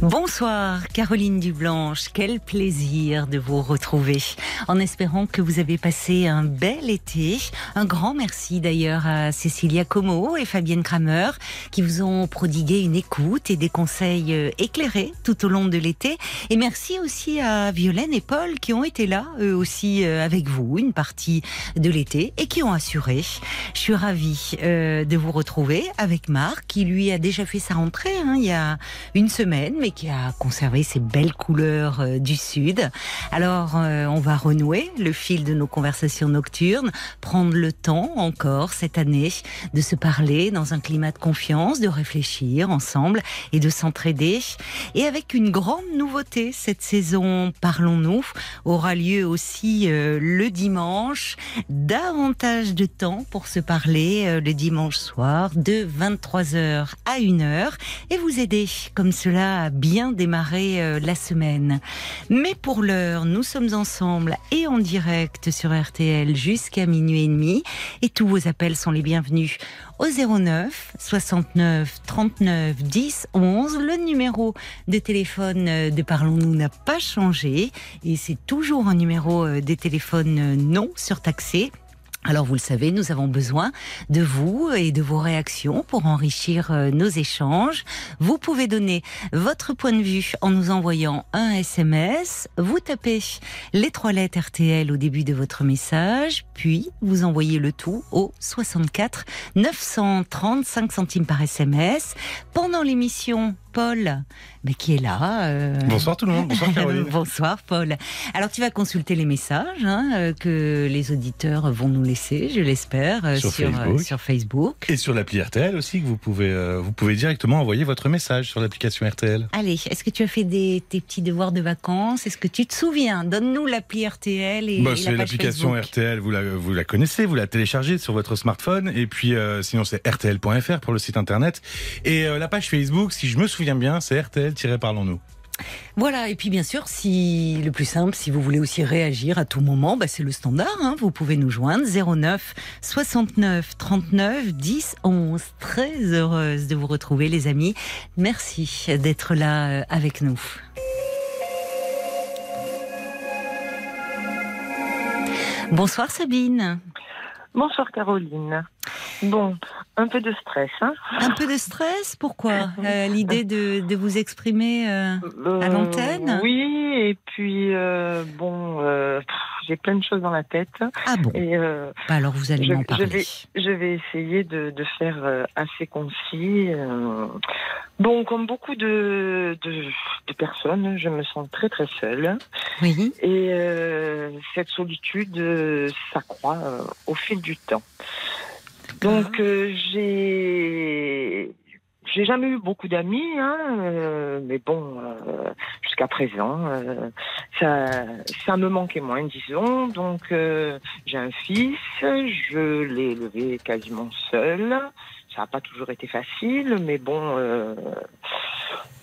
Bonsoir Caroline Dublanche, quel plaisir de vous retrouver. En espérant que vous avez passé un bel été. Un grand merci d'ailleurs à Cécilia Como et Fabienne Kramer qui vous ont prodigué une écoute et des conseils euh, éclairés tout au long de l'été. Et merci aussi à Violaine et Paul qui ont été là eux aussi euh, avec vous une partie de l'été et qui ont assuré. Je suis ravie euh, de vous retrouver avec Marc qui lui a déjà fait sa rentrée hein, il y a une semaine mais qui a conservé ses belles couleurs euh, du Sud. Alors, euh, on va renouer le fil de nos conversations nocturnes, prendre le temps encore cette année de se parler dans un climat de confiance, de réfléchir ensemble et de s'entraider. Et avec une grande nouveauté, cette saison Parlons-nous aura lieu aussi euh, le dimanche. Davantage de temps pour se parler le dimanche soir de 23h à 1h et vous aider comme cela à bien démarrer euh, la semaine. Mais pour l'heure, nous sommes ensemble et en direct sur RTL jusqu'à minuit et demi et tous vos appels sont les bienvenus au 09 69 39 10 11. Le numéro de téléphone euh, de Parlons-nous n'a pas changé et c'est toujours un numéro euh, de téléphone non surtaxé. Alors vous le savez, nous avons besoin de vous et de vos réactions pour enrichir euh, nos échanges. Vous pouvez donner votre point de vue en nous envoyant un SMS. Vous tapez les trois lettres RTL au début de votre message, puis vous envoyez le tout au 64 935 centimes par SMS. Pendant l'émission, Paul, mais qui est là. euh, Bonsoir tout le monde, bonsoir Caroline. Bonsoir Paul. Alors tu vas consulter les messages hein, euh, que les auditeurs vont nous laisser, je l'espère, euh, Sur sur, Facebook. sur Facebook. Et sur l'appli RTL aussi, que vous pouvez, euh, vous pouvez directement envoyer votre message sur l'application RTL. Allez, est-ce que tu as fait des, tes petits devoirs de vacances? Est-ce que tu te souviens? Donne-nous l'appli RTL et, Bah, et c'est la l'application. RTL, vous la, vous la connaissez, vous la téléchargez sur votre smartphone. Et puis euh, sinon c'est rtl.fr pour le site internet. Et la page Facebook, si je me souviens bien, c'est RTL-Parlons-nous. Voilà, et puis bien sûr, si le plus simple, si vous voulez aussi réagir à tout moment, bah, c'est le standard. hein, vous pouvez nous joindre 09 69 39 10 11. Très heureuse de vous retrouver, les amis. Merci d'être là euh, avec nous. Bonsoir Sabine. Bonsoir Caroline. Bon, un peu de stress. Hein Un peu de stress, pourquoi Euh, L'idée de, de vous exprimer euh, Euh, À l'antenne? Oui, et puis euh, bon, euh, j'ai plein de choses dans la tête. Ah bon, Et euh, bah alors vous allez je, m'en je parler. vais, je vais essayer de, de faire euh, assez concis. euh. Bon, comme beaucoup de, de, de personnes, je me sens très très seule. Oui, Et euh, cette solitude euh, s'accroît euh, au fil du temps. Donc euh, j'ai j'ai jamais eu beaucoup d'amis, hein, euh, mais bon, euh, jusqu'à présent, euh, ça ça me manquait moins, disons. Donc euh, j'ai un fils, je l'ai élevé quasiment seul. Ça n'a pas toujours été facile, mais bon, euh,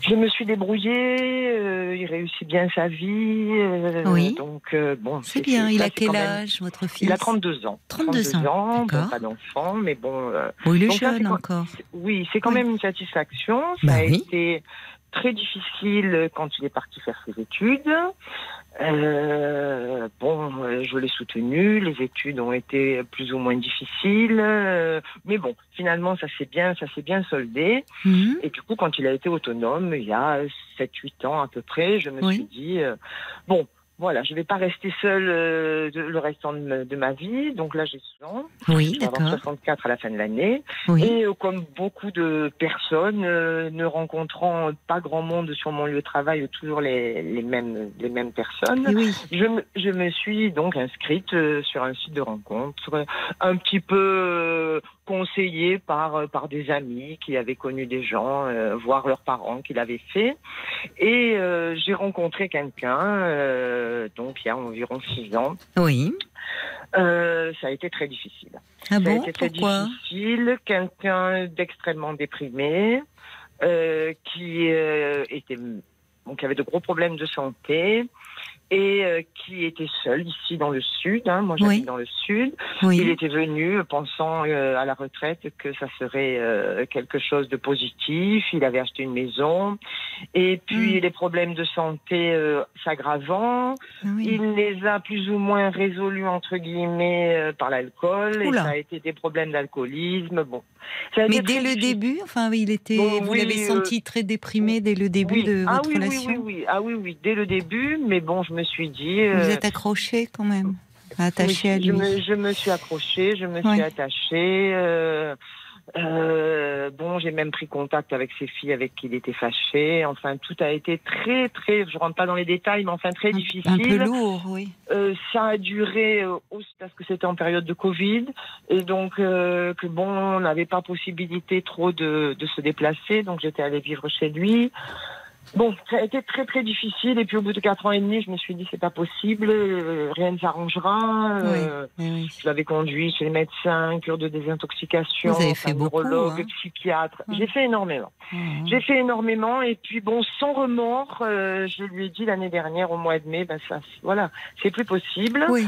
je me suis débrouillée. euh, il réussit bien sa vie. euh, Oui. Donc euh, bon, c'est bien. Il ça, a quel même- âge, votre fils il a 32 ans. 32 ans, bon, pas d'enfant, mais bon. Bon, il est Donc jeune encore. oui, c'est quand Oui. même une satisfaction. Ça Bah a oui. été très difficile quand il est parti faire ses études. Euh, bon, euh, je l'ai soutenu. Les études ont été plus ou moins difficiles, euh, mais bon, finalement, ça s'est bien, ça s'est bien soldé. Mhm. Et du coup, quand il a été autonome, il y a 7-8 ans à peu près, je me Oui. suis dit, euh, bon, voilà, je vais pas rester seule euh, de- le restant de ma, de ma vie. Donc là, j'ai 100 ans. Oui, d'accord. 64 à la fin de l'année. Oui. Et euh, comme beaucoup de personnes, euh, ne rencontrant pas grand monde sur mon lieu de travail, ou toujours les, les, mêmes, les mêmes personnes, Et oui. je me, je me suis donc inscrite euh, sur un site de rencontre, euh, un petit peu, conseillée par, euh, par des amis qui avaient connu des gens, euh, voire leurs parents qui l'avaient fait. Et euh, j'ai rencontré quelqu'un, euh, donc il y a environ six ans. Oui. Ça a été très difficile. Ah ça a bon été très Pourquoi? difficile. Quelqu'un d'extrêmement déprimé, qui était donc avait de gros problèmes de santé et euh, qui était seul ici dans le sud. Hein, moi, j'habite Oui. dans le sud. Il était venu pensant euh, à la retraite que ça serait euh, quelque chose de positif. Il avait acheté une maison et puis Mm. les problèmes de santé euh, s'aggravant. Ah oui. Il les a plus ou moins résolus entre guillemets euh, par l'alcool et ça a été des problèmes d'alcoolisme. Bon, Mais dès le début, enfin, il était, Bon, vous l'avez euh, senti très déprimé dès le début de ah votre oui, relation. oui, oui, ah oui, oui, dès le début. Mais bon, je me suis dit. euh, Vous êtes accroché quand même, attaché oui, à lui. Je me, je me suis accrochée, je me Ouais. suis attachée. euh, euh, bon, j'ai même pris contact avec ses filles avec qui il était fâché. Enfin, tout a été très, très. Je rentre pas dans les détails, mais enfin très Un- difficile. Un peu lourd, oui. Euh, ça a duré euh, aussi parce que c'était en période de Covid et donc euh, que bon, on n'avait pas possibilité trop de, de se déplacer, donc j'étais allée vivre chez lui. Bon, ça a été très très difficile et puis au bout de quatre ans et demi, je me suis dit c'est pas possible, euh, rien ne s'arrangera. euh, Oui, oui. je l'avais conduit chez les médecins, cure de désintoxication, Vous avez fait beaucoup, neurologue, hein. psychiatre. Ouais. J'ai fait énormément. Mhm. J'ai fait énormément et puis bon, sans remords, euh, je lui ai dit l'année dernière au mois de mai, ben ça, voilà, c'est plus possible. Oui,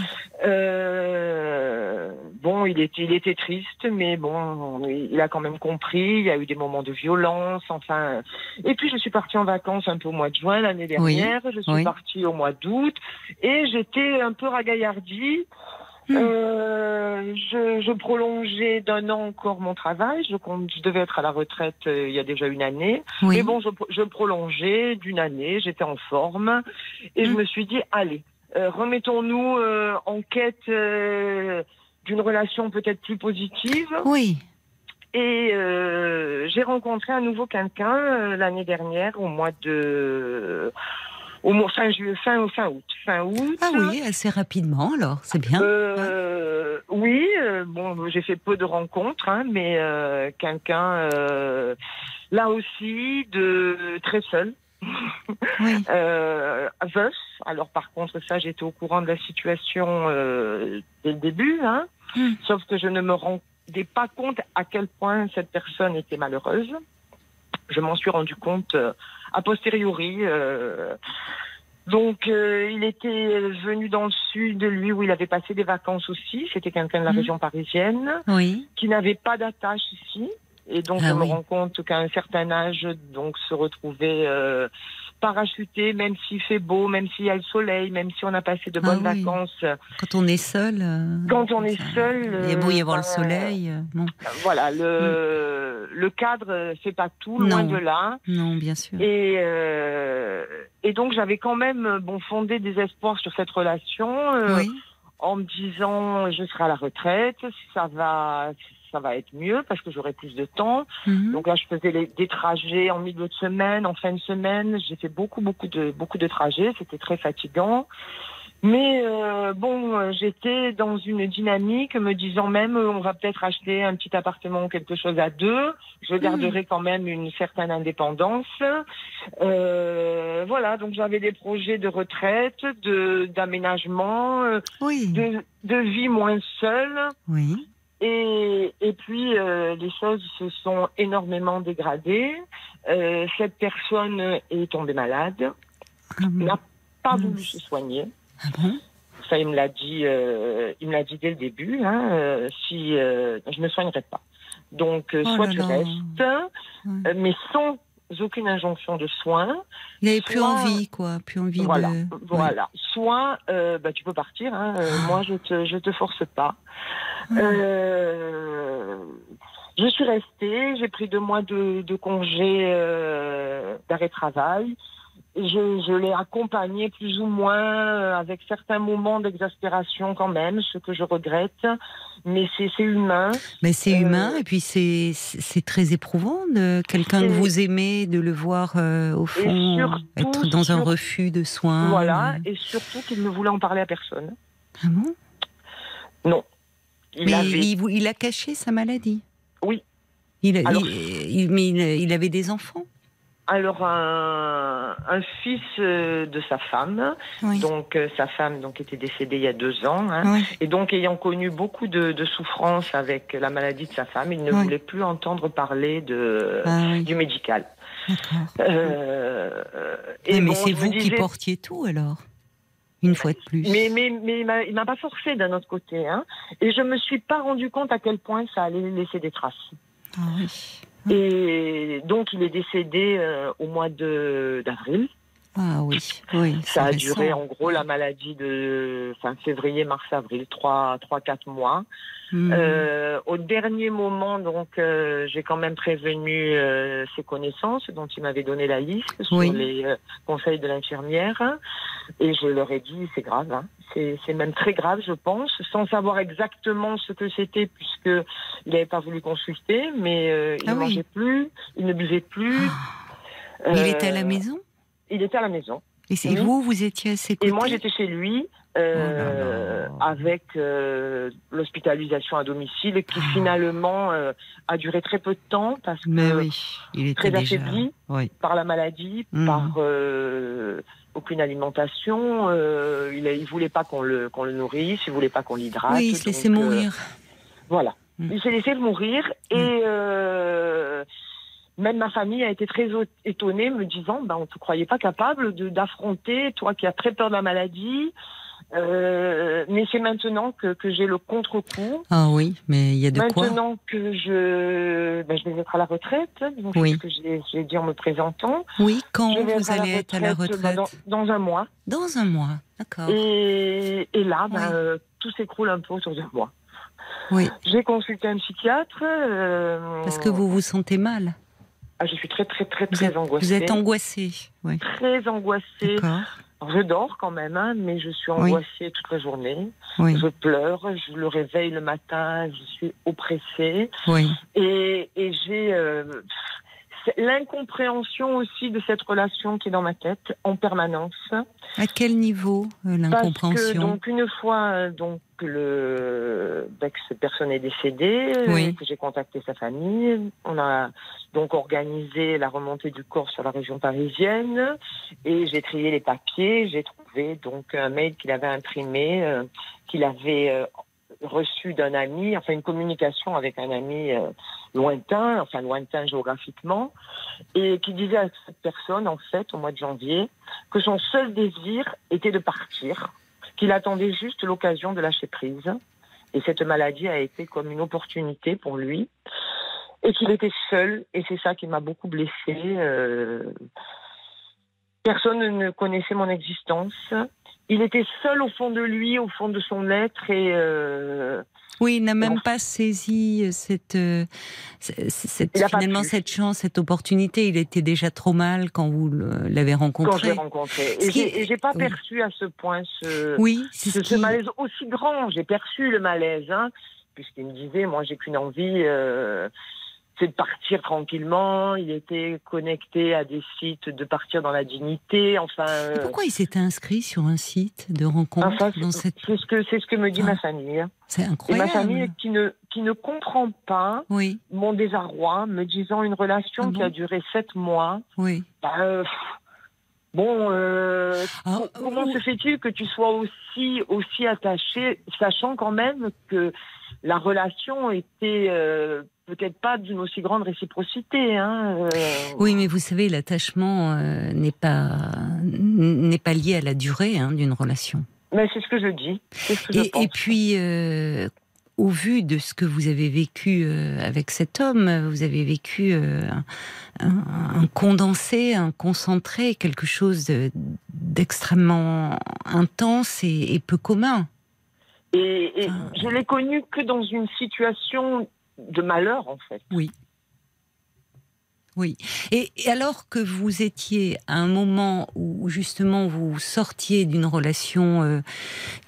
bon, il était, il était triste, mais bon, il a quand même compris. Il y a eu des moments de violence, enfin. Et puis je suis partie en vacances un peu au mois de juin l'année Oui, dernière. Je suis oui. partie au mois d'août et j'étais un peu ragaillardie. Hmm. Euh, je, je prolongeais d'un an encore mon travail. Je, compte- je devais être à la retraite euh, il y a déjà une année. oui. Mais bon, je, je prolongeais d'une année, j'étais en forme, et je Mm. me suis dit, allez, euh, remettons-nous euh, en quête euh, d'une relation peut-être plus positive. Oui, Et euh, j'ai rencontré à nouveau quelqu'un euh, l'année dernière, au mois de... Au mois, fin, juillet, fin, fin août. Fin août. ah oui, assez rapidement alors, c'est bien. Euh, oui, bon, j'ai fait peu de rencontres, hein, mais quelqu'un là aussi de très seul, Oui, euh, veuf. Alors par contre, ça, j'étais au courant de la situation euh, dès le début, hein, Hmm. sauf que je ne me rendais pas compte à quel point cette personne était malheureuse. Je m'en suis rendu compte euh, a posteriori. euh, donc, euh, il était venu dans le sud, lui, où il avait passé des vacances aussi. C'était quelqu'un de la Mhm. région parisienne oui, qui n'avait pas d'attache ici. Et donc, Ah je me oui. rends compte qu'à un certain âge, donc, se retrouver euh, parachuté, même s'il fait beau, même s'il y a le soleil, même si on a passé de Ah bonnes oui. vacances. quand on est seul. euh, Quand on est seul, Il a beau y euh, avoir le ben, soleil. euh, bon, Voilà, le, le cadre euh, fait pas tout, loin Non. de là. non, bien sûr. Et, euh, et donc j'avais quand même bon fondé des espoirs sur cette relation euh, Oui, en me disant je serai à la retraite, ça va ça va être mieux parce que j'aurai plus de temps. mhm. Donc là je faisais les- des trajets en milieu de semaine, en fin de semaine, j'ai fait beaucoup beaucoup de beaucoup de trajets, c'était très fatigant. Mais euh, bon, euh, j'étais dans une dynamique me disant même euh, on va peut-être acheter un petit appartement ou quelque chose à deux. Je garderai quand même une certaine indépendance. Euh, voilà, donc j'avais des projets de retraite, de d'aménagement, oui, de, de vie moins seule. oui. Et, et puis euh, les choses se sont énormément dégradées. Euh, cette personne est tombée malade, Ah n'a pas Mince. voulu se soigner. Ah bon Ça, il me l'a dit, euh, il me l'a dit dès le début. Hein, euh, si euh, je me soignerai pas. Donc, euh, Oh soit là. restes, Ouais. euh, mais sans aucune injonction de soins. Il n'avait plus envie, quoi, plus envie Voilà, de. voilà. Soit, euh, bah, tu peux partir. Hein, euh, Ah. moi, je te, je te force pas. Ouais. Euh, je suis restée. J'ai pris deux mois de, de congé euh, d'arrêt de travail. Je, je l'ai accompagné plus ou moins euh, avec certains moments d'exaspération quand même, ce que je regrette. Mais c'est humain. Mais c'est Euh, humain et puis c'est très éprouvant de quelqu'un que vous aimez de le voir euh, au fond surtout, être dans un sur- refus de soins. voilà. Et surtout qu'il ne voulait en parler à personne. Ah bon? Non. Il Mais avait il, a caché sa maladie? Oui. Il, a- Alors- il- il- mais il, il avait des enfants? Alors un, un fils euh, de sa femme, Oui. donc euh, sa femme donc était décédée il y a deux ans, hein. Oui. et donc ayant connu beaucoup de, de souffrances avec la maladie de sa femme, il ne Oui. voulait plus entendre parler de Ah du médical. Euh, et mais bon, c'est vous qui portiez tout alors Une fois de plus. Mais, mais, mais il m'a- il m'a pas forcé d'un autre côté, hein. Et je me suis pas rendu compte à quel point ça allait laisser des traces. Ah oui. Et donc il est décédé euh, au mois d'avril. Ah oui, oui. Ça a duré en gros la maladie de fin février, mars, avril, trois, trois, quatre mois. Hmm. Euh, au dernier moment, donc euh, j'ai quand même prévenu euh, ses connaissances dont il m'avait donné la liste sur Oui. les conseils de l'infirmière et je leur ai dit c'est grave, hein. c'est c'est même très grave je pense, sans savoir exactement ce que c'était puisque il n'avait pas voulu consulter, mais il Ah ne oui. mangeait plus, il ne buvait plus. Il Euh, était à la maison? Il était à la maison. Et c'est oui. vous, vous étiez à ses côtés Et moi, j'étais chez lui euh, Oh avec euh, l'hospitalisation à domicile qui finalement euh, a duré très peu de temps parce que Mais oui, il était très déjà... affaibli Oui. par la maladie, Mhm. par euh, aucune alimentation. euh, il, il voulait pas qu'on le qu'on le nourrisse, il voulait pas qu'on l'hydrate. Oui, il se laissait euh, mourir. voilà. Mm. Il s'est laissé mourir et euh, même ma famille a été très étonnée, me disant ben, on ne te croyait pas capable d'affronter, toi qui as très peur de la maladie. Euh, mais c'est maintenant que, que j'ai le contre-coup. Ah oui, mais il y a de quoi Maintenant que je, ben, je vais être à la retraite, donc Oui. ce que j'ai dit en me présentant. Oui, quand vous allez être à la ben, retraite dans, dans un mois. Dans un mois, d'accord. Et, et là, ben, Oui. euh, tout s'écroule un peu autour de moi. Oui, J'ai consulté un psychiatre. euh, parce que vous vous sentez mal. Ah, je suis très, très, très, très angoissée. vous êtes angoissé. Oui, Très angoissée. d'accord. Je dors quand même, hein, mais je suis Oui. angoissée toute la journée. Oui, Je pleure, je le réveille le matin, je suis oppressée. oui. Et, et j'ai euh, l'incompréhension aussi de cette relation qui est dans ma tête en permanence. À quel niveau euh, Parce que l'incompréhension donc une fois euh, donc le ben, que cette personne est décédée, euh, Oui. que j'ai contacté sa famille, on a donc organisé la remontée du corps sur la région parisienne et j'ai trié les papiers, j'ai trouvé donc un mail qu'il avait imprimé, euh, qu'il avait euh, reçu d'un ami, enfin une communication avec un ami euh, lointain, enfin lointain géographiquement, et qui disait à cette personne en fait au mois de janvier que son seul désir était de partir, qu'il attendait juste l'occasion de lâcher prise. Et cette maladie a été comme une opportunité pour lui. Et qu'il était seul, et c'est ça qui m'a beaucoup blessée. euh, Personne ne connaissait mon existence. Il était seul au fond de lui, au fond de son être, et euh, Oui, il n'a même pas saisi euh, cette, euh, cette finalement cette chance, cette opportunité. Il était déjà trop mal quand vous l'avez quand je rencontré. l'ai rencontré. Ce Et qui j'ai est- et j'ai pas oui. perçu à ce point ce, Oui, ce, ce ce qui. malaise aussi grand. J'ai perçu le malaise, hein, puisqu'il me disait, moi, j'ai qu'une envie, euh, c'est de partir tranquillement. Il était connecté à des sites de partir dans la dignité. Enfin, Et euh, pourquoi il s'était inscrit sur un site de rencontre enfin, dans c'est cette ce que c'est ce que me dit Ah, ma famille. C'est Et ma incroyable. famille qui ne qui ne comprend pas Oui, mon désarroi, me disant une relation Ah qui a duré sept mois. oui. Bah, euh, pff, bon, euh, Ah, co- comment se fait-il que tu sois aussi aussi attaché, sachant quand même que la relation était euh, peut-être pas d'une aussi grande réciprocité. Hein, euh, Oui, mais vous savez, l'attachement n'est pas n'est pas lié à la durée hein, d'une relation. Mais c'est ce que je dis. C'est ce que je Et, pense. et puis, au vu de ce que vous avez vécu euh, avec cet homme, vous avez vécu euh, un, un condensé, un concentré, quelque chose de- d'extrêmement intense et, et peu commun. Et, et Ah. je l'ai connu que dans une situation de malheur, en fait. Oui. Oui. Et, et alors que vous étiez à un moment où justement vous sortiez d'une relation euh,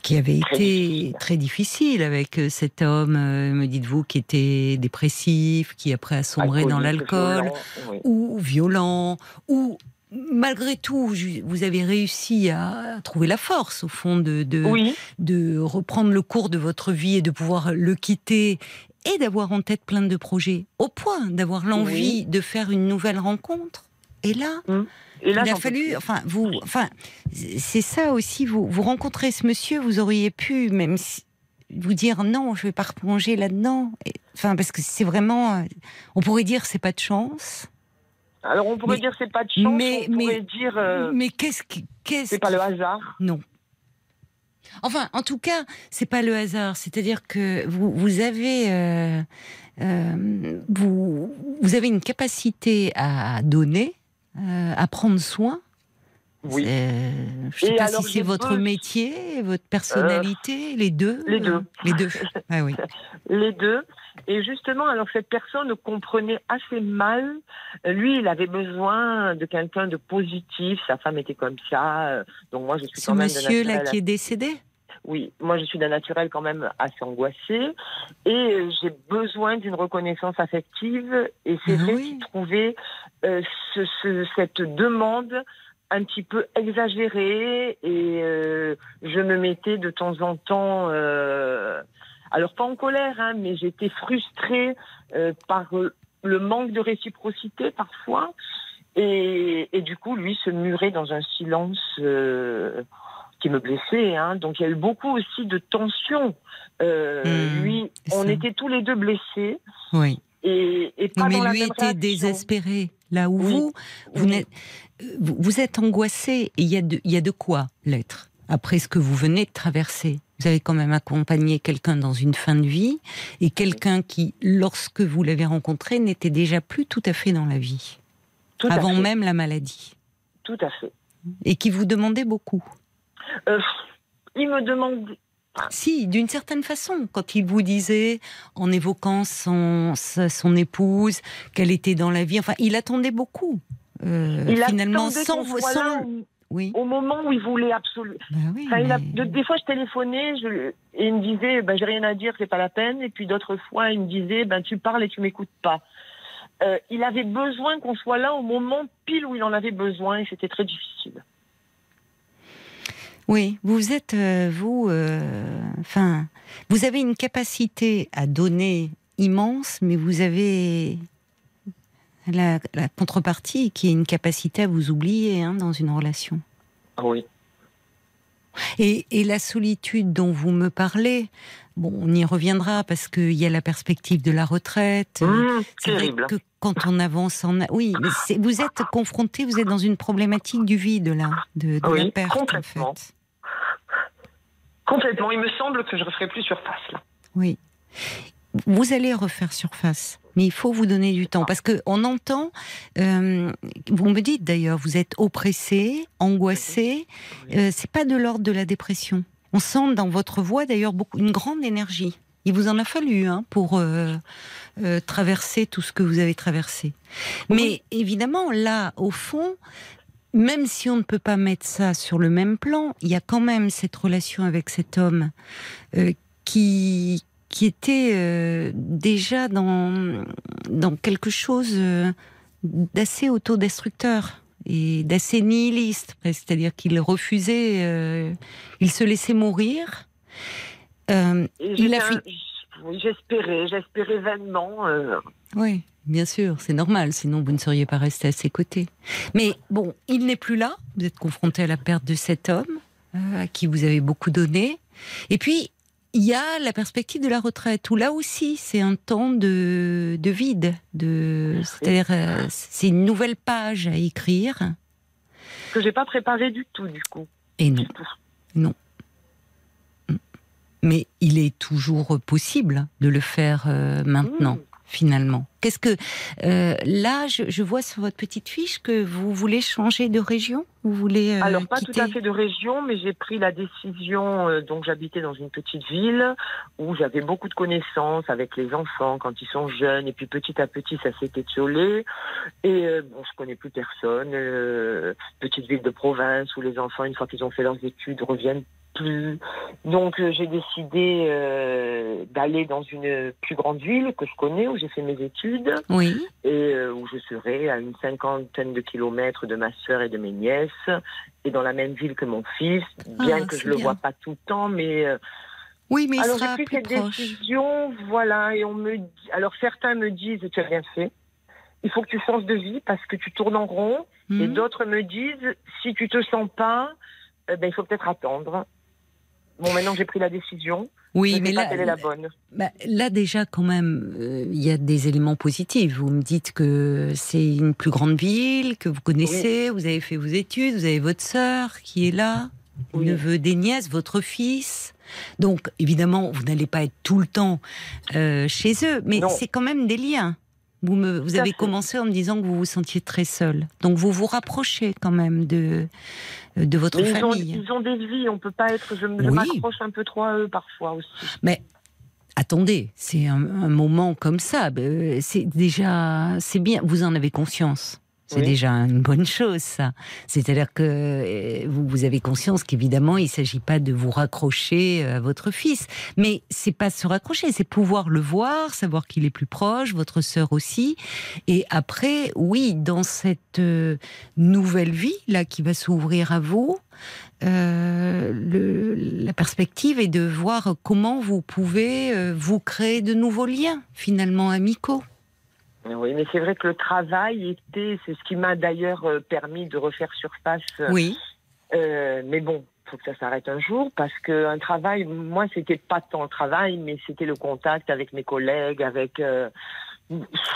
qui avait Très été difficile. très difficile avec euh, cet homme, euh, me dites-vous, qui était dépressif, qui après a sombré dans l'alcool, oui. ou violent, ou malgré tout, vous avez réussi à trouver la force au fond de, de, Oui, de reprendre le cours de votre vie et de pouvoir le quitter et d'avoir en tête plein de projets, au point d'avoir l'envie de faire une nouvelle rencontre. Et là, Et là, il a fallu, enfin, vous, enfin, c'est ça aussi. Vous, vous rencontrez ce monsieur, vous auriez pu même si- vous dire non, je vais pas replonger là-dedans. Enfin, parce que c'est vraiment, euh, on pourrait dire c'est pas de chance. Alors on pourrait Mais- dire c'est pas de chance, mais- on pourrait mais- dire euh, Mais qu'est-ce qui, qu'est-ce c'est pas le hasard. Non. Enfin, en tout cas, c'est pas le hasard. C'est-à-dire que vous, vous avez, euh, euh, vous, vous avez une capacité à donner, euh, à prendre soin. Oui. Je sais Et pas alors, si c'est votre métier, votre personnalité, les deux. les deux. Les deux. Ah oui. Les deux. Et justement, alors cette personne comprenait assez mal. Lui, il avait besoin de quelqu'un de positif. Sa femme était comme ça. Donc moi, je suis quand même monsieur là qui est décédé? Oui, moi je suis d'un naturel quand même assez angoissé et euh, j'ai besoin d'une reconnaissance affective et c'est Ah vrai oui. qu'il trouvait euh, ce- ce- cette demande un petit peu exagérée et euh, je me mettais de temps en temps, euh, alors pas en colère, hein, mais j'étais frustrée euh, par le manque de réciprocité parfois et, et du coup lui se murait dans un silence. euh, qui me blessait. Hein. Donc il y a eu beaucoup aussi de tensions. Euh, Mmh, lui, on ça. était tous les deux blessés Oui. et, et pas Oui, dans mais la lui même était réaction. désespéré. Là où Oui. vous, vous, Oui. n'êtes- euh, vous, êtes angoissé. Il y, a de- il y a de quoi l'être? Après ce que vous venez de traverser. Vous avez quand même accompagné quelqu'un dans une fin de vie et quelqu'un qui, lorsque vous l'avez rencontré, n'était déjà plus tout à fait dans la vie, Tout avant même la maladie, Tout à fait. et qui vous demandait beaucoup. Euh, il me demande. Si, d'une certaine façon, quand il vous disait, en évoquant son, son épouse, qu'elle était dans la vie, enfin, il attendait beaucoup. Euh, Il finalement, attendait sans, là sans- oui. au moment où il voulait absolument. Bah oui, Enfin, il a- mais- de- des fois, je téléphonais je, et il me disait ben, J'ai rien à dire, c'est pas la peine. Et puis d'autres fois, il me disait ben, Tu parles et tu m'écoutes pas. Euh, il avait besoin qu'on soit là au moment pile où il en avait besoin et c'était très difficile. Oui, vous êtes, euh, vous, euh, enfin, vous avez une capacité à donner immense, mais vous avez la, la contrepartie qui est une capacité à vous oublier hein, dans une relation. Ah oui. Et, et la solitude dont vous me parlez, bon, on y reviendra parce qu'il y a la perspective de la retraite. Mmh, C'est vrai terrible. que quand on avance en... Oui, mais vous êtes confronté, vous êtes dans une problématique du vide, là, de, de Oui, la perte, en complètement. fait. Complètement. Il me semble que je ne referai plus surface là. Oui. Vous allez refaire surface, mais il faut vous donner du temps parce que on entend. euh, vous me dites d'ailleurs, vous êtes oppressé, angoissé. Euh, c'est pas de l'ordre de la dépression. On sent dans votre voix d'ailleurs beaucoup une grande énergie. Il vous en a fallu hein, pour euh, euh, traverser tout ce que vous avez traversé. Mais évidemment, là, au fond, même si on ne peut pas mettre ça sur le même plan, il y a quand même cette relation avec cet homme euh, qui qui était euh, déjà dans dans quelque chose euh, d'assez autodestructeur et d'assez nihiliste, c'est-à-dire qu'il refusait, euh, il se laissait mourir. Il a J'espérais, j'espérais vainement. Oui, bien sûr, c'est normal, sinon vous ne seriez pas resté à ses côtés. Mais bon, il n'est plus là, vous êtes confronté à la perte de cet homme, à qui vous avez beaucoup donné. Et puis, il y a la perspective de la retraite, où là aussi, c'est un temps de, de vide. De, c'est-à-dire, euh, c'est une nouvelle page à écrire. que j'ai pas préparé du tout, du coup. Et non, Du tout. mais il est toujours possible de le faire euh, maintenant. Mmh. Finalement Qu'est-ce que euh, là, je, je vois sur votre petite fiche que vous voulez changer de région? Vous voulez euh, Alors, pas quitter tout à fait de région, mais j'ai pris la décision. euh, donc, j'habitais dans une petite ville où j'avais beaucoup de connaissances avec les enfants quand ils sont jeunes. Et puis, petit à petit, ça s'est étiolé. Et bon, je connais plus personne. petite ville de province où les enfants, une fois qu'ils ont fait leurs études, reviennent plus. Donc, euh, j'ai décidé euh, d'aller dans une plus grande ville que je connais, où j'ai fait mes études Oui, et euh, où je serai à une cinquantaine de kilomètres de ma sœur et de mes nièces, et dans la même ville que mon fils, bien Ah, que je le bien. vois pas tout le temps, mais euh, Oui, mais il Alors j'ai pris plus cette proche. décision, voilà, et on me dit. Alors certains me disent tu as bien fait. Il faut que tu changes de vie parce que tu tournes en rond. Et Mhm. d'autres me disent si tu te sens pas, ben, il faut peut-être attendre. Bon, maintenant que j'ai pris la décision, Oui, je mais sais pas là, quelle est la bonne. bah, là déjà quand même, euh, il y a des éléments positifs. Vous me dites que c'est une plus grande ville, que vous connaissez, vous avez fait vos études, vous avez votre sœur qui est là, Oui. neveu des nièces, votre fils. Donc évidemment, vous n'allez pas être tout le temps euh, chez eux, mais c'est quand même des liens. Vous, me, avez commencé en me disant que vous vous sentiez très seul. Donc vous vous rapprochez quand même de, de votre Mais ils ont, famille. ils ont des vies, on peut pas être. Je me je Oui. m'accroche un peu trop à eux parfois aussi. Attendez, c'est un, un moment comme ça. ben, C'est déjà, c'est bien. Vous en avez conscience. C'est Oui. déjà une bonne chose, ça. C'est-à-dire que euh, vous, avez conscience qu'évidemment, il ne s'agit pas de vous raccrocher euh, à votre fils, mais c'est pas se raccrocher, c'est pouvoir le voir, savoir qu'il est plus proche, votre sœur aussi. Et après, oui, dans cette euh, nouvelle vie là qui va s'ouvrir à vous, euh, le- la perspective est de voir comment vous pouvez vous créer de nouveaux liens, finalement amicaux. Oui, mais c'est vrai que le travail était, c'est ce qui m'a d'ailleurs euh, permis de refaire surface. Oui. Euh, mais bon, faut que ça s'arrête un jour parce que un travail, moi, c'était pas tant le travail, mais c'était le contact avec mes collègues, avec euh,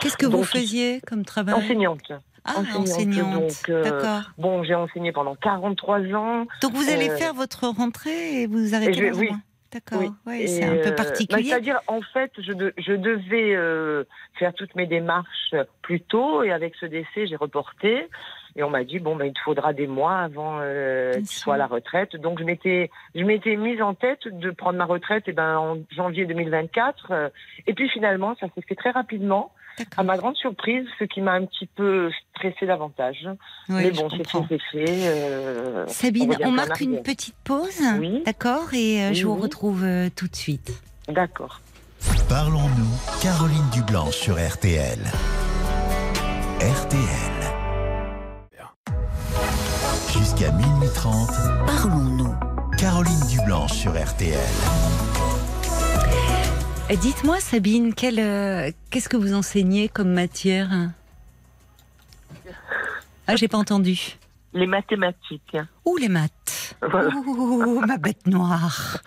Qu'est-ce que vous faisiez comme travail? Enseignante. Ah, enseignante, enseignante. donc, euh, D'accord. Bon, j'ai enseigné pendant 43 ans. Donc vous allez euh, faire votre rentrée et vous arrêtez je oui. D'accord. Oui. Ouais, c'est un peu euh, bah, particulier. C'est-à-dire, en fait, je, de- je devais euh, faire toutes mes démarches plus tôt, et avec ce décès, j'ai reporté. Et on m'a dit bon, ben, il te faudra des mois avant euh, que tu sois à la retraite. Donc je m'étais, je m'étais mise en tête de prendre ma retraite, et ben en janvier 2024. euh, et puis finalement, ça s'est fait très rapidement. À ma grande surprise, ce qui m'a un petit peu stressé davantage. Oui, Mais bon, c'est fait, c'est fait. euh, Sabine, on, marque une petite pause. Oui. D'accord. Et euh, Oui, je vous oui. retrouve euh, tout de suite. D'accord. Parlons-nous, Caroline Dublanche sur RTL. RTL. Jusqu'à minuit 30, Parlons-nous. Caroline Dublanche sur RTL. Et Dites-moi, Sabine, quelle, euh, qu'est-ce que vous enseignez comme matière? Ah, j'ai pas entendu. Les mathématiques. Ouh, les maths. Voilà. Ouh, ma bête noire.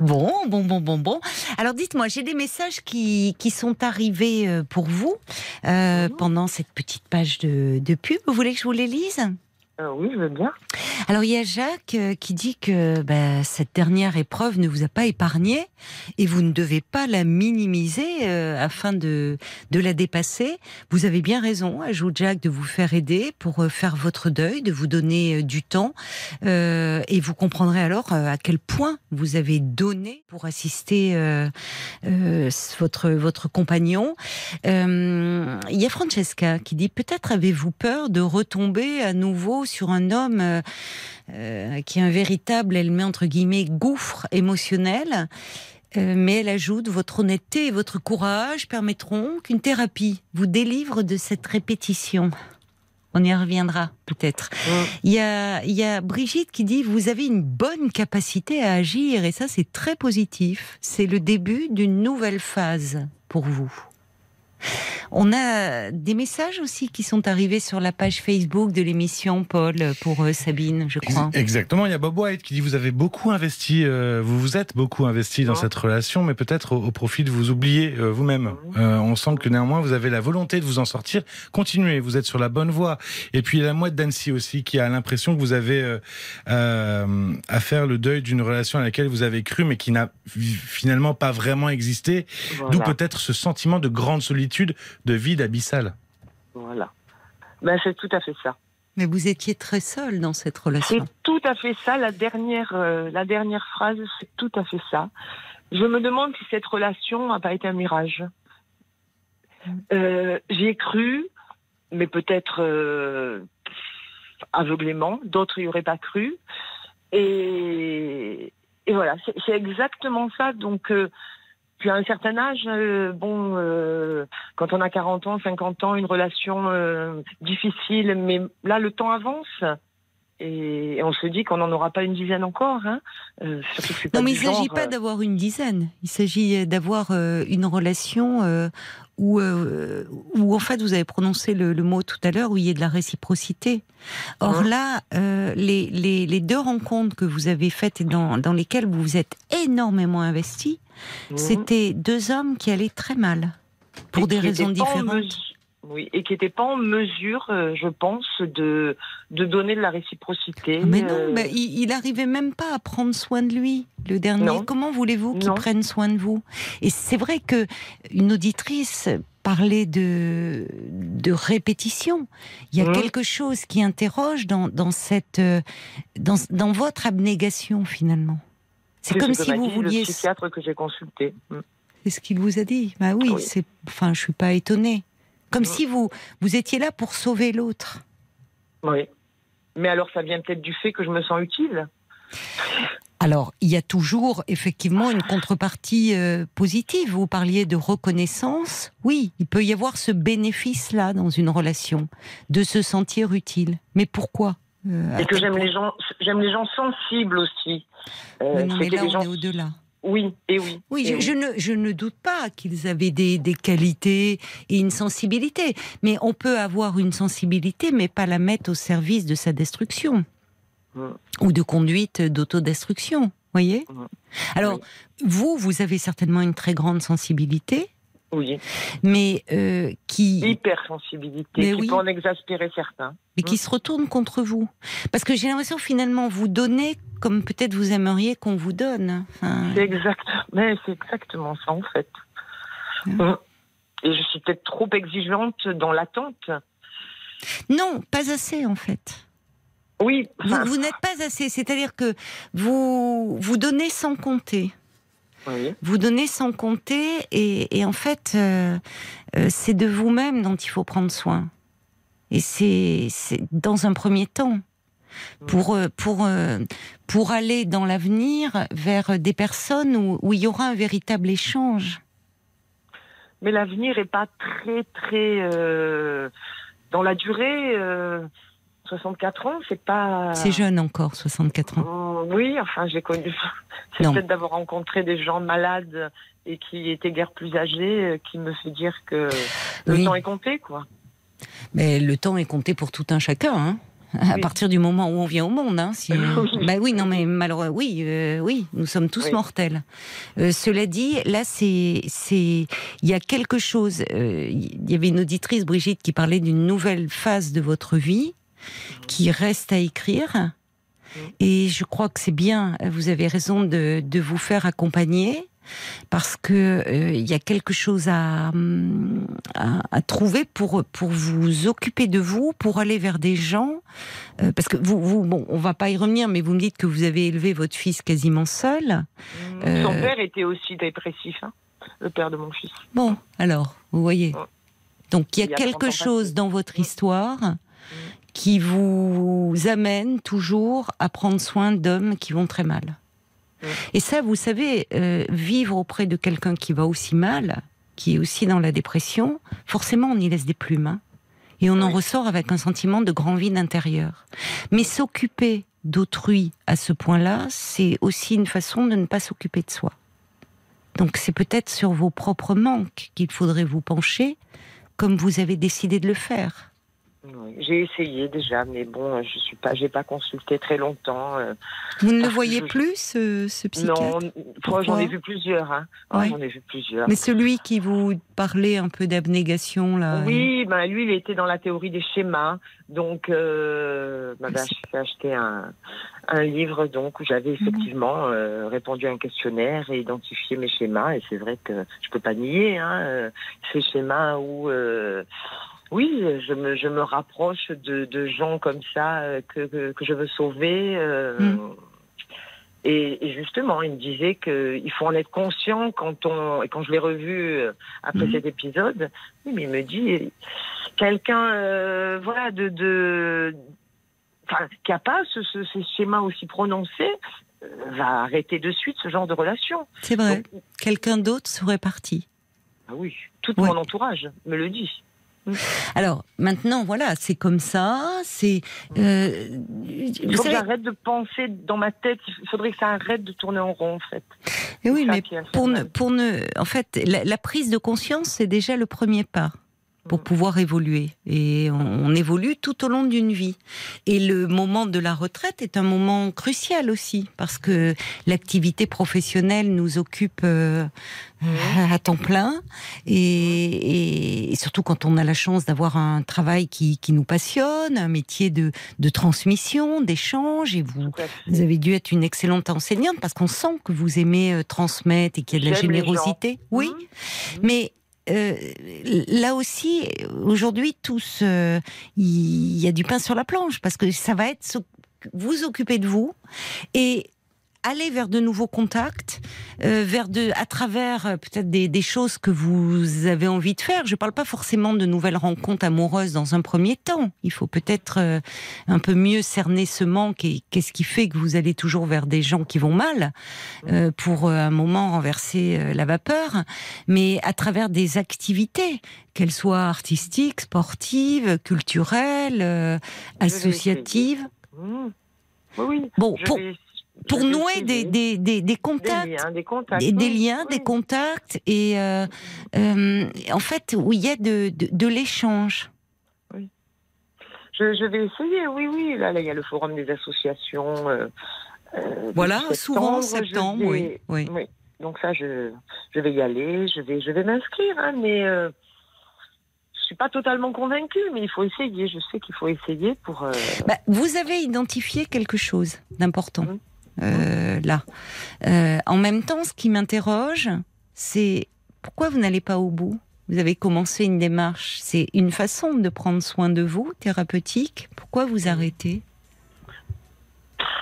bon, bon, bon, bon, bon. Alors dites-moi, j'ai des messages qui, qui sont arrivés euh, pour vous euh, pendant cette petite page de, de pub. Vous voulez que je vous les lise? Euh, oui, je veux bien. Alors il y a Jacques euh, qui dit que bah, cette dernière épreuve ne vous a pas épargné et vous ne devez pas la minimiser euh, afin de, de la dépasser. Vous avez bien raison, ajoute Jacques, de vous faire aider pour euh, faire votre deuil, de vous donner du temps et vous comprendrez alors à quel point vous avez donné pour assister votre, votre compagnon. Il y a Francesca qui dit peut-être avez-vous peur de retomber à nouveau sur un homme euh, euh, qui est un véritable, elle met entre guillemets, gouffre émotionnel. Euh, mais elle ajoute votre honnêteté et votre courage permettront qu'une thérapie vous délivre de cette répétition. On y reviendra peut-être. Y il y a Brigitte qui dit vous avez une bonne capacité à agir et ça c'est très positif. C'est le début d'une nouvelle phase pour vous. On a des messages aussi qui sont arrivés sur la page Facebook de l'émission Paul pour euh, Sabine, je crois. Exactement, il y a Bob White qui dit vous avez beaucoup investi, euh, vous vous êtes beaucoup investi dans Oh. cette relation, mais peut-être au, au profit de vous oublier euh, vous-même. Euh, on sent que néanmoins vous avez la volonté de vous en sortir. Continuez, vous êtes sur la bonne voie. Et puis il y a la mouette d'Annecy aussi qui a l'impression que vous avez euh, euh, à faire le deuil d'une relation à laquelle vous avez cru, mais qui n'a fi- finalement pas vraiment existé. Voilà. D'où peut-être ce sentiment de grande solitude, de vide abyssal. Voilà. Ben, c'est tout à fait ça. Mais vous étiez très seul dans cette C'est relation. tout à fait ça. La dernière, euh, la dernière phrase, c'est tout à fait ça. Je me demande si cette relation n'a pas été un mirage. Euh, J'y ai cru, mais peut-être euh, aveuglément. D'autres n'y auraient pas cru. Et, et voilà, c'est c'est exactement ça. Donc, euh, puis à un certain âge, euh, bon, euh, quand on a 40 ans, 50 ans, une relation euh, difficile, mais là, le temps avance. Et on se dit qu'on n'en aura pas une dizaine encore. Hein. Euh, surtout que pas Non, mais il ne s'agit pas euh, d'avoir une dizaine. Il s'agit d'avoir une relation euh, où, euh, où, en fait, vous avez prononcé le, le mot tout à l'heure, où il y a de la réciprocité. Or Ouais. là, euh, les, les, les deux rencontres que vous avez faites et dans, dans lesquelles vous vous êtes énormément investi, mhm. c'était deux hommes qui allaient très mal, pour Et des raisons différentes. Oui, et qui n'étaient pas en mesure, euh, je pense, de, de donner de la réciprocité. Ah, Mais non, euh, mais il, il arrivait même pas à prendre soin de lui. Le dernier, Non. comment voulez-vous qu'il prenne soin de vous? Et c'est vrai que une auditrice parlait de de répétition. Il y a Mhm. quelque chose qui interroge dans dans cette euh, dans dans votre abnégation finalement. C'est c'est comme ce si vous dit vouliez. Le psychiatre que j'ai consulté. Mm. C'est ce qu'il vous a dit. Bah oui, Oui. c'est. Enfin, je suis pas étonnée. Comme Mhm. si vous vous étiez là pour sauver l'autre. Oui. Mais alors, ça vient peut-être du fait que je me sens utile. Alors, il y a toujours effectivement une contrepartie euh, positive. Vous parliez de reconnaissance. Oui, il peut y avoir ce bénéfice-là dans une relation, de se sentir utile. Mais pourquoi Euh, Et que j'aime les gens, j'aime les gens sensibles aussi. Euh, non, mais là, des on gens- est au-delà. Oui, et oui. Oui, et je, je ne, je ne doute pas qu'ils avaient des, des qualités et une sensibilité. Mais on peut avoir une sensibilité, mais pas la mettre au service de sa destruction. Mm. Ou de conduite d'autodestruction. Voyez? Mm. Alors, Oui. vous, vous avez certainement une très grande sensibilité, Oui, mais euh, qui, hypersensibilité, Mais qui oui. peut en exaspérer certains. mais qui se retourne contre vous. Parce que j'ai l'impression finalement vous donnez comme peut-être vous aimeriez qu'on vous donne. Enfin, C'est exact, mais c'est exactement ça en fait. Mm. Mm. Et je suis peut-être trop exigeante dans l'attente. non, pas assez en fait. Oui, Vous, enfin, vous n'êtes pas assez. C'est-à-dire que vous vous donnez sans compter. Oui. Vous donnez sans compter et, et en fait, euh, euh, c'est de vous-même dont il faut prendre soin. Et c'est dans un premier temps pour euh, pour pour aller dans l'avenir vers des personnes où, où il y aura un véritable échange. Mais l'avenir est pas très très euh, dans la durée. euh, 64 ans, c'est pas. C'est jeune encore, 64 ans. Mm, Oui, enfin, j'ai connu. C'est peut-être d'avoir rencontré des gens malades et qui étaient guère plus âgés euh, qui me fait dire que le temps est compté, quoi. Mais le temps est compté pour tout un chacun. Hein à Oui. partir du moment où on vient au monde, hein, si, bah oui, non, mais malheureusement, oui, euh, oui, nous sommes tous Oui. mortels. Euh, cela dit, là, c'est, c'est, il y a quelque chose. euh, Il y avait une auditrice, Brigitte, qui parlait d'une nouvelle phase de votre vie qui reste à écrire. Et je crois que c'est bien. Vous avez raison de, de vous faire accompagner parce que euh, il y a quelque chose à, hum, à, à trouver pour pour vous occuper de vous, pour aller vers des gens. euh, parce que vous, vous, bon, on va pas y revenir, mais vous me dites que vous avez élevé votre fils quasiment seul. Euh, Son père était aussi dépressif, hein, le père de mon fils. Bon, alors, vous voyez. Donc il y a Il y a 30 quelque chose dans votre histoire qui vous amène toujours à prendre soin d'hommes qui vont très mal. Et ça, vous savez, euh, vivre auprès de quelqu'un qui va aussi mal, qui est aussi dans la dépression, forcément on y laisse des plumes. hein. et on en ressort avec un sentiment de grand vide intérieur. Mais s'occuper d'autrui à ce point-là, c'est aussi une façon de ne pas s'occuper de soi. Donc c'est peut-être sur vos propres manques qu'il faudrait vous pencher, comme vous avez décidé de le faire. Oui, J'ai essayé déjà, mais bon, je suis pas, j'ai pas consulté très longtemps. euh, Vous ne le voyez je- plus, ce, ce psychiatre non, j'en ai vu plusieurs. Hein. Ouais, Ouais. J'en ai vu plusieurs. Mais celui qui vous parlait un peu d'abnégation, là. Oui, ben lui, il était dans la théorie des schémas. Donc, euh, m'avait C'est- acheté, acheté un, un livre donc où j'avais effectivement euh, répondu à un questionnaire et identifié mes schémas. Et c'est vrai que je peux pas nier hein, euh, ces schémas où, euh, oui, je me, je me rapproche de, de gens comme ça euh, que, que, que je veux sauver. euh, Mm. Et, et justement, il me disait qu'il faut en être conscient quand on et quand je l'ai revu euh, après Mhm. cet épisode. Oui, mais il me dit quelqu'un, euh, voilà, de, de qui a pas ce, schémas aussi prononcés euh, va arrêter de suite ce genre de relation. C'est vrai. Quelqu'un d'autre serait parti. ah oui, tout Ouais. mon entourage me le dit. Alors maintenant, voilà, c'est comme ça. C'est. euh, Il faut que j'arrête de penser dans ma tête. Il faudrait que ça arrête de tourner en rond, en fait. Eh oui, ça mais pour ne, pour ne, en fait, la, la prise de conscience, c'est déjà le premier pas pour pouvoir évoluer. Et on, on évolue tout au long d'une vie. Et le moment de la retraite est un moment crucial aussi, parce que l'activité professionnelle nous occupe euh, à temps plein, et, et surtout quand on a la chance d'avoir un travail qui, qui nous passionne, un métier de, de transmission, d'échange, et vous, vous avez dû être une excellente enseignante parce qu'on sent que vous aimez euh, transmettre et qu'il y a de la générosité. Oui, Mhm. mais euh, là aussi, aujourd'hui, tous, euh, il y a du pain sur la planche parce que ça va être vous occuper de vous. Et aller vers de nouveaux contacts, euh, vers de, à travers euh, peut-être des, des choses que vous avez envie de faire. Je ne parle pas forcément de nouvelles rencontres amoureuses dans un premier temps. Il faut peut-être euh, un peu mieux cerner ce manque et qu'est-ce qui fait que vous allez toujours vers des gens qui vont mal pour un moment renverser la vapeur, mais à travers des activités, qu'elles soient artistiques, sportives, culturelles, associatives. Mhm. Oui, oui. Bon, pour, pour nouer des, des, des, des contacts. Des liens, des contacts. Des, des oui, liens, oui. des contacts, et euh, euh, en fait, où il y a de, de, de l'échange. Je, je vais essayer, oui, oui. Là, là, il y a le forum des associations. euh, Voilà, depuis souvent septembre, septembre, vais- oui. Oui. Donc ça, je, je vais y aller, je vais, je vais m'inscrire, hein, mais je suis pas totalement convaincue, mais il faut essayer. Je sais qu'il faut essayer pour. euh, Bah, vous avez identifié quelque chose d'important Mhm. Euh, là. Euh, en même temps, ce qui m'interroge, c'est pourquoi vous n'allez pas au bout? Vous avez commencé une démarche. C'est une façon de prendre soin de vous, thérapeutique. Pourquoi vous arrêtez?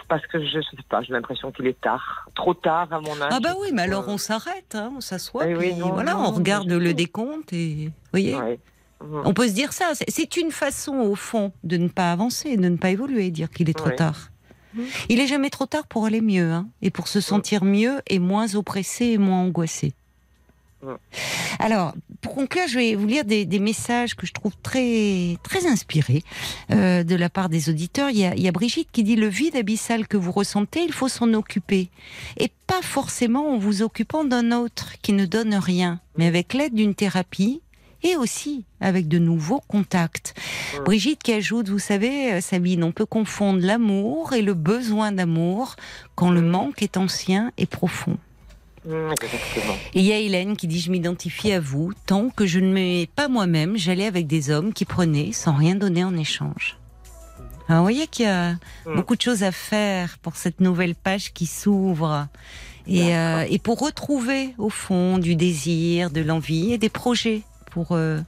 Parce que je sais pas, j'ai l'impression qu'il est tard, trop tard à mon âge. Ah bah oui, mais alors Euh, on s'arrête, hein, on s'assoit, Eh oui, voilà, non, on regarde je le décompte et voyez? ouais. On peut se dire ça. C'est- C'est une façon, au fond, de ne pas avancer, de ne pas évoluer, dire qu'il est trop Ouais. tard. Mhm. Il est jamais trop tard pour aller mieux, hein, et pour se sentir mieux et moins oppressé et moins angoissé. Alors, pour conclure, je vais vous lire des, des messages que je trouve très très inspirés euh, de la part des auditeurs. Il y, a, il y a Brigitte qui dit le vide abyssal que vous ressentez, il faut s'en occuper, et pas forcément en vous occupant d'un autre qui ne donne rien, mais avec l'aide d'une thérapie et aussi avec de nouveaux contacts. Brigitte qui ajoute, vous savez, euh, Sabine, on peut confondre l'amour et le besoin d'amour quand le manque est ancien et profond. Exactement. Et il y a Hélène qui dit, je m'identifie à vous, tant que je ne m'aimais pas moi-même, j'allais avec des hommes qui prenaient sans rien donner en échange. Alors, vous voyez qu'il y a Mm. beaucoup de choses à faire pour cette nouvelle page qui s'ouvre. Et, euh, et pour retrouver, au fond, du désir, de l'envie et des projets pour, euh,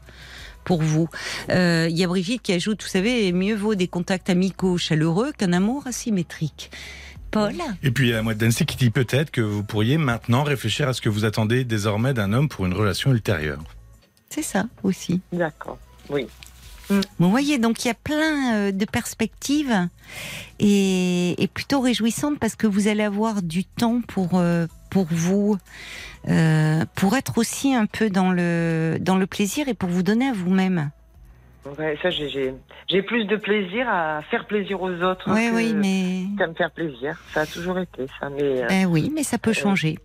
pour vous. Euh, Il y a Brigitte qui ajoute, vous savez, mieux vaut des contacts amicaux chaleureux qu'un amour asymétrique. Paul Et puis il y a la d'Annecy qui dit peut-être que vous pourriez maintenant réfléchir à ce que vous attendez désormais d'un homme pour une relation ultérieure. C'est ça aussi. D'accord. Oui. Bon, vous voyez, donc il y a plein euh, de perspectives et, et plutôt réjouissantes parce que vous allez avoir du temps pour, pour vous, euh, pour être aussi un peu dans le, dans le plaisir et pour vous donner à vous-même. Ouais, ça, j'ai- plus de plaisir à faire plaisir aux autres Oui, que- oui, mais. qu'à me faire plaisir. Ça a toujours été ça, mais euh, Ben oui, mais ça peut Euh, changer.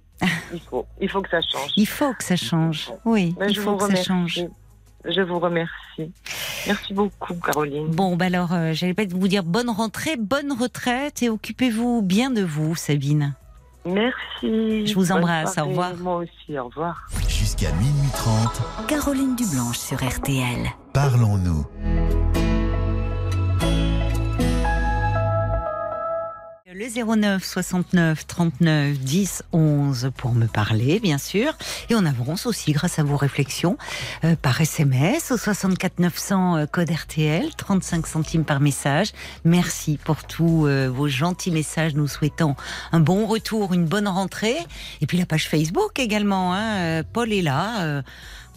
il faut, il faut que ça change. Il faut que ça change. Oui, Ben, il faut que ça change. Je vous remercie. Merci beaucoup, Caroline. Bon, bah alors, euh, j'allais pas vous dire bonne rentrée, bonne retraite et occupez-vous bien de vous, Sabine. Merci. Je vous embrasse, au revoir. Moi aussi, au revoir. Jusqu'à minuit 30, Caroline Dublanche sur RTL. parlons-nous. Le 09 69 39 10 11 pour me parler, bien sûr. Et on avance aussi grâce à vos réflexions euh, par SMS au 64 900 euh, code RTL, 35 centimes par message. Merci pour tous euh, vos gentils messages, nous souhaitons un bon retour, une bonne rentrée. Et puis la page Facebook également. Hein, Paul est là.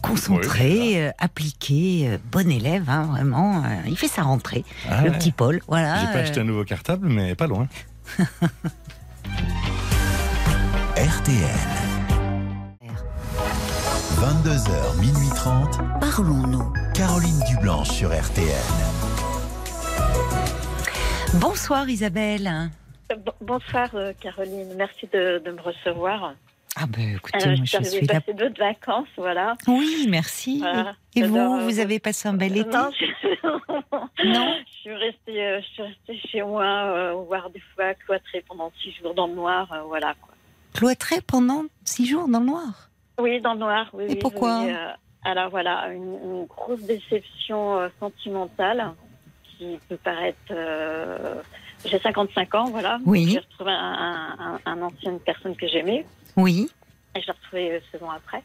Concentré, euh, appliqué, euh, bon élève, hein, vraiment. euh, il fait sa rentrée, Ah le ouais. petit Paul. Voilà. J'ai pas acheté un nouveau cartable, mais pas loin. RTL. 22h, minuit 30, Parlons-nous. Caroline Dublanche sur RTL. Bonsoir Isabelle. Bon- Bonsoir euh, Caroline, merci de, de me recevoir. Ah ben écoutez, Euh, moi, je suis passé d'autres vacances, voilà. Oui, merci. Voilà. Et J'adore, vous, euh, vous avez passé un bel été Non, je... Non je suis restée, euh, je suis restée chez moi, euh, voir des fois cloîtrée pendant six jours dans le noir, euh, voilà quoi. Cloîtré pendant six jours dans le noir Oui, dans le noir, oui. Et oui, pourquoi oui, euh, Alors voilà, une, une grosse déception euh, sentimentale qui peut paraître. euh, J'ai 55 ans, voilà. Oui. J'ai retrouvé un, un, un ancienne personne que j'aimais. Oui. Et je l'ai retrouvé euh, ans après.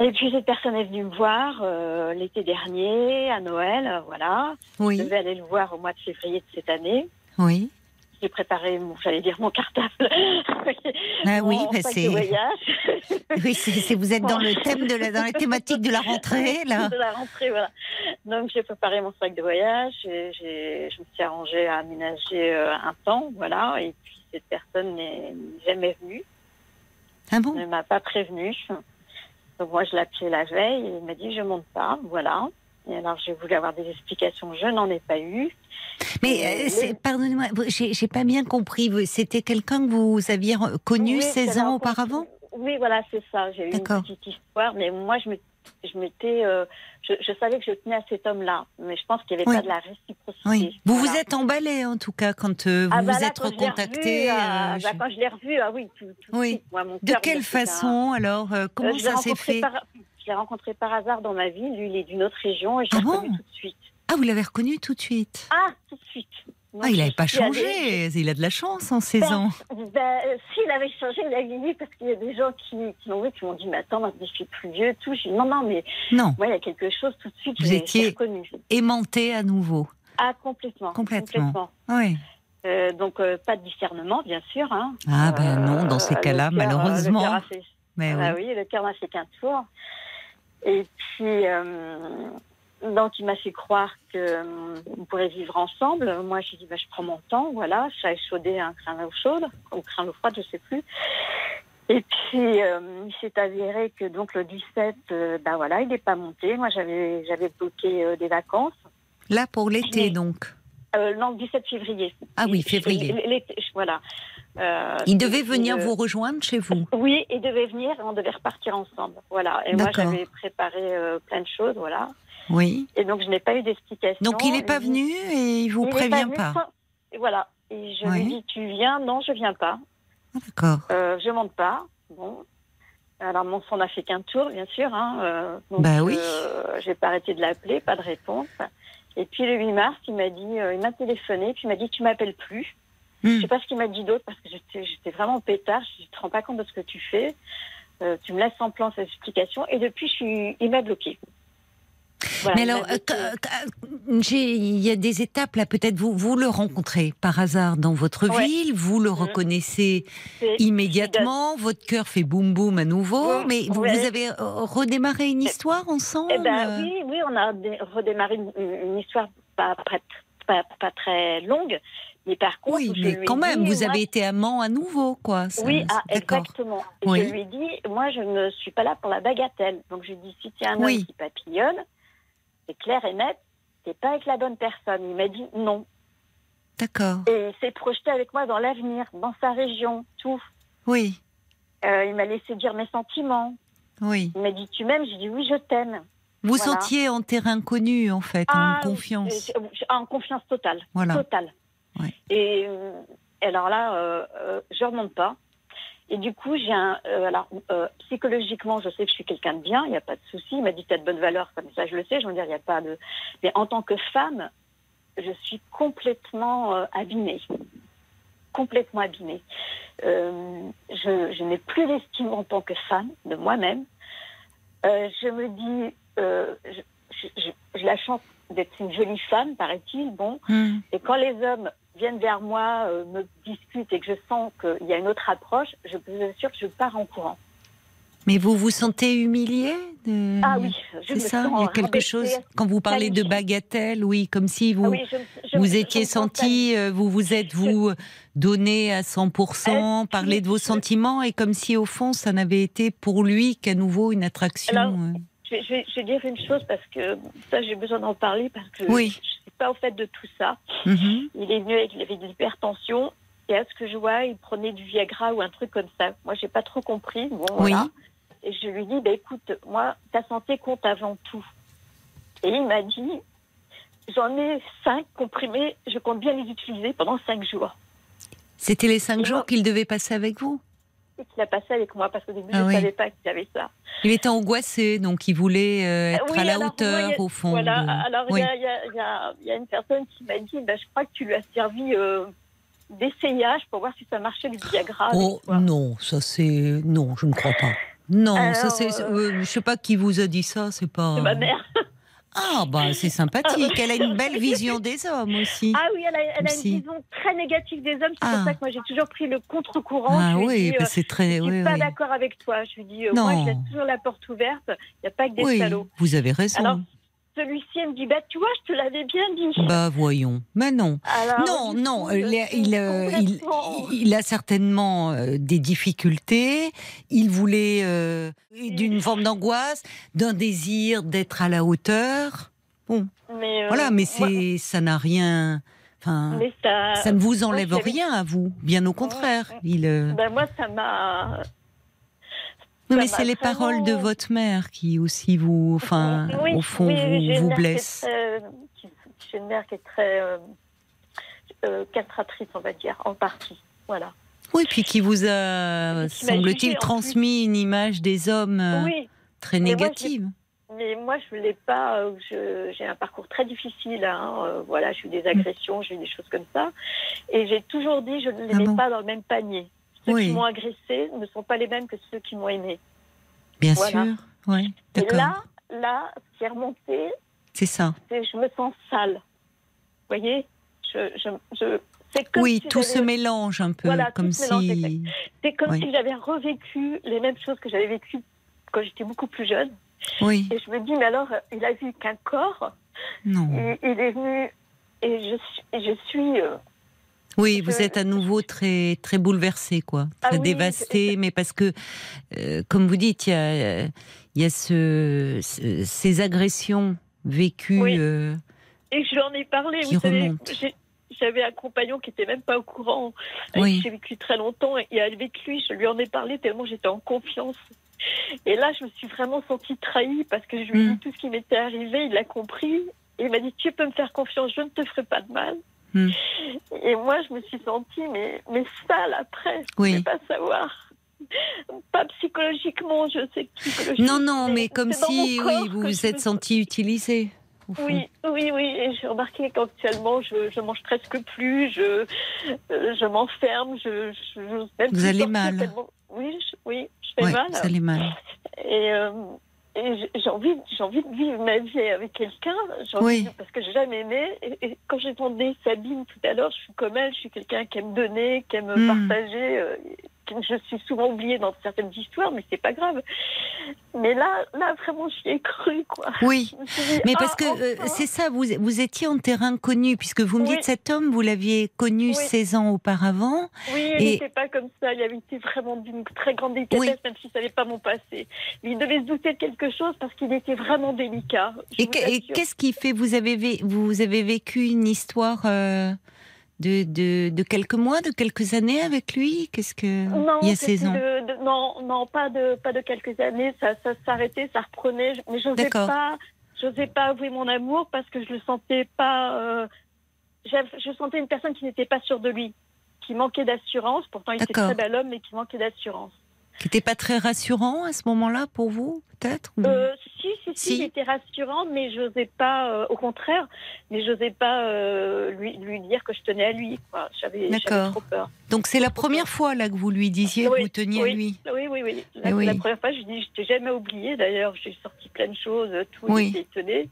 Et puis cette personne est venue me voir euh, l'été dernier, à Noël, euh, voilà. Je Oui. devais aller le voir au mois de février de cette année. Oui. J'ai préparé, mon, j'allais dire mon cartable. Ah oui, bah sac c'est. Oui, c'est, vous êtes dans le thème de la, dans la thématique de la rentrée là. de la rentrée, voilà. Donc j'ai préparé mon sac de voyage, et j'ai, je me suis arrangée à aménager euh, un temps, voilà. Et puis cette personne n'est jamais venue, Ah bon ne m'a pas prévenue. Donc moi je l'ai appelé la veille et il m'a dit je monte pas, voilà. Et alors j'ai voulu avoir des explications, je n'en ai pas eu. Mais euh, pardonnez-moi, j'ai, pas bien compris. C'était quelqu'un que vous aviez connu Oui, 16 j'avais ans auparavant? Oui, voilà, c'est ça. J'ai eu une petite histoire, mais moi je me je m'étais, euh, je, je savais que je tenais à cet homme-là, mais je pense qu'il n'y avait Oui. pas de la réciprocité. Oui. Vous Voilà. vous êtes emballé en tout cas quand euh, vous Ah bah vous là, êtes recontacté. euh, ah, bah, quand je l'ai revu, ah oui, tout, Oui. suite, moi, mon De quelle un- façon alors Comment ça s'est fait par- Je l'ai rencontré par hasard dans ma vie. Lui, il est d'une autre région et je l'ai Ah bon reconnu tout de suite. Ah, vous l'avez reconnu tout de suite. Ah, tout de suite. Ah, il n'avait pas changé. Il a de la chance en 16 ans. Ben, euh, s'il avait changé, il a vieilli parce qu'il y a des gens qui, qui l'ont vu, qui m'ont dit, mais attends, je suis plus vieux, tout. Dit, non, non, mais Non, moi, il y a quelque chose, tout de suite, Vous étiez- aimanté à nouveau. Ah, complètement. Complètement. Oui. Euh, donc, euh, pas de discernement, bien sûr. Hein. Ah ben non, dans ces cas-là, euh, malheureusement. le cœur a fait- Mais Ah oui. oui, le cœur m'a fait qu'un tour. Et puis, euh, donc, il m'a fait croire que euh, on pourrait vivre ensemble. Moi, j'ai dit, bah, je prends mon temps, voilà. Je suis échaudé un crin d'eau chaude, ou crin d'eau froide, je sais plus. Et puis, euh, il s'est avéré que donc le 17, euh, bah voilà, il n'est pas monté. Moi, j'avais j'avais bloqué euh, des vacances. Là pour l'été donc. Euh, non, le 17 février. Ah oui, février. l'été, voilà. Euh, Il devait venir euh, vous rejoindre chez vous. oui, il devait venir on devait repartir ensemble. Voilà. Et moi, j'avais préparé euh, plein de choses, voilà. Oui. Et donc, je n'ai pas eu d'explication. Donc il n'est pas venu et il vous il prévient pas. et Voilà. Et je Oui. lui dis, tu viens? Non, je viens pas. Ah, D'accord. Euh, je monte pas. Bon. Alors, mon son n'a fait qu'un tour, bien sûr. Hein. Euh, donc, Bah oui. euh, j'ai pas arrêté de l'appeler, pas de réponse. Et puis, le 8 mars, il m'a dit, euh, il m'a téléphoné, puis il m'a dit, tu m'appelles plus. Hmm. Je sais pas ce qu'il m'a dit d'autre parce que j'étais, vraiment pétard. Je ne te rends pas compte de ce que tu fais. Tu me laisses en plan ces explications. Et depuis, je suis, il m'a bloqué. Voilà, Mais alors, euh, que- que- j'ai- il y a des étapes là. Peut-être vous vous le rencontrez par hasard dans votre Ouais. ville, vous le Mhm. reconnaissez immédiatement, votre cœur fait boum boum à nouveau. Oui, Mais vous, ouais. vous avez euh, redémarré une histoire ensemble? Eh ben, oui, oui, on a dé- redémarré une, une histoire pas, pas, pas, pas très longue. Mais par contre, Oui, mais quand même, dit, vous moi, avez été amant à nouveau, quoi. Ça, Oui, ah, exactement. Oui. Je lui ai dit, moi, je ne suis pas là pour la bagatelle. Donc, je lui ai dit, si tu es un Oui. homme qui papillonne, c'est clair et net, t'es pas avec la bonne personne. Il m'a dit non. D'accord. Et il s'est projeté avec moi dans l'avenir, dans sa région, tout. Oui, Euh, il m'a laissé dire mes sentiments. oui. Il m'a dit, tu m'aimes? J'ai dit, oui, je t'aime. Vous Voilà. sentiez en terrain connu, en fait, Ah, en confiance. euh, euh, En confiance totale. Voilà. Totale. Ouais. Et alors là, euh, euh, je remonte pas. Et du coup, j'ai un. euh, alors, euh, psychologiquement, je sais que je suis quelqu'un de bien, il n'y a pas de souci. Il m'a dit, tu as de bonnes valeurs, comme ça, je le sais. Je veux dire, il n'y a pas de. Mais en tant que femme, je suis complètement euh, abîmée. Complètement abîmée. Je n'ai plus d'estime en tant que femme de moi-même. Je me dis, je- je- la chance d'être une jolie femme, paraît-il. Bon, Hmm. et quand les hommes viennent vers moi, euh, me discutent et que je sens qu'il y a une autre approche, je vous assure que je pars en courant. Mais vous vous sentez humilié de... Ah oui, je C'est ça, il y a quelque chose. Quand vous parlez de bagatelle, oui, comme si vous, Ah oui, je- je- vous étiez senti, euh, vous vous êtes vous donné à 100%, Euh, parlé de vos sentiments, et comme si au fond ça n'avait été pour lui qu'à nouveau une attraction. Alors. Je vais, je vais- je vais dire une chose parce que ça, j'ai besoin d'en parler parce que Oui. je ne suis pas au fait de tout ça. Mhm. Il est venu avec, il avait de l'hypertension. Et à ce que je vois, il prenait du Viagra ou un truc comme ça. Moi, j'ai pas trop compris. Bon, Oui. voilà. Et je lui dis, bah, écoute, moi, ta santé compte avant tout. Et il m'a dit, j'en ai cinq comprimés, je compte bien les utiliser pendant cinq jours. C'était les cinq jours qu'il devait passer avec vous? Et qu'il a passé avec moi parce qu'au début, Ah je ne oui. savais pas qu'il avait ça. Il était angoissé, donc il voulait euh, être oui, à la alors, hauteur, a- au fond. Voilà, de- alors il Oui. y, y y y a une personne qui m'a dit, bah, je crois que tu lui as servi euh, d'essayage pour voir si ça marchait le Viagra. Oh non, ça c'est non, je ne crois pas. Non, Alors, ça c'est. euh, euh, je sais pas qui vous a dit ça, c'est pas. C'est ma mère. Ah bah c'est sympathique. Elle a une belle vision des hommes aussi. Ah oui, elle a, elle a Si. une vision très négative des hommes. C'est Ah. pour ça que moi j'ai toujours pris le contre-courant. Ah je oui, bah, euh, c'est très. je suis oui, pas oui. d'accord avec toi. Je lui dis, euh, moi je laisse toujours la porte ouverte. Il n'y a pas que des Oui, salauds. vous avez raison. Alors, Celui-ci, elle me dit, bah tu vois, je te l'avais bien dit. bah voyons. Mais non. Alors, Non, non, il, il, euh, il- a certainement euh, des difficultés. Il voulait euh, d'une forme d'angoisse, d'un désir d'être à la hauteur. Bon, Mais, euh, voilà, mais c'est, ça n'a rien. Enfin, ça, ça ne vous enlève moi, rien à vous, bien au contraire. Il. euh, ben, moi, ça m'a. Ça mais c'est les paroles de votre mère qui aussi vous, enfin, Oui, au fond, oui, vous, vous blessent. qui- J'ai une mère qui est très euh, euh, castratrice, on va dire, en partie. Voilà. Oui, puis qui vous a, semble-t-il, transmis une image des hommes euh, très négative. mais moi, je ne l'ai pas. euh, J'ai un parcours très difficile. hein, euh, voilà, j'ai eu des agressions, j'ai eu des choses comme ça. Et j'ai toujours dit, je ne les Ah mets bon pas dans le même panier. Ceux Oui. qui m'ont agressé ne sont pas les mêmes que ceux qui m'ont aimé. Bien voilà. sûr, oui, Et là, là, ce qui est remonté, C'est ça. c'est je me sens sale. Vous voyez? Je, je, je, c'est comme Oui, si tout se mélange un peu, Voilà, comme si. C'est comme Oui. si j'avais revécu les mêmes choses que j'avais vécues quand j'étais beaucoup plus jeune. Oui, Et je me dis, mais alors, il a vu qu'un corps, non. il, il est venu, et je suis, et je suis euh, Oui, vous êtes à nouveau très très bouleversé, quoi, Ah très dévasté, mais parce que, euh, comme vous dites, il y a, y a ce, ce- ces agressions vécues. Oui. euh, Et je lui en ai parlé, Qui vous savez, j'avais un compagnon qui était même pas au courant, Oui. j'ai vécu très longtemps, et avec lui, je lui en ai parlé tellement j'étais en confiance. Et là, je me suis vraiment sentie trahie parce que je lui ai Mm. dit tout ce qui m'était arrivé, il l'a compris, et il m'a dit, tu peux me faire confiance, je ne te ferai pas de mal. Mm. Et moi, je me suis sentie, mais, mais sale après, je ne pas savoir. Pas psychologiquement, je sais que psychologiquement. Non, non, mais comme si, oui, vous vous je êtes me senti utilisé. au fond. oui, oui, oui. Et j'ai remarqué qu'actuellement, je, je mange presque plus, je, euh, je m'enferme, je, je, j'ose même Vous allez mal. tellement- Oui, je, oui, je fais Ouais, mal. ça allait mal. Et, euh, j'ai- j'ai envie, j'ai envie de vivre ma vie avec quelqu'un, j'ai envie Oui. parce que j'ai jamais aimé. Et, et quand j'ai entendu Sabine tout à l'heure, je suis comme elle, je suis quelqu'un qui aime donner, qui aime Hmm. partager. euh, je suis souvent oubliée dans certaines histoires, mais c'est pas grave. Mais là, là vraiment, j'y ai cru, quoi. Oui. Dit, Mais ah, parce que euh, enfin. c'est ça, vous, vous étiez en terrain connu, puisque vous me Oui. dites cet homme, vous l'aviez connu Oui. 16 ans auparavant. Oui, il Et- n'était pas comme ça. Il avait été vraiment d'une très grande délicatesse, Oui. même si ça n'avait pas mon passé. Il devait se douter de quelque chose parce qu'il était vraiment délicat. Et, et qu'est-ce qui fait vous avez, vous avez vécu une histoire euh, de, de, de quelques mois, de quelques années avec lui? Qu'est-ce que non, il y a c'était 16 ans de- de- non, non, pas de, pas de quelques années. Ça, ça s'arrêtait, ça reprenait. Mais je n'osais pas, j'osais pas avouer mon amour parce que je le sentais pas. euh, je sentais une personne qui n'était pas sûre de lui, qui manquait d'assurance. Pourtant, il était très bel homme, mais qui manquait d'assurance. Qui n'était pas très rassurant à ce moment-là pour vous, peut-être Euh, si, si, si, Si. était rassurant, mais je n'osais pas, euh, au contraire, mais je n'osais pas euh, lui, lui dire que je tenais à lui. J'avais trop peur. Donc c'est la première fois là que vous lui disiez que vous teniez oui, à lui. Oui, oui, oui. La, oui. la première fois, je dis, je t'ai jamais oublié. D'ailleurs, j'ai sorti plein de choses, tout, il était étonné.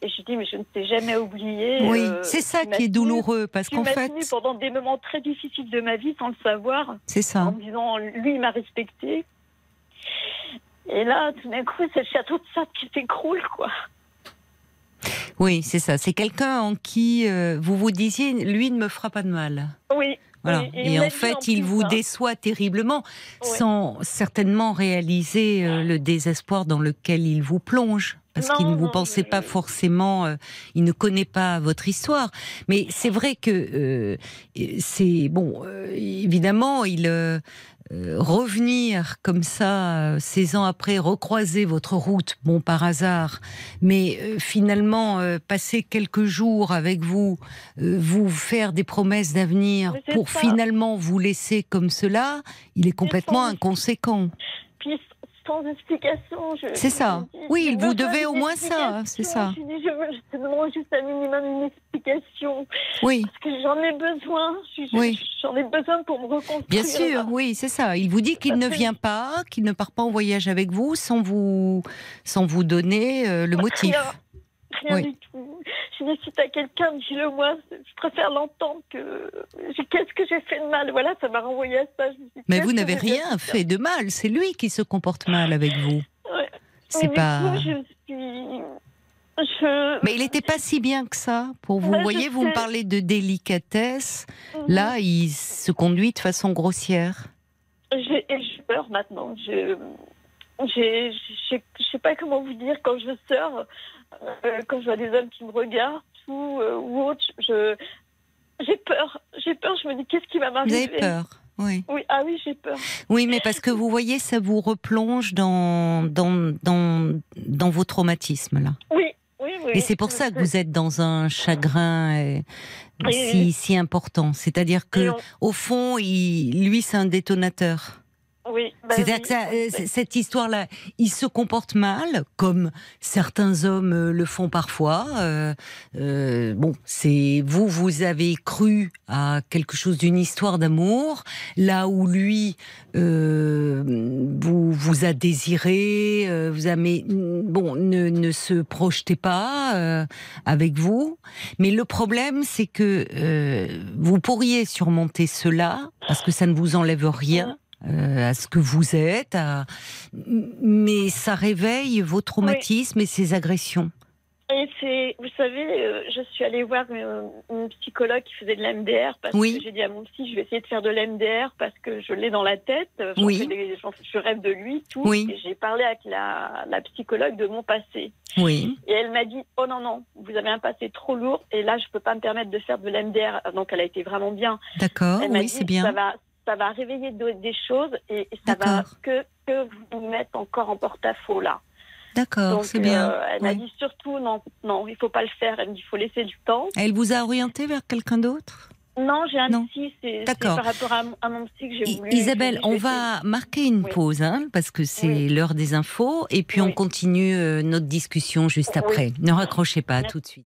Et je dis, mais je ne t'ai jamais oublié. Oui, euh, c'est ça qui est douloureux parce qu'en fait, tenu pendant des moments très difficiles de ma vie sans le savoir, c'est ça. en me disant, lui, il m'a respecté. Et là, tout d'un coup, c'est le château de sable qui s'écroule, quoi. Oui, c'est ça. C'est quelqu'un en qui euh, vous vous disiez, lui ne me fera pas de mal. Oui, Voilà. Oui, et en fait, en il vous déçoit terriblement, sans certainement réaliser euh, le désespoir dans lequel il vous plonge. Parce qu'il ne vous je- pas forcément, euh, il ne connaît pas votre histoire. Mais c'est vrai que euh, c'est bon. euh, évidemment, il revenir comme ça, euh, 16 ans après, recroiser votre route, bon par hasard, mais finalement passer quelques jours avec vous, vous faire des promesses d'avenir pour ça. finalement vous laisser comme cela, il est complètement inconséquent. Puis sans explication. je- C'est je ça. Oui, il vous devait au moins ça, c'est ça. Je dis, je je demande juste un minimum une explication. Oui. Parce que j'en ai besoin. Je- je- Oui. J'en ai besoin pour me reconstruire. Bien sûr, oui, c'est ça. Il vous dit qu'il ne vient pas, qu'il ne part pas en voyage avec vous sans vous, sans vous donner euh, le motif. Rien Oui. du tout. Je dis, si t'as quelqu'un, dis-le moi. Je préfère l'entendre que. Qu'est-ce que j'ai fait de mal? Voilà, ça m'a renvoyé à ça. Dis, Mais vous n'avez rien fait de mal. C'est lui qui se comporte mal avec vous. Ouais. C'est pas. Coup, je suis. Je... Mais il n'était pas si bien que ça pour vous. Bah, voyez, vous me parlez de délicatesse. Mhm. Là, il se conduit de façon grossière. J'ai peur maintenant. Je je sais pas comment vous dire quand je sors, euh, quand je vois des hommes qui me regardent ou, euh, ou autre, je j'ai peur. J'ai peur. Je me dis qu'est-ce qui va Vous m'arriver avez peur. Oui. Oui, ah oui, j'ai peur. Oui, mais parce que vous voyez, ça vous replonge dans, dans, dans, dans vos traumatismes, là. Oui, oui, oui. Et c'est pour ça que vous êtes dans un chagrin euh, si, si important. C'est-à-dire que, on- au fond, il, lui, c'est un détonateur. Oui, bah C'est-à-dire oui. que ça, euh, cette histoire-là, il se comporte mal, comme certains hommes euh, le font parfois. Euh, euh, bon, c'est vous, vous avez cru à quelque chose d'une histoire d'amour, là où lui euh, vous vous a désiré, vous a mais bon, ne, ne se projetez pas avec vous. Mais le problème, c'est que vous pourriez surmonter cela parce que ça ne vous enlève rien euh, à ce que vous êtes, à- mais ça réveille vos traumatismes et ces agressions. Et c'est, vous savez, euh, je suis allée voir euh, une psychologue qui faisait de l'MDR parce Oui. que j'ai dit à mon psy, je vais essayer de faire de l'MDR parce que je l'ai dans la tête. Oui. des- je rêve de lui, tout. Oui. J'ai parlé avec la, la psychologue de mon passé. Oui, Et elle m'a dit, oh non, non, vous avez un passé trop lourd et là, je peux pas me permettre de faire de l'MDR. Donc, elle a été vraiment bien. d'accord, elle m'a oui, c'est Ça bien. va, ça va réveiller de- des choses et ça va que, que vous mettre encore en porte-à-faux là. D'accord, c'est bien. euh, elle m'a dit surtout, non, non, il faut pas le faire. Elle me dit, il faut laisser du temps. Elle vous a orienté vers quelqu'un d'autre? Non, j'ai un Non. psy, c'est par rapport à, mon- à mon psy que j'ai voulu. Isabelle, on va marquer une Oui. pause, hein, parce que c'est Oui. l'heure des infos, et puis on continue euh, notre discussion juste après. Ne raccrochez pas, à tout de suite.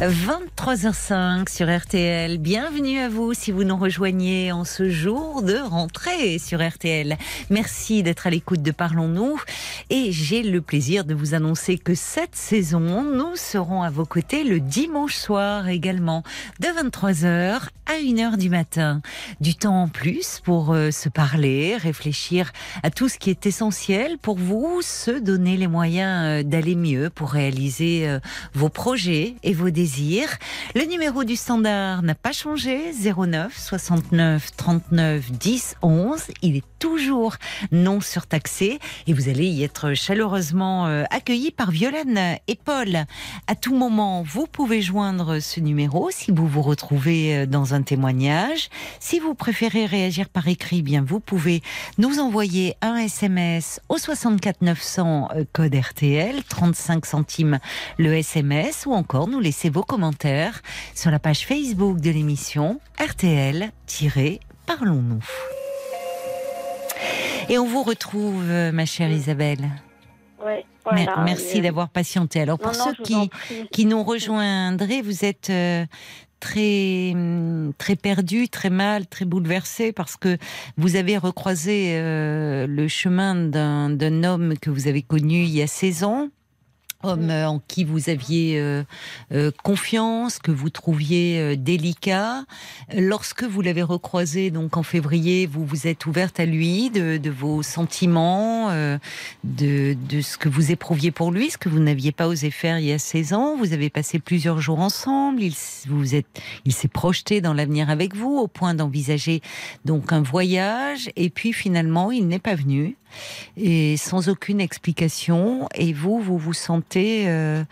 23h05 sur RTL. Bienvenue à vous si vous nous rejoignez en ce jour de rentrée sur RTL. Merci d'être à l'écoute de Parlons-nous. Et j'ai le plaisir de vous annoncer que cette saison, nous serons à vos côtés le dimanche soir également, de 23h à 1h du matin. Du temps en plus pour euh, se parler, réfléchir à tout ce qui est essentiel pour vous, se donner les moyens euh, d'aller mieux pour réaliser euh, vos projets et vos désirs. Le numéro du standard n'a pas changé, 09 69 39 10 11. Il est toujours non surtaxé et vous allez y être chaleureusement euh, accueillis par Violaine et Paul. À tout moment, vous pouvez joindre ce numéro si vous vous retrouvez euh, dans un témoignage. Si vous préférez réagir par écrit, bien vous pouvez nous envoyer un SMS au 64 900 euh, code RTL, 35 centimes le SMS ou encore nous laisser vos commentaires sur la page Facebook de l'émission RTL-Parlons-nous. Et on vous retrouve, euh, ma chère Isabelle. Ouais, voilà, Merci et- d'avoir patienté. Alors pour Non, non, ceux qui, qui nous rejoindraient, vous êtes euh, très hum, très perdu, très mal, très bouleversé parce que vous avez recroisé euh, le chemin d'un d'un homme que vous avez connu il y a 16 ans. Homme euh, en qui vous aviez euh, euh, confiance, que vous trouviez euh, délicat. Lorsque vous l'avez recroisé donc en février, vous vous êtes ouverte à lui de, de vos sentiments, euh, de, de ce que vous éprouviez pour lui, ce que vous n'aviez pas osé faire il y a 16 ans. Vous avez passé plusieurs jours ensemble. Il, vous êtes, il s'est projeté dans l'avenir avec vous au point d'envisager donc un voyage. Et puis finalement, il n'est pas venu et sans aucune explication. Et vous, vous vous sentez euh,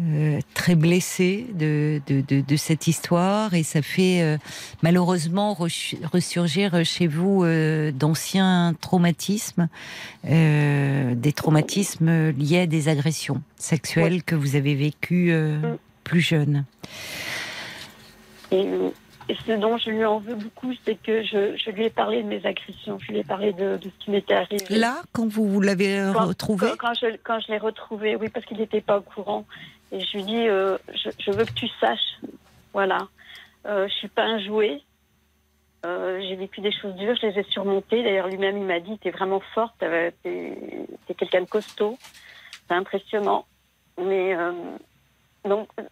euh, très blessé de, de, de, de cette histoire et ça fait euh, malheureusement ressurgir chez vous d'anciens traumatismes, des traumatismes liés à des agressions sexuelles que vous avez vécues Mm. plus jeune. Et, euh, ce dont je lui en veux beaucoup, c'est que je, je lui ai parlé de mes agressions, je lui ai parlé de, de ce qui m'était arrivé. Là, quand vous, vous l'avez euh, retrouvé Quand, quand je, quand je l'ai retrouvé, oui, parce qu'il n'était pas au courant. Et je lui dis, euh, je, je veux que tu saches, voilà, euh, je suis pas un jouet. Euh, j'ai vécu des choses dures, je les ai surmontées. D'ailleurs, lui-même, il m'a dit, t'es vraiment forte, t'es es, quelqu'un de costaud. C'est impressionnant. Mais euh, donc, euh,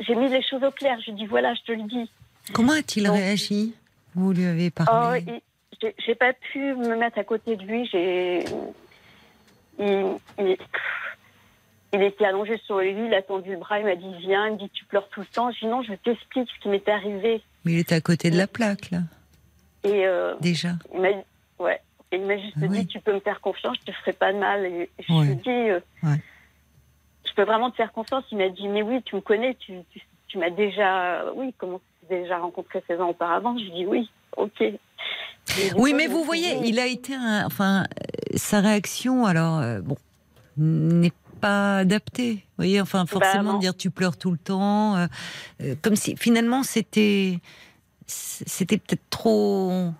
j'ai mis les choses au clair. Je lui dis, voilà, je te le dis. Comment a-t-il réagi Vous lui avez Oh, parlé il- j'ai- pas pu me mettre à côté de lui. J'ai, il, il- il était allongé sur le lit, il a tendu le bras, il m'a dit viens, il me dit tu pleures tout le temps. Je dis non, je t'explique ce qui m'est arrivé. Mais il était à côté de la plaque, là, Et euh, déjà. il m'a, ouais, il m'a juste Ah dit tu peux me faire confiance, je te ferai pas de mal. Et je lui ai dit euh, Ouais. je peux vraiment te faire confiance. Il m'a dit mais oui, tu me connais, tu, tu, tu m'as déjà, oui, comment déjà rencontré 16 ans auparavant. Je lui dis oui, ok. Oui, coup, mais vous voyez, dit, il a été, un- enfin, sa réaction, alors, euh, bon, n'est pas adaptée. Vous voyez, enfin, forcément, non. de dire tu pleures tout le temps, euh, euh, comme si finalement c'était, c'était peut-être trop,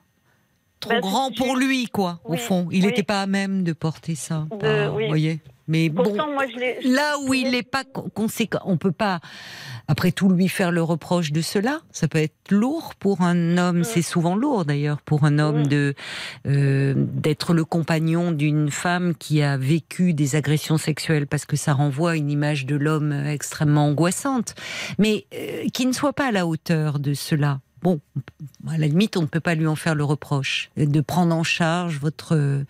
trop Bah, grand pour lui, quoi. Au fond, il oui. n'était pas à même de porter ça. De- oui. Vous voyez. Mais bon, Pourtant, moi, je l'ai. là où il n'est pas con- conséquent, on peut pas, après tout, lui faire le reproche de cela. Ça peut être lourd pour un homme. Mm. C'est souvent lourd d'ailleurs pour un homme Mm. de euh, d'être le compagnon d'une femme qui a vécu des agressions sexuelles, parce que ça renvoie à une image de l'homme extrêmement angoissante, mais euh, qui ne soit pas à la hauteur de cela. Bon, à la limite, on ne peut pas lui en faire le reproche de prendre en charge votre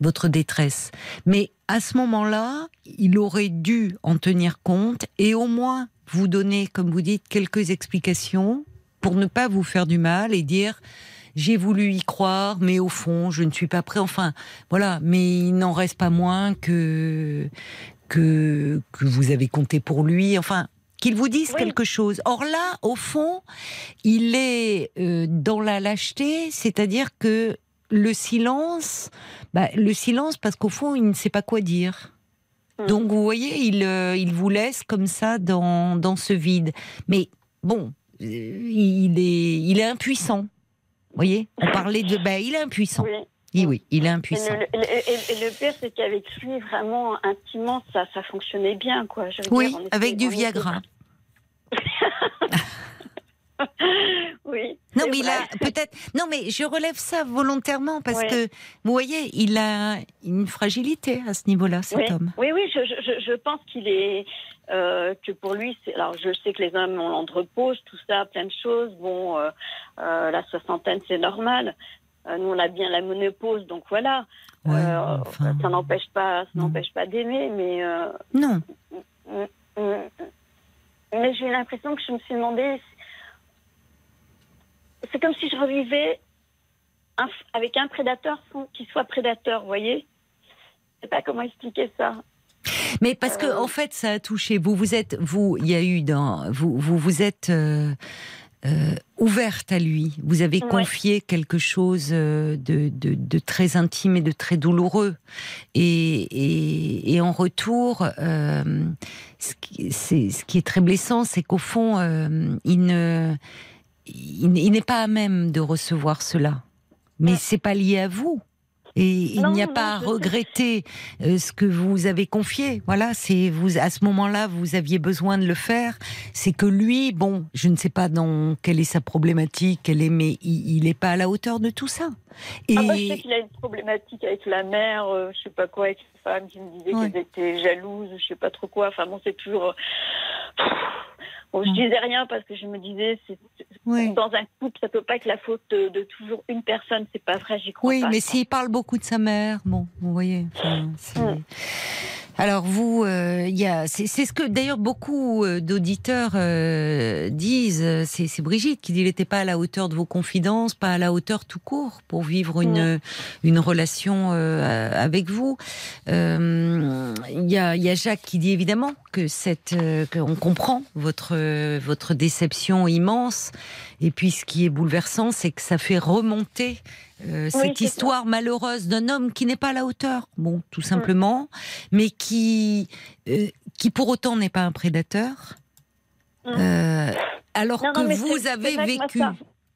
votre détresse. Mais à ce moment-là, il aurait dû en tenir compte et au moins vous donner, comme vous dites, quelques explications pour ne pas vous faire du mal et dire j'ai voulu y croire, mais au fond, je ne suis pas prêt. Enfin, voilà. Mais il n'en reste pas moins que que que vous avez compté pour lui. Enfin, qu'il vous dise Oui. quelque chose. Or là, au fond, il est euh, dans la lâcheté, c'est-à-dire que le silence, bah, le silence parce qu'au fond, il ne sait pas quoi dire. Mm. Donc vous voyez, il, euh, il vous laisse comme ça dans, dans ce vide. Mais bon, euh, il est, il est impuissant. Vous voyez On parlait de... Ben, il est impuissant. Oui. Oui, oui, il est impuissant. le, et- et le pire, c'est qu'avec lui, vraiment, intimement, ça, ça fonctionnait bien, quoi. Je veux Oui, dire, avec du Viagra. Oui. Non, mais il a peut-être. Non, mais je relève ça volontairement parce que vous voyez, il a une fragilité à ce niveau-là, cet oui. homme. Oui, oui, je, je, je pense qu'il est. euh, que pour lui. Alors, je sais que les hommes ont l'andropause, tout ça, plein de choses. Bon, euh, euh, la soixantaine, c'est normal. Nous, on a bien la ménopause, donc voilà. Ouais, enfin, ça n'empêche pas, ça n'empêche pas d'aimer, mais. Non. Mm, mm. Mais j'ai l'impression que je me suis demandé. C'est comme si je revivais un- avec un prédateur sans qu'il soit prédateur, vous voyez? Je sais pas comment expliquer ça. Mais parce que Euh. en fait, ça a touché. Vous, vous êtes, vous, il y a eu dans, vous, vous, vous êtes euh, euh, ouverte à lui. Vous avez Ouais. confié quelque chose euh, de, de, de très intime et de très douloureux. Et, et, et en retour, euh, ce, qui, ce qui est très blessant, c'est qu'au fond, euh, il ne, il, n'est pas à même de recevoir cela. Mais Mm. c'est pas lié à vous. Et il n'y a non, pas à sais. regretter euh, ce que vous avez confié. Voilà, c'est vous à ce moment-là, vous aviez besoin de le faire. C'est que lui, bon, je ne sais pas dans quelle est sa problématique, quelle est, mais il n'est pas à la hauteur de tout ça. Et Ah bah, je sais qu'il a une problématique avec la mère, euh, je sais pas quoi, avec une femme qui me disait Ouais. qu'elle était jalouse, je sais pas trop quoi. Enfin bon, c'est toujours. Bon, je Mm. disais rien parce que je me disais, Ouais. dans un couple, ça peut pas être la faute de, de toujours une personne. C'est pas vrai, j'y crois Oui, pas. mais s'il parle beaucoup de sa mère, bon, vous voyez. enfin, Mm. Alors vous, euh, il y a, c'est ce que d'ailleurs beaucoup euh, d'auditeurs euh, disent. C'est Brigitte qui dit qu'il n'était pas à la hauteur de vos confidences, pas à la hauteur tout court pour vivre une une relation euh, avec vous. Il y a y a Jacques qui dit évidemment que cette qu'on comprend votre euh, votre déception immense. Et puis ce qui est bouleversant, c'est que ça fait remonter euh, cette ça. histoire malheureuse d'un homme qui n'est pas à la hauteur, bon, tout simplement, mais qui, euh, qui pour autant n'est pas un prédateur, Mm. alors Non, que vous avez vécu.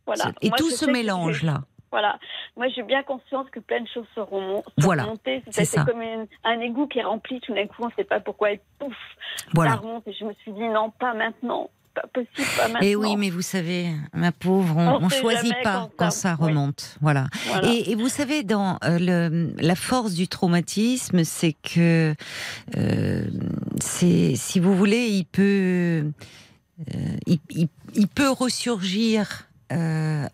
Voilà. Et Moi, tout ce sais que mélange j'ai- là. Voilà. Moi, j'ai bien conscience que plein de choses seront, seront Voilà. montées. C'est ça. comme une- un égout qui est rempli tout d'un coup, on ne sait pas pourquoi, et pouf, ça Voilà. remonte. Et je me suis dit, non, pas maintenant. Pas possible, pas maintenant. Et oui, mais vous savez, ma pauvre, on, sait choisit pas quand quand ça- ça oui. remonte. Voilà. Voilà. Et, et vous savez, dans euh, le, la force du traumatisme, c'est que euh, si vous voulez, il peut, euh, il, il- il peut ressurgir euh,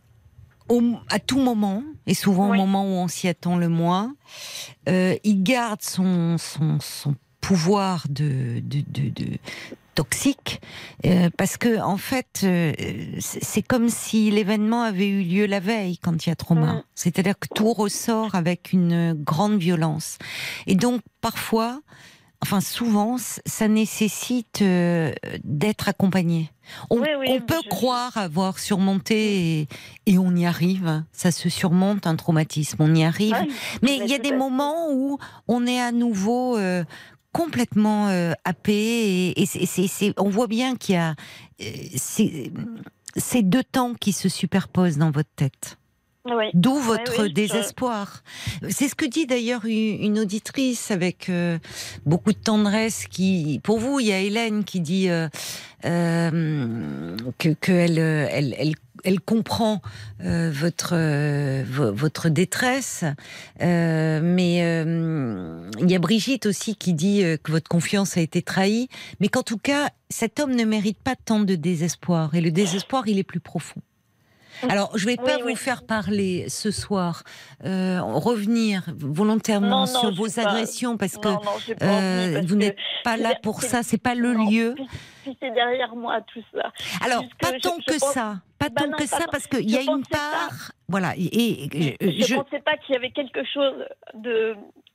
au- à tout moment, et souvent Oui. au moment où on s'y attend le moins. Euh, il garde son, son, son pouvoir de, de, de, de- toxique euh, parce que en fait euh, c'est c'est comme si l'événement avait eu lieu la veille quand il y a trauma Mm. c'est-à-dire que tout ressort avec une grande violence et donc parfois enfin souvent ça nécessite euh, d'être accompagné. On, Oui, oui, on mais peut je- croire avoir surmonté et, et on y arrive. Ça se surmonte un traumatisme on y arrive. Mais il y a des moments où on est à nouveau euh, complètement euh, happé et, c'est- on voit bien qu'il y a euh, ces deux temps qui se superposent dans votre tête. Oui. D'où votre oui, désespoir. C'est ce que dit d'ailleurs une, auditrice avec euh, beaucoup de tendresse. Qui, pour vous, il y a Hélène qui dit euh, euh, que qu'elle euh, elle, elle, elle comprend euh, votre vo- votre détresse, Euh, mais euh, il y a Brigitte aussi qui dit que votre confiance a été trahie, mais qu'en tout cas cet homme ne mérite pas tant de désespoir et le désespoir il est plus profond. Alors, je vais Oui, pas oui. vous faire parler ce soir, euh, revenir volontairement Non, sur vos pas. agressions parce que Non, euh, parce vous n'êtes pas là pour ça, c'est pas le lieu. C'est derrière moi tout ça. Alors, pas tant que pense- ça, pas Bah tant que ça, parce qu'il y a une pas. part, voilà, et, Je je, ne pensais pas qu'il y avait quelque chose de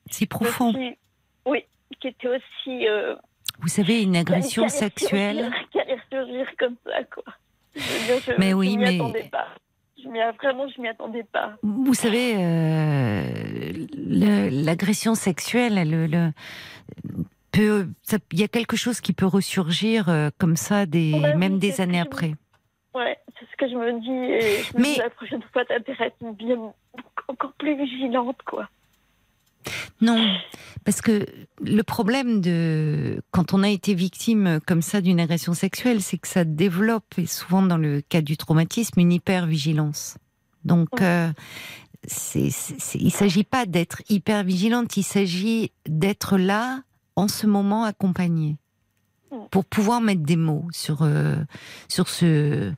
c'est profond. aussi- oui, qui était aussi euh, Vous savez, une agression sexuelle. surgir- qui allait surgir comme ça, quoi. Je je- Mais je oui, m'y mais- attendais pas. Je vraiment, je m'y attendais pas. Vous savez, euh, l'agression sexuelle, le- peut, il y a quelque chose qui peut ressurgir euh, comme ça, des, même des années je après. Ouais, c'est ce que je me dis. Et je me Mais- dis la prochaine fois, être bien encore plus vigilante, quoi. Non, parce que le problème de quand on a été victime comme ça d'une agression sexuelle, c'est que ça développe, et souvent dans le cas du traumatisme, une hypervigilance. Donc, Ouais. euh, il ne s'agit pas d'être hyper vigilante, il s'agit d'être là en ce moment accompagné pour pouvoir mettre des mots sur euh, sur ce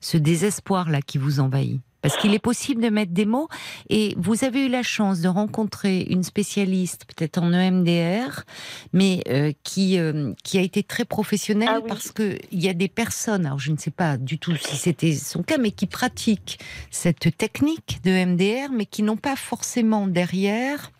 ce désespoir là qui vous envahit. Parce qu'il est possible de mettre des mots et vous avez eu la chance de rencontrer une spécialiste, peut-être en EMDR, mais euh, qui euh, qui a été très professionnelle Ah oui. parce que il y a des personnes, alors je ne sais pas du tout si c'était son cas, mais qui pratiquent cette technique de EMDR, mais qui n'ont pas forcément derrière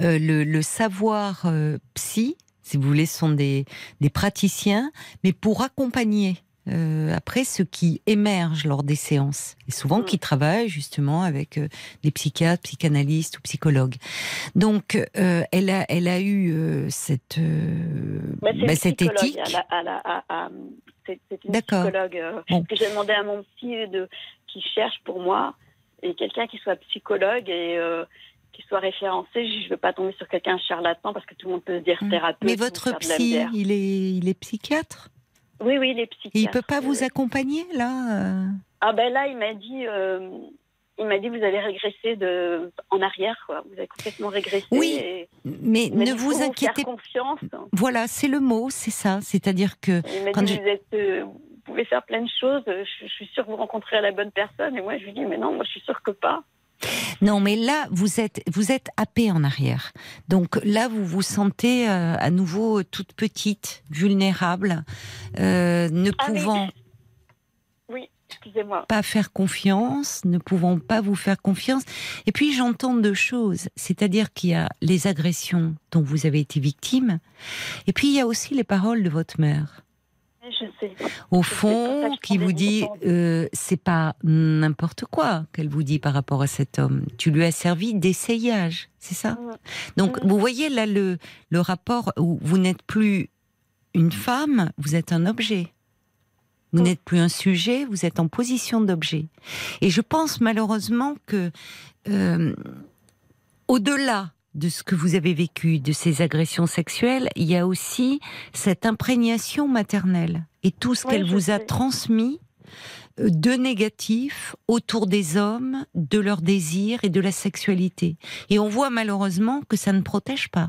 euh, le, le savoir psy, si vous voulez, sont des, des praticiens, mais pour accompagner euh, après ce qui émerge lors des séances. Et souvent Mm. qui travaillent justement avec euh, des psychiatres, psychanalystes ou psychologues. Donc, euh, elle, a, elle a eu cette, Bah, bah, cette éthique. c'est une psychologue Bon. que j'ai demandé à mon psy de, qui cherche pour moi et quelqu'un qui soit psychologue et qu'il soit référencé. Je ne veux pas tomber sur quelqu'un charlatan parce que tout le monde peut se dire Mm. thérapeute. Mais votre psy, il est, il est psychiatre? Oui, oui, les psychiatres. Et il peut pas vous accompagner là euh Ah ben là, il m'a dit, euh, il m'a dit, vous avez régressé de en arrière, quoi. Vous avez complètement régressé. Oui, et Mais ne vous inquiétez Faire confiance. Voilà, c'est le mot, c'est ça. C'est-à-dire que Il m'a Quand dit, je- vous êtes, euh, vous pouvez faire plein de choses. Je, je suis sûre que vous rencontrerez la bonne personne. Et moi, je lui dis, mais non, moi, je suis sûre que pas. Non, mais là vous êtes vous êtes en arrière. Donc là vous vous sentez euh, à nouveau toute petite, vulnérable, euh, ne Ah, mais- pouvant Oui, excusez-moi. pas faire confiance, ne pouvant pas vous faire confiance. Et puis j'entends deux choses, c'est-à-dire qu'il y a les agressions dont vous avez été victime, et puis il y a aussi les paroles de votre mère. Je sais. Au fond, qui vous dit, euh, c'est pas n'importe quoi qu'elle vous dit par rapport à cet homme. Tu lui as servi d'essayage, c'est ça? Mm. Donc, Mm. vous voyez là le, le rapport où vous n'êtes plus une femme, vous êtes un objet. Vous Mm. n'êtes plus un sujet, vous êtes en position d'objet. Et je pense malheureusement que, euh, au-delà de ce que vous avez vécu, de ces agressions sexuelles, il y a aussi cette imprégnation maternelle et tout ce Oui, qu'elle vous a transmis euh, de négatif autour des hommes, de leurs désirs et de la sexualité. Et on voit malheureusement que ça ne protège pas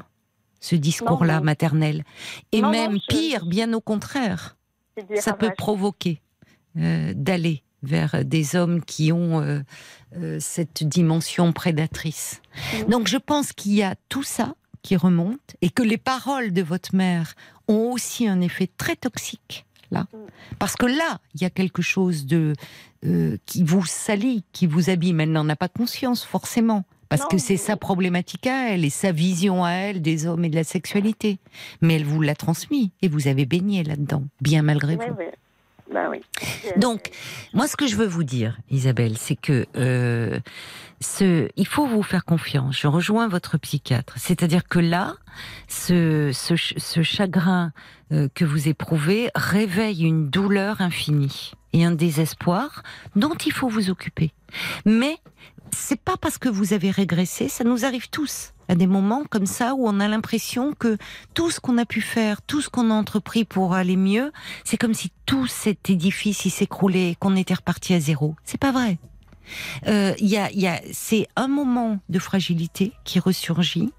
ce discours-là maternel. Et Non, non, même je- pire, bien au contraire, ça peut provoquer euh, d'aller vers des hommes qui ont euh, euh, cette dimension prédatrice. Donc je pense qu'il y a tout ça qui remonte et que les paroles de votre mère ont aussi un effet très toxique là, parce que là il y a quelque chose de euh, qui vous salit, qui vous abîme. Elle n'en a pas conscience forcément. Parce Non, que c'est mais- sa problématique à elle et sa vision à elle des hommes et de la sexualité. Mais elle vous l'a transmis et vous avez baigné là-dedans, bien malgré Oui, vous. oui. Bah oui. Donc, moi, ce que je veux vous dire, Isabelle, c'est que euh, ce, il faut vous faire confiance. Je rejoins votre psychiatre. C'est-à-dire que là, ce, ce, ce chagrin euh, que vous éprouvez réveille une douleur infinie et un désespoir dont il faut vous occuper. Mais c'est pas parce que vous avez régressé, ça nous arrive tous à des moments comme ça où on a l'impression que tout ce qu'on a pu faire, tout ce qu'on a entrepris pour aller mieux, c'est comme si tout cet édifice s'écroulait qu'on était reparti à zéro. C'est pas vrai. Euh, y a, y a, c'est un moment de fragilité qui ressurgit,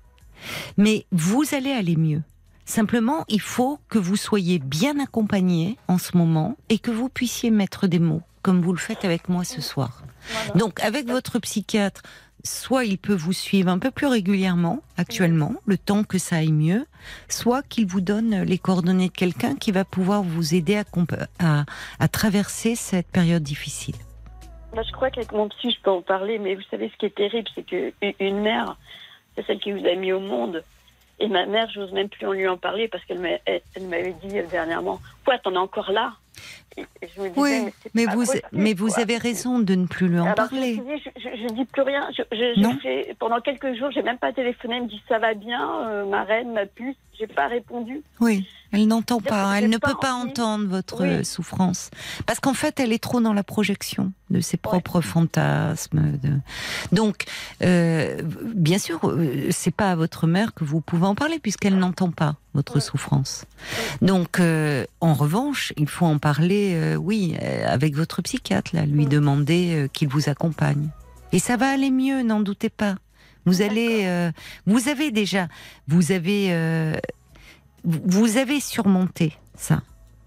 mais vous allez aller mieux. Simplement, il faut que vous soyez bien accompagné en ce moment et que vous puissiez mettre des mots, comme vous le faites avec moi ce soir. Voilà. Donc, avec votre psychiatre, soit il peut vous suivre un peu plus régulièrement, actuellement, le temps que ça aille mieux, soit qu'il vous donne les coordonnées de quelqu'un qui va pouvoir vous aider à, comp- à, à traverser cette période difficile. Bah, je crois qu'avec mon psy, je peux en parler, mais vous savez, ce qui est terrible, c'est que u- une mère, c'est celle qui vous a mis au monde. Et ma mère, j'ose même plus en lui en parler parce qu'elle m'a- elle- elle m'avait dit euh, dernièrement Quoi, t'en es encore là? Et- et je me disais, Oui, mais vous, possible, mais vous quoi. avez raison de ne plus lui en Alors, parler. Je, je dis plus rien. Je, je- je Non. pendant quelques jours, j'ai même pas téléphoné. Elle me dit ça va bien, euh, ma reine, ma puce. J'ai pas répondu. Oui, elle n'entend pas, elle ne pas peut pas envie. entendre votre Oui. euh, souffrance. Parce qu'en fait, elle est trop dans la projection de ses propres fantasmes. de- Donc, euh, bien sûr, c'est pas à votre mère que vous pouvez en parler puisqu'elle n'entend pas votre souffrance. Donc, euh, en revanche, il faut en parler, euh, oui, euh, avec votre psychiatre, là, lui demander euh, qu'il vous accompagne. Et ça va aller mieux, n'en doutez pas. Vous allez, euh, vous avez déjà, vous avez, euh, vous avez surmonté ça.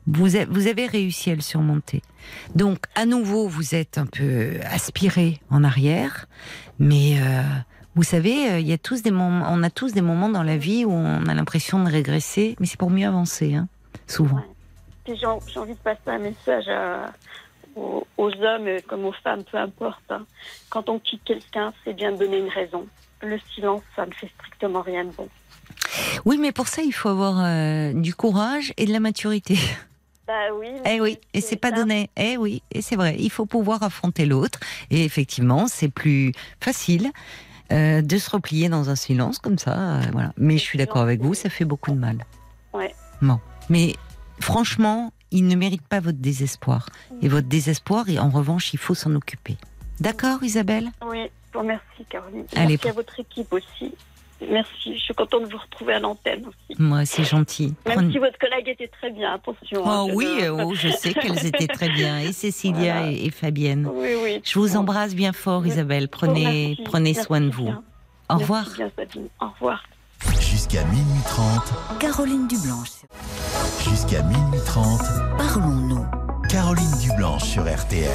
Vous, a- vous avez réussi à le surmonter. Donc, à nouveau, vous êtes un peu aspiré en arrière, mais euh, vous savez, il y a tous des moments, on a tous des moments dans la vie où on a l'impression de régresser, mais c'est pour mieux avancer, hein, souvent. Puis j'ai en- j'ai envie de passer un message à- aux, aux hommes comme aux femmes, peu importe. hein. Quand on quitte quelqu'un, c'est bien de donner une raison. Le silence, ça ne fait strictement rien de bon. Oui, mais pour ça, il faut avoir euh, du courage et de la maturité. Bah oui. Eh oui, et c'est pas ça. donné. Eh oui, et c'est vrai. Il faut pouvoir affronter l'autre. Et effectivement, c'est plus facile euh, de se replier dans un silence comme ça. euh, voilà. Mais je suis d'accord avec vous, ça fait beaucoup de mal. Ouais. Bon, mais franchement, il ne mérite pas votre désespoir. Et votre désespoir, et en revanche, il faut s'en occuper. D'accord, Isabelle? Oui. vous remercie, Caroline. Allez. Merci à votre équipe aussi. Merci, je suis contente de vous retrouver à l'antenne aussi. Moi, c'est gentil. Même si votre collègue était très bien, attention. hein, Oh je oui, oh, je sais qu'elles étaient très bien, et Cécilia Voilà. et, et Fabienne. Oui, oui. Je vous embrasse bien fort. Isabelle. Prenez, prenez soin de vous. bien. Au revoir. bien, Sabine. Au revoir. Jusqu'à minuit 30, Caroline Dublanche. jusqu'à minuit 30, Parlons-nous. Caroline Dublanche sur RTL.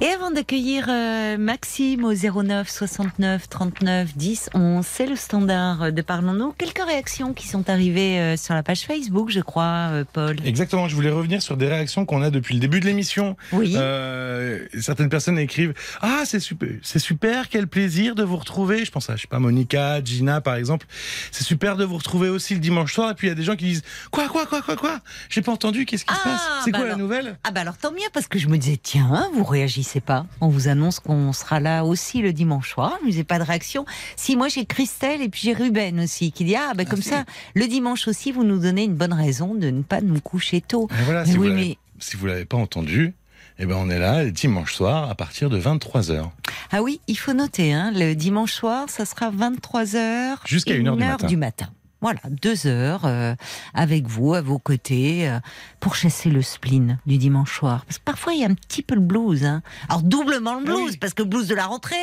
Et avant d'accueillir euh, Maxime au 09 69 39 10 11, c'est le standard de Parlons-nous. Quelques réactions qui sont arrivées euh, sur la page Facebook, je crois, euh, Paul. Exactement, je voulais revenir sur des réactions qu'on a depuis le début de l'émission. Oui. Euh, certaines personnes écrivent Ah, c'est super, c'est super, quel plaisir de vous retrouver. Je pense à, je sais pas, Monica, Gina par exemple. C'est super de vous retrouver aussi le dimanche soir. Et puis il y a des gens qui disent Quoi, quoi, quoi, quoi, quoi? J'ai pas entendu, qu'est-ce qui se Ah, passe C'est bah quoi la alors. nouvelle? Ah bah alors tant mieux parce que je me disais tiens vous réagissez pas. On vous annonce qu'on sera là aussi le dimanche soir. Je n'ai pas de réaction. Si moi j'ai Christelle et puis j'ai Ruben aussi qui dit ah bah comme ça le dimanche aussi vous nous donnez une bonne raison de ne pas nous coucher tôt. Et voilà, Mais si, oui vous mais si vous l'avez pas entendu, eh ben on est là le dimanche soir à partir de 23h. ah oui il faut noter hein, le dimanche soir ça sera 23h Jusqu'à et 1 heure du heure matin. du matin voilà, deux heures euh, avec vous, à vos côtés, euh, pour chasser le spleen du dimanche soir. Parce que parfois, il y a un petit peu le blues. Hein. Alors, doublement le blues, oui. parce que blues de la rentrée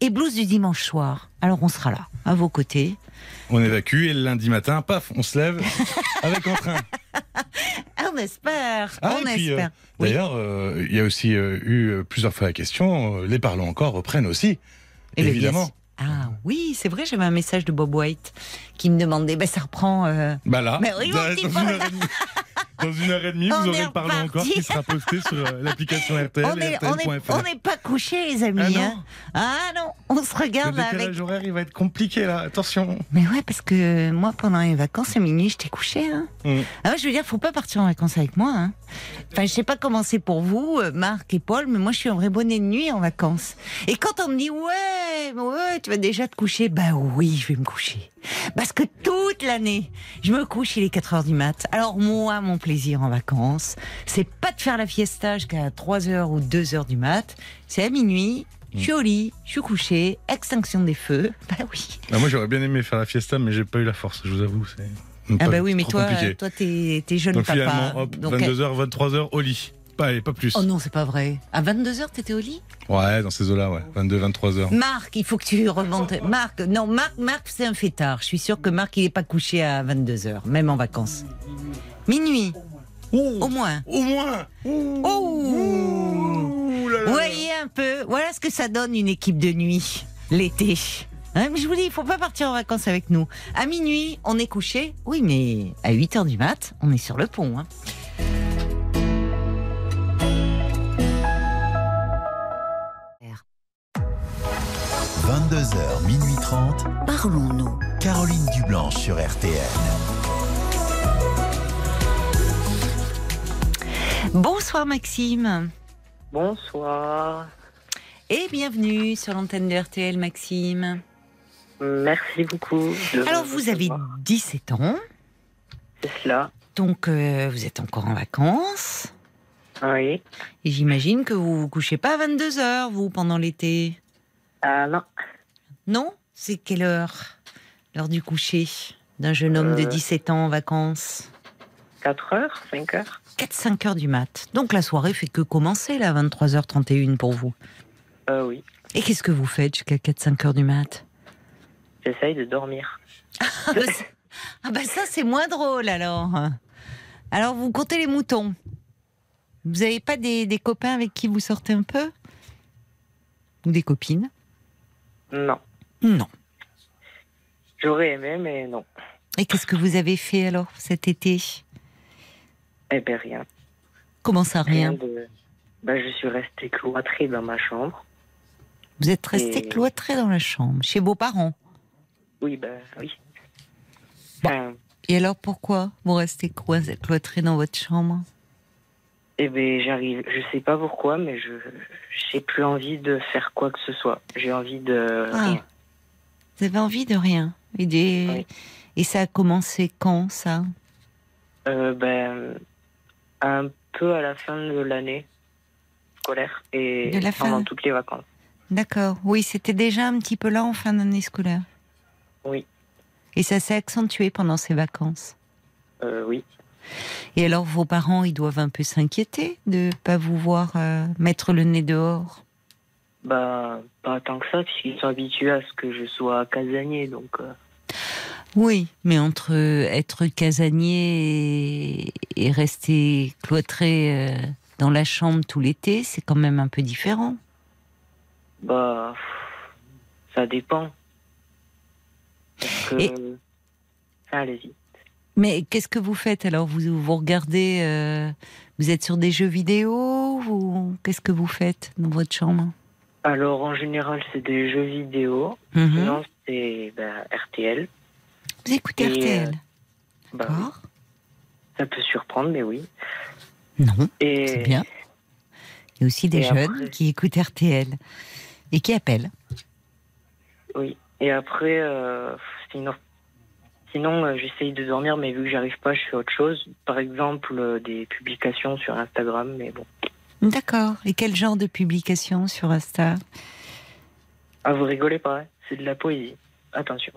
et blues du dimanche soir. Alors, on sera là, à vos côtés. On évacue et le lundi matin, paf, on se lève avec entrain. On espère, Ah, on euh, espère. Oui. D'ailleurs, euh, il y a aussi euh, eu euh, plusieurs fois la question, euh, les parlons encore reprennent aussi. Eh bien, évidemment. Ah oui, c'est vrai, j'avais un message de Bob White qui me demandait, ben ça reprend... euh, Bah là, Mais oui, dans, petit une Paul. heure et demie, dans une heure et demie, On vous aurez le reparti. encore qui sera posté sur euh, l'application RTL on n'est pas couchés, les amis. Ah non. hein. Ah non, on se Le regarde là, avec horaire, il va être compliqué là, attention. Mais ouais, parce que moi, pendant les vacances, à minuit, j'étais couchée. Hein. Mm. Ah ouais, je veux dire, faut pas partir en vacances avec moi. Hein. Enfin, je sais pas comment c'est pour vous, euh, Marc et Paul, mais moi, je suis un vrai bonnet de nuit en vacances. Et quand on me dit, ouais, ouais, tu vas déjà te coucher, bah oui, je vais me coucher. Parce que toute l'année, je me couche, il est 4 heures du mat. Alors moi, mon plaisir en vacances, c'est pas de faire la fiesta jusqu'à 3 heures ou 2 heures du mat. C'est à minuit, je suis au lit, je suis couché, extinction des feux. Bah oui. Ah, moi, j'aurais bien aimé faire la fiesta, mais j'ai pas eu la force, je vous avoue. C'est Ah bah oui, mais toi, compliqué. toi, t'es t'es jeune Donc papa. finalement, hop, Donc, 22h, 23h au lit. Pas, pas plus. Oh non, c'est pas vrai. À 22h, t'étais au lit? Ouais, dans ces eaux-là, ouais. 22, 23h. Marc, il faut que tu remontes. Marc, non, Marc, Marc, c'est un fêtard. Je suis sûre que Marc, il est pas couché à 22h, même en vacances. Minuit, au moins. Au moins Oh Ouh là là. Voyez un peu, voilà ce que ça donne une équipe de nuit, l'été. Hein, mais je vous dis, il faut pas partir en vacances avec nous. À minuit, on est couché. Oui, mais à 8h du mat, on est sur le pont. hein. 22h, minuit 30, Parlons-nous. Caroline Dublanche sur RTL. Bonsoir Maxime. Bonsoir. Et bienvenue sur l'antenne de RTL, Maxime. Merci beaucoup. Alors, vous avez recevoir. 17 ans, C'est cela. donc euh, vous êtes encore en vacances. Oui. Et j'imagine que vous vous couchez pas à 22h, vous, pendant l'été. Ah non. Non C'est quelle heure? L'heure du coucher d'un jeune homme de Euh. 17 ans en vacances 4 heures 5 heures 4-5 heures du mat. Donc la soirée fait que commencer, là, 23h31 pour vous. euh, Oui. Et qu'est-ce que vous faites jusqu'à 4-5 heures du mat? J'essaye de dormir. Ah bah, ça- ah bah ça, c'est moins drôle alors. Alors vous comptez les moutons. Vous n'avez pas des, des copains avec qui vous sortez un peu? Ou des copines? Non. Non. J'aurais aimé, mais non. Et qu'est-ce que vous avez fait alors cet été? Eh ben rien. Comment ça rien? De. Ben, je suis restée cloîtrée dans ma chambre. Vous êtes resté Et- cloîtré dans la chambre, chez vos parents? Oui, ben oui. Bon. Enfin, Et alors pourquoi vous restez clois- cloîtré dans votre chambre? Eh ben j'arrive. Je sais pas pourquoi, mais je j'ai plus envie de faire quoi que ce soit. J'ai envie de Ah. rien. Vous avez envie de rien et, des- Oui. et ça a commencé quand ça? Euh, ben un peu à la fin de l'année scolaire et De la fin. pendant toutes les vacances. D'accord. Oui, c'était déjà un petit peu là en fin d'année scolaire. Oui. Et ça s'est accentué pendant ces vacances. Euh, oui. Et alors, vos parents, ils doivent un peu s'inquiéter de pas vous voir euh, mettre le nez dehors? Bah, pas tant que ça, puisqu'ils sont habitués à ce que je sois casanier, donc. euh, Oui, mais entre être casanier et, et rester cloîtré euh, dans la chambre tout l'été, c'est quand même un peu différent. bah. Ça dépend. Parce que. Et- Ah, allez-y. Mais qu'est-ce que vous faites alors? Vous, vous regardez, euh, vous êtes sur des jeux vidéo ou qu'est-ce que vous faites dans votre chambre? Alors, en général, c'est des jeux vidéo. Mhm. Sinon, c'est bah, RTL. Vous écoutez Et, RTL Bah, oui, D'accord. ça peut surprendre, mais oui. Non, Et c'est bien. Il y a aussi des Et jeunes après- qui écoutent RTL et qui appellent. Oui. Et après, euh, sinon, sinon euh, j'essaye de dormir, mais vu que j'arrive pas, je fais autre chose. Par exemple, euh, des publications sur Instagram, mais bon. D'accord. Et quel genre de publication sur Insta? Ah, vous rigolez pas, hein c'est de la poésie. Attention.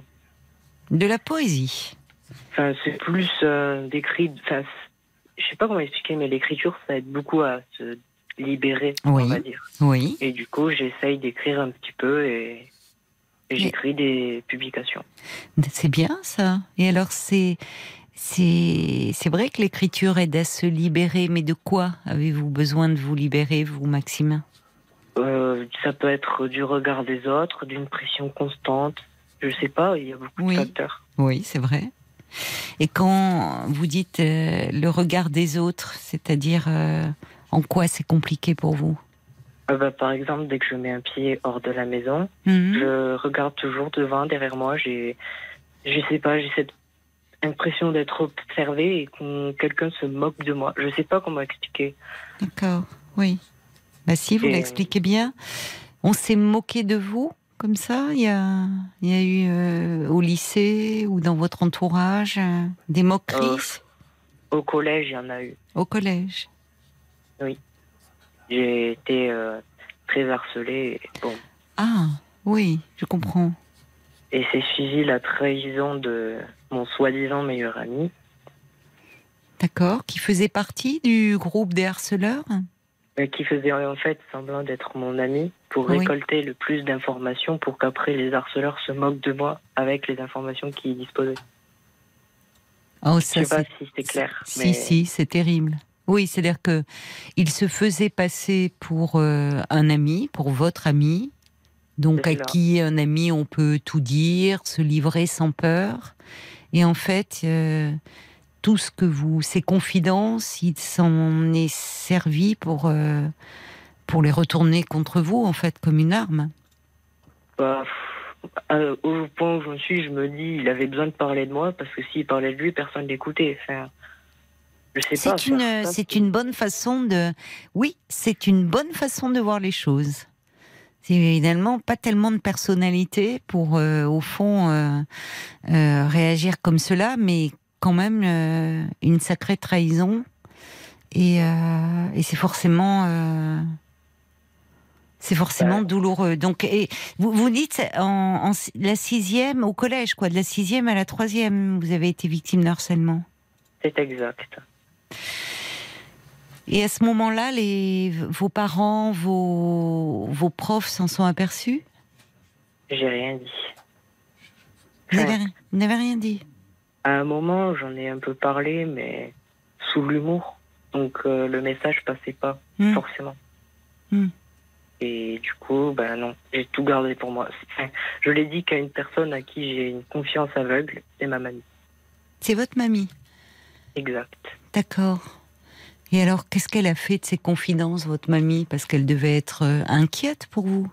De la poésie? Enfin, c'est plus euh, d'écrit. Enfin, je sais pas comment expliquer, mais l'écriture, ça aide beaucoup à se libérer, Oui. on va dire. Oui. Et du coup, j'essaye d'écrire un petit peu et, et j'écris des publications. C'est bien ça. Et alors c'est c'est vrai que l'écriture aide à se libérer, mais de quoi avez-vous besoin de vous libérer, vous, Maxime? Euh, ça peut être du regard des autres, d'une pression constante. Je sais pas, il y a beaucoup Oui. de facteurs. Oui, c'est vrai. Et quand vous dites euh, le regard des autres, c'est-à-dire euh, en quoi c'est compliqué pour vous? Euh, bah, par exemple, dès que je mets un pied hors de la maison, Mhm. je regarde toujours devant, derrière moi. J'ai, je sais pas, j'ai cette impression d'être observé et que quelqu'un se moque de moi. Je sais pas comment expliquer. D'accord, oui. Bah si, vous euh, l'expliquez bien. On s'est moqué de vous comme ça? Il y a, il y a eu euh, au lycée ou dans votre entourage euh, des moqueries? Au collège, il y en a eu. au collège J'ai été très harcelé. et Bon, Ah, oui, je comprends. Et c'est suivi la trahison de mon soi-disant meilleur ami. D'accord. Qui faisait partie du groupe des harceleurs euh, qui faisait en fait semblant d'être mon ami pour Oui. récolter le plus d'informations pour qu'après les harceleurs se moquent de moi avec les informations qu'ils disposaient. Oh, Je ça sais pas si c'est clair. Si, mais si, c'est terrible. Oui, c'est-à-dire que il se faisait passer pour euh, un ami, pour votre ami, donc à qui un ami on peut tout dire, se livrer sans peur. Et en fait, euh, tout ce que vous, ces confidences, il s'en est servi pour euh, pour les retourner contre vous, en fait, comme une arme. bah, euh, au point où j'en suis, je me dis il avait besoin de parler de moi parce que s'il parlait de lui, personne l'écoutait. Enfin, je une, c'est une bonne façon de, oui, c'est une bonne façon de voir les choses. C'est évidemment pas tellement de personnalité pour, euh, au fond, euh, euh, réagir comme cela, mais quand même une sacrée trahison. Et, et c'est forcément, c'est forcément Ouais. douloureux. Donc, et vous, vous dites en, la sixième au collège, quoi, de la sixième à la troisième, vous avez été victime de harcèlement? C'est exact. Et à ce moment-là, les, vos parents, vos, vos profs s'en sont aperçus? J'ai rien dit. Vous n'avez Ouais. rien- dit? À un moment, j'en ai un peu parlé, mais sous l'humour. Donc euh, le message passait pas Hmm. forcément. Hmm. Et du coup, ben non, j'ai tout gardé pour moi. Enfin, je l'ai dit qu'à une personne à qui j'ai une confiance aveugle, c'est ma mamie. C'est votre mamie? Exact. D'accord. Et alors, qu'est-ce qu'elle a fait de ces confidences, votre mamie Parce qu'elle devait être euh, inquiète pour vous?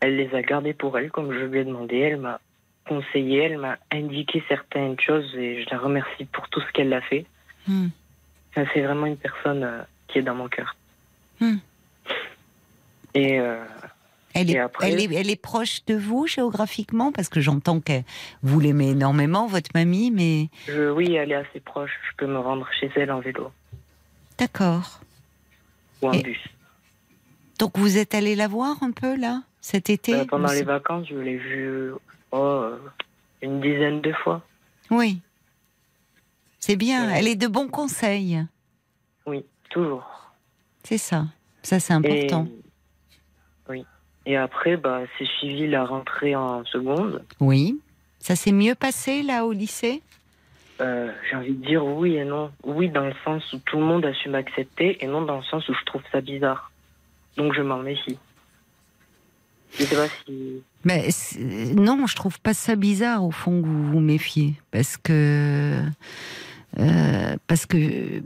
Elle les a gardées pour elle, comme je lui ai demandé. Elle m'a conseillé, elle m'a indiqué certaines choses et je la remercie pour tout ce qu'elle a fait. Hmm. C'est vraiment une personne euh, qui est dans mon cœur. Hmm. Et euh, Elle est, après elle, est, elle est proche de vous géographiquement? Parce que j'entends que vous l'aimez énormément, votre mamie, mais je, oui, elle est assez proche. Je peux me rendre chez elle en vélo d'accord. ou en Et- bus. Donc vous êtes allé la voir un peu là cet été Euh, pendant Vous- les vacances, je l'ai vu oh, une dizaine de fois. Oui. C'est bien. Ouais. Elle est de bons conseils. Oui, toujours. C'est ça. Ça, c'est important. Et, oui. Et après, bah, c'est suivi la rentrée en seconde. Oui. Ça s'est mieux passé, là, au lycée? Euh, J'ai envie de dire oui et non. Oui, dans le sens où tout le monde a su m'accepter, et non dans le sens où je trouve ça bizarre. Donc je m'en méfie. Je sais pas si. Mais non, je trouve pas ça bizarre, au fond, que vous vous méfiez. Parce que. euh, parce que.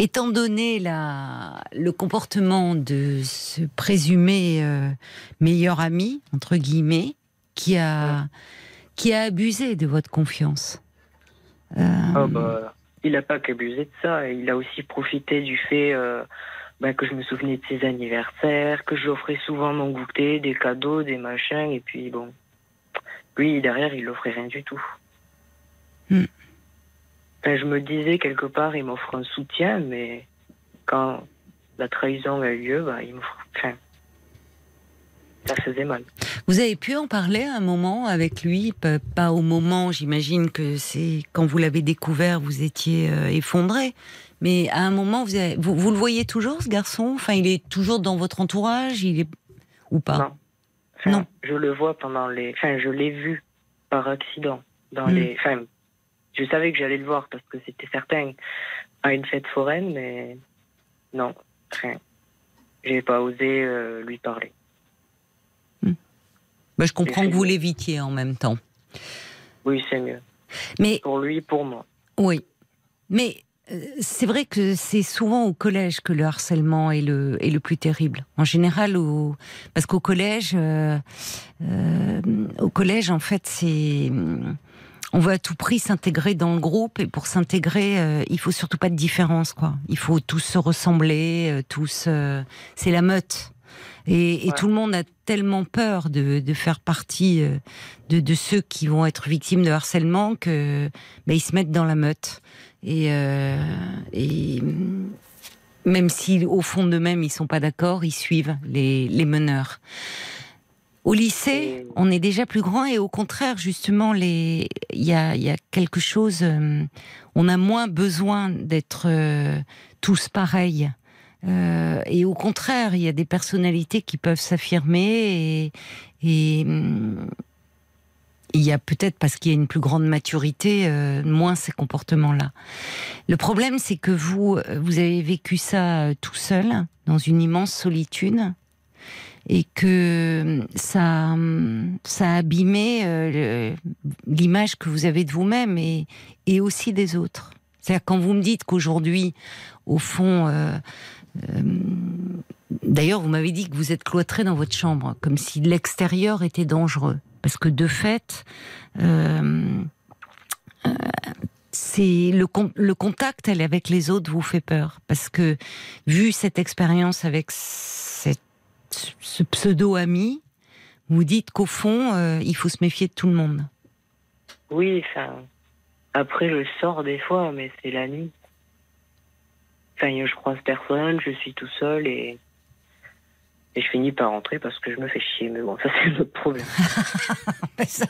Étant donné la, le comportement de ce présumé euh, meilleur ami, entre guillemets, qui a, qui a abusé de votre confiance. Euh, Ah bah, il a pas qu'abusé de ça, il a aussi profité du fait euh, bah, que je me souvenais de ses anniversaires, que je lui offrais souvent mon goûter, des cadeaux, des machins, et puis bon, lui derrière il offrait rien du tout. Hmm. Enfin, je me disais quelque part il m'offre un soutien, mais quand la trahison a eu lieu, bah, il m'offre. Enfin, ça faisait mal. Vous avez pu en parler à un moment avec lui Pas, au moment, j'imagine que c'est quand vous l'avez découvert, vous étiez euh, effondré. Mais à un moment, vous, avez- vous, vous le voyez toujours, ce garçon? Enfin, il est toujours dans votre entourage il est... Ou pas? Non. Enfin, Non. Je le vois pendant les. Enfin, je l'ai vu par accident dans Hmm. les. Enfin, je savais que j'allais le voir parce que c'était certain à une fête foraine, mais non, rien. J'ai pas osé euh, lui parler. Bah, Je comprends que vous l'évitiez en même temps. Oui, c'est mieux Mais pour lui, pour moi. Oui. Mais euh, c'est vrai que c'est souvent au collège que le harcèlement est le, est le plus terrible. En général, au, parce qu'au collège, euh, euh, au collège, en fait, c'est on veut à tout prix s'intégrer dans le groupe et pour s'intégrer, euh, il faut surtout pas de différence, quoi. Il faut tous se ressembler, euh, tous. euh, c'est la meute. Et, et Ouais. tout le monde a tellement peur de, de faire partie euh, de, de ceux qui vont être victimes de harcèlement que ben, ils se mettent dans la meute. Et, euh, et même si au fond d'eux-mêmes ils sont pas d'accord, ils suivent les, les meneurs. Au lycée, on est déjà plus grand et au contraire, justement, les il y a, il y a quelque chose. euh, on a moins besoin d'être euh, tous pareils. Euh, et au contraire, il y a des personnalités qui peuvent s'affirmer et, hum, il y a peut-être parce qu'il y a une plus grande maturité, euh, moins ces comportements-là. Le problème, c'est que vous, euh, vous avez vécu ça tout seul, dans une immense solitude, et que ça, hum, ça a abîmé l'image que vous avez de vous-même et, aussi des autres. C'est-à-dire quand vous me dites qu'aujourd'hui, au fond, d'ailleurs, vous m'avez dit que vous êtes cloîtré dans votre chambre, comme si l'extérieur était dangereux, parce que de fait, euh, euh, c'est le, con- le contact elle, avec les autres vous fait peur, parce que vu cette expérience avec ce pseudo ami, vous dites qu'au fond, euh, il faut se méfier de tout le monde. Oui. Après, je sors des fois, mais c'est la nuit. Enfin, je croise personne, je suis tout seul et. Et je finis par rentrer parce que je me fais chier. Mais bon, ça, c'est notre problème. Mais ça,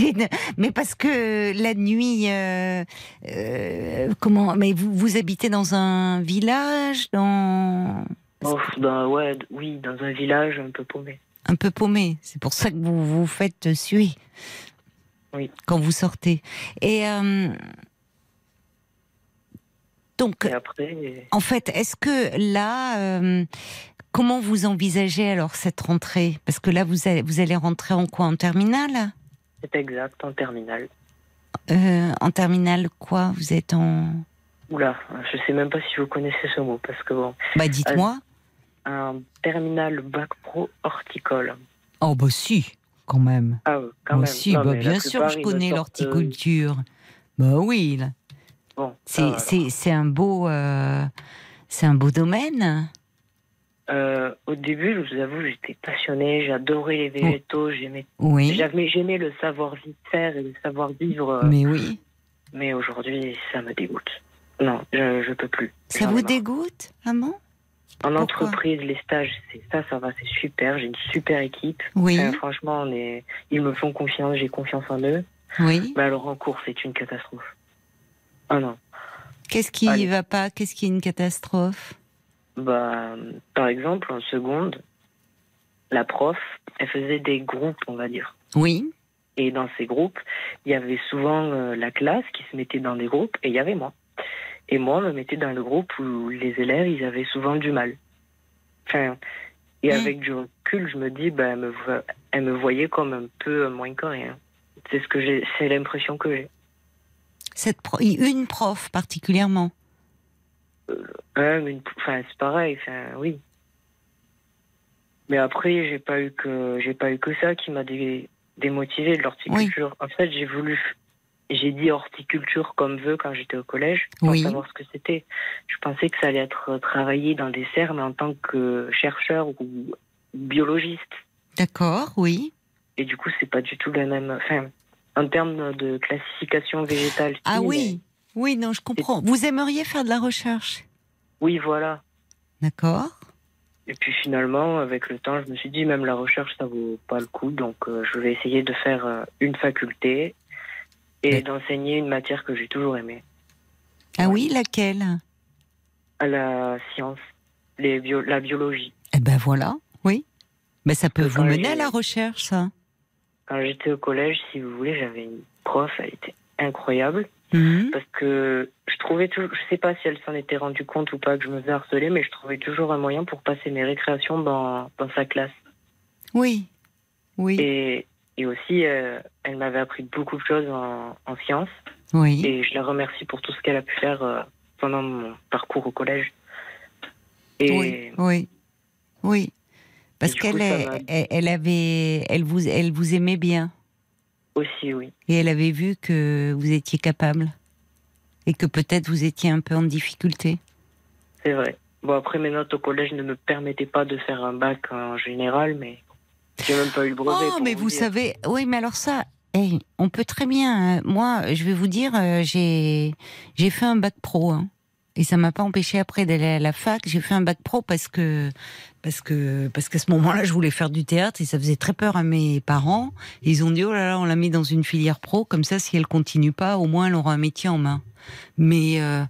une- mais parce que la nuit, euh, euh, comment Mais vous, vous habitez dans un village, dans Oh, dans- ouais, oui, dans un village un peu paumé. un peu paumé. C'est pour ça que vous vous faites suer. Oui. Quand vous sortez. Et euh, donc, après, en fait, est-ce que là, euh, comment vous envisagez alors cette rentrée? Parce que là, vous allez, vous allez rentrer en quoi? En terminale? c'est exact, en terminale. Euh, En terminale quoi? Vous êtes en Oula, je sais même pas si vous connaissez ce mot parce que bon, Bah dites-moi. un terminal bac pro horticole. Oh bah si, quand même. Ah, quand Moi même. si, Non, bah, bien sûr je connais euh, l'horticulture. Bah oui, là. Bon, c'est un beau euh, c'est un beau domaine. Euh, au début, je vous avoue, j'étais passionnée, j'adorais les végétaux, j'aimais, Oui. j'avais, j'aimais le savoir-faire et le savoir-vivre, euh, Mais oui. mais aujourd'hui, ça me dégoûte. Non, je, je peux plus. Ça vous dégoûte, maman? En Pourquoi? entreprise, les stages, c'est ça, ça va, c'est super. J'ai une super équipe. Oui, Enfin, franchement, on est, ils me font confiance, j'ai confiance en eux. oui. Mais alors en cours, c'est une catastrophe. Ah non. Qu'est-ce qui Allez. va pas? Qu'est-ce qui est une catastrophe? Bah, par exemple, en seconde, la prof, elle faisait des groupes, on va dire. Oui, Et dans ces groupes, il y avait souvent euh, la classe qui se mettait dans des groupes et il y avait moi. Et moi, je me mettais dans le groupe où les élèves, ils avaient souvent du mal. Enfin, et Mm. avec du recul, je me dis, bah, elle, me vo- elle me voyait comme un peu moins que rien. C'est ce que j'ai, c'est l'impression que j'ai. Cette pro- une prof particulièrement. Une- enfin, c'est pareil, enfin, oui. Mais après, j'ai pas eu que, j'ai pas eu que ça qui m'a dé- démotivé de l'horticulture. En fait, j'ai voulu, j'ai dit horticulture comme vœu quand j'étais au collège, sans Oui. savoir ce que c'était. Je pensais que ça allait être travaillé dans des serres, mais en tant que chercheur ou biologiste. D'accord, oui. Et du coup, c'est pas du tout la même, enfin, en termes de classification végétale. Ah oui, oui, non, je comprends. Vous aimeriez faire de la recherche? Oui, voilà. D'accord. Et puis finalement, avec le temps, je me suis dit même la recherche, ça vaut pas le coup. Donc euh, je vais essayer de faire euh, une faculté et d'enseigner une matière que j'ai toujours aimée, Ah oui, laquelle? À la science, les bio- la biologie. Eh ben voilà, oui. Mais ça peut vous mener à la recherche, ça. Quand j'étais au collège, si vous voulez, j'avais une prof, elle était incroyable Mhm. parce que je trouvais toujours, je sais pas si elle s'en était rendue compte ou pas que je me faisais harceler, mais je trouvais toujours un moyen pour passer mes récréations dans, dans sa classe. Oui, oui, Et, et aussi, euh, elle m'avait appris beaucoup de choses en, en sciences. oui. Et je la remercie pour tout ce qu'elle a pu faire euh, pendant mon parcours au collège. Et Oui, oui, oui. Parce qu'elle elle, avait, elle vous, elle vous aimait bien aussi, oui. et elle avait vu que vous étiez capable et que peut-être vous étiez un peu en difficulté. C'est vrai. Bon, après, mes notes au collège ne me permettaient pas de faire un bac en général, mais j'ai même pas eu le brevet. Oh, mais vous savez, oui, mais alors ça, on peut très bien. euh, moi, je vais vous dire, euh, j'ai j'ai fait un bac pro, hein, et ça m'a pas empêché après d'aller à la fac. J'ai fait un bac pro parce que parce que parce qu'à ce moment-là, je voulais faire du théâtre et ça faisait très peur à mes parents. Ils ont dit oh là là, on la met dans une filière pro, comme ça, si elle continue pas, au moins elle aura un métier en main. Mais euh,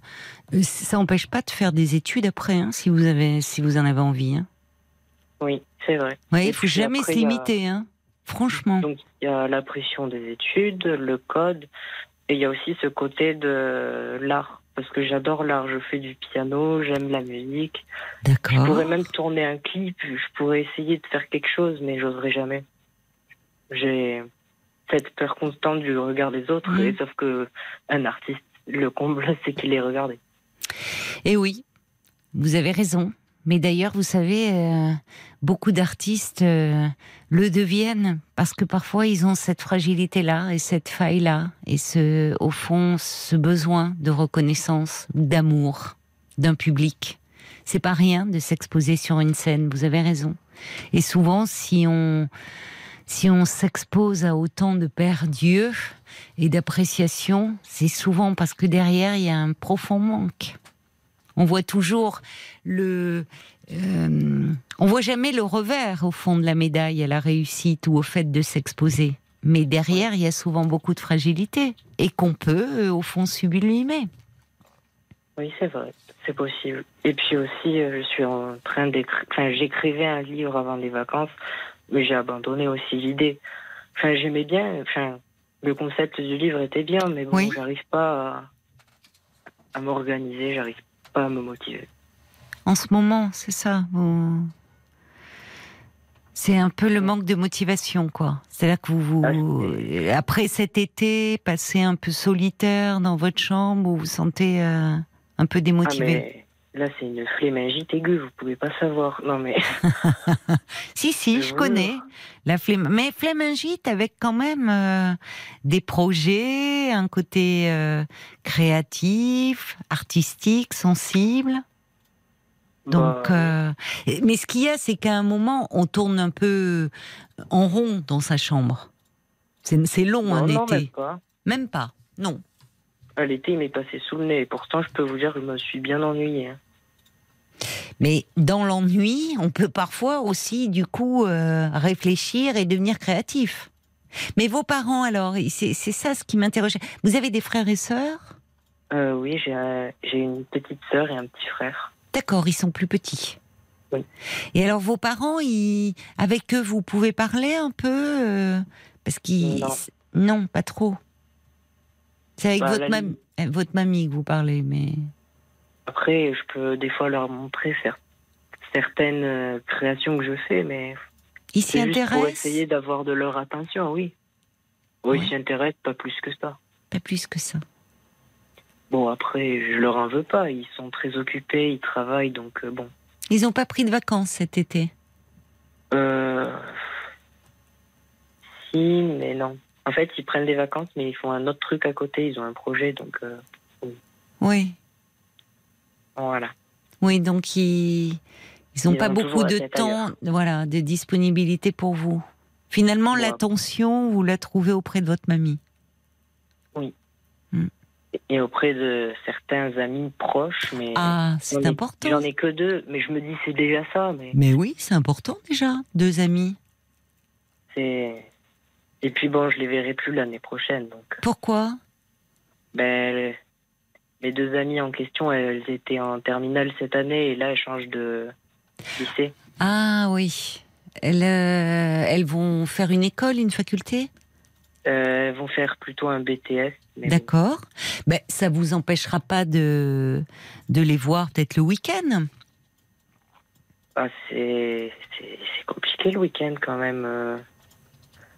ça n'empêche pas de faire des études après, hein, si vous avez si vous en avez envie. Hein. Oui, c'est vrai. Ouais, il faut puis jamais après, se a- limiter, hein. Franchement. Donc, il y a la pression des études, le code, et il y a aussi ce côté de l'art. Parce que j'adore l'art, je fais du piano, j'aime la musique. Je D'accord. pourrais même tourner un clip, je pourrais essayer de faire quelque chose, mais j'oserais jamais. J'ai cette peur constante du regard des autres, et sauf que un artiste, le comble, c'est qu'il est regardé. Et oui, vous avez raison. Mais d'ailleurs, vous savez, euh, beaucoup d'artistes euh, le deviennent parce que parfois ils ont cette fragilité-là et cette faille-là et ce, au fond, ce besoin de reconnaissance, d'amour, d'un public. C'est pas rien de s'exposer sur une scène. Vous avez raison. Et souvent, si on si on s'expose à autant de père Dieu et d'appréciation, c'est souvent parce que derrière il y a un profond manque. On voit toujours le, euh, on voit jamais le revers au fond de la médaille à la réussite ou au fait de s'exposer. Mais derrière, il y a souvent beaucoup de fragilité et qu'on peut, euh, au fond, sublimer. Oui, c'est vrai, c'est possible. Et puis aussi, euh, je suis en train d'écrire. Enfin, j'écrivais un livre avant les vacances, mais j'ai abandonné aussi l'idée. Enfin, j'aimais bien. Enfin, le concept du livre était bien, mais bon, Oui. j'arrive pas à, à m'organiser, j'arrive pas à me motiver. En ce moment, c'est ça. vous- C'est un peu le manque de motivation, quoi. C'est-à-dire que vous, Ah, vous après cet été, passez un peu solitaire dans votre chambre, vous vous sentez euh, un peu Ah, démotivé? mais là, c'est une flémingite aiguë, vous pouvez pas savoir. Non, mais Si, si, Je connais la flemme. Mais flémingite avec quand même euh, des projets, un côté euh, créatif, artistique, sensible. Donc, bah, euh, mais ce qu'il y a, c'est qu'à un moment, on tourne un peu en rond dans sa chambre. C'est c'est long non, un non, été. même pas. Même pas. Non. À l'été, il m'est passé sous le nez. Et pourtant, je peux vous dire que je me suis bien ennuyée. hein. Mais dans l'ennui, on peut parfois aussi, du coup, euh, réfléchir et devenir créatif. Mais vos parents, alors, c'est ça ce qui m'interrogeait. Vous avez des frères et sœurs? Euh, oui, j'ai un- j'ai une petite sœur et un petit frère. D'accord, ils sont plus petits. Oui. Et alors, vos parents, ils, avec eux, vous pouvez parler un peu euh, Parce qu'ils. Non. Non, pas trop. C'est avec Bah, votre, la euh, votre mamie que vous parlez, mais. Après, je peux des fois leur montrer cer- certaines euh, créations que je fais, mais Ils s'y juste pour intéressent? essayer d'avoir de leur attention, oui. Oui, Ouais. ils s'y intéressent, pas plus que ça. Pas plus que ça. Bon, après, je leur en veux pas. Ils sont très occupés, ils travaillent, donc euh, bon. Ils n'ont pas pris de vacances cet été? Euh... Si, mais non. En fait, ils prennent des vacances, mais ils font un autre truc à côté. Ils ont un projet, donc euh, Oui. voilà. Oui, donc ils ils n'ont Ils pas ont beaucoup de temps, ailleurs. voilà, de disponibilité pour vous. Finalement, l'attention, vous la trouvez auprès de votre mamie. Et auprès de certains amis proches, mais Ah, c'est important. J'en ai que deux, mais je me dis c'est déjà ça, mais Mais oui, c'est important déjà, deux amis. c'est. Et puis bon, je les verrai plus l'année prochaine, donc. Pourquoi? Ben, mes deux amies en question, elles étaient en terminale cette année et là, elles changent de lycée. Ah oui. Elles, euh, elles vont faire une école, une faculté? Euh, elles vont faire plutôt un BTS. D'accord. Ben, ça vous empêchera pas de, de les voir peut-être le week-end? Ah, c'est compliqué le week-end quand même.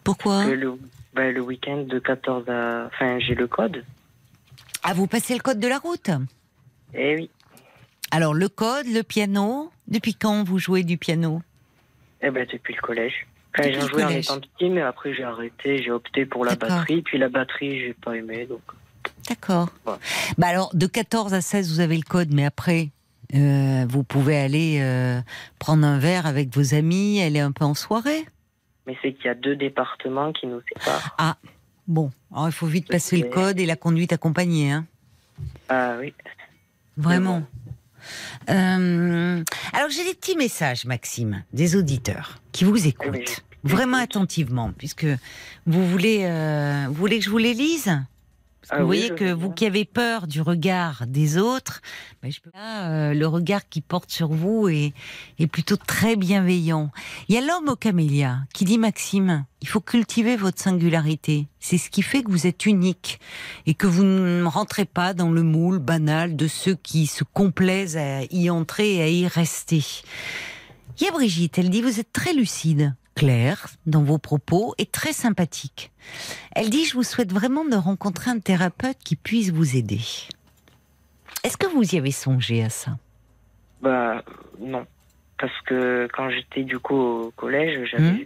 Pourquoi le ben, le week-end de 14 à. Enfin, j'ai le code. Ah, vous passez le code de la route? Eh oui. Alors, le code, le piano. Depuis quand vous jouez du piano? Eh ben, depuis le collège. Enfin, j'en jouais en étant petit, mais après j'ai arrêté, j'ai opté pour la batterie, puis la batterie, j'ai pas aimé, donc. D'accord. Ouais. Bah alors, de 14 à 16, vous avez le code, mais après, euh, vous pouvez aller euh, prendre un verre avec vos amis, aller un peu en soirée? Mais c'est qu'il y a deux départements qui nous séparent. Bon, alors il faut vite passer le code et la conduite accompagnée, hein. Ah oui. Vraiment. Euh, alors j'ai des petits messages, Maxime, des auditeurs qui vous écoutent Oui, vraiment attentivement, puisque vous voulez, euh, vous voulez que je vous les lise? Ah vous oui, voyez je que vous qui avez peur du regard des autres, ben, je peux pas, euh, le regard qui porte sur vous est, est plutôt très bienveillant. Il y a l'homme au camélia qui dit Maxime, il faut cultiver votre singularité. C'est ce qui fait que vous êtes unique et que vous ne rentrez pas dans le moule banal de ceux qui se complaisent à y entrer et à y rester. Il y a Brigitte, elle dit vous êtes très lucide, clair dans vos propos et très sympathique. Elle dit je vous souhaite vraiment de rencontrer un thérapeute qui puisse vous aider. Est-ce que vous y avez songé à ça? Bah, non. Parce que quand j'étais du coup au collège, j'avais. Hmm.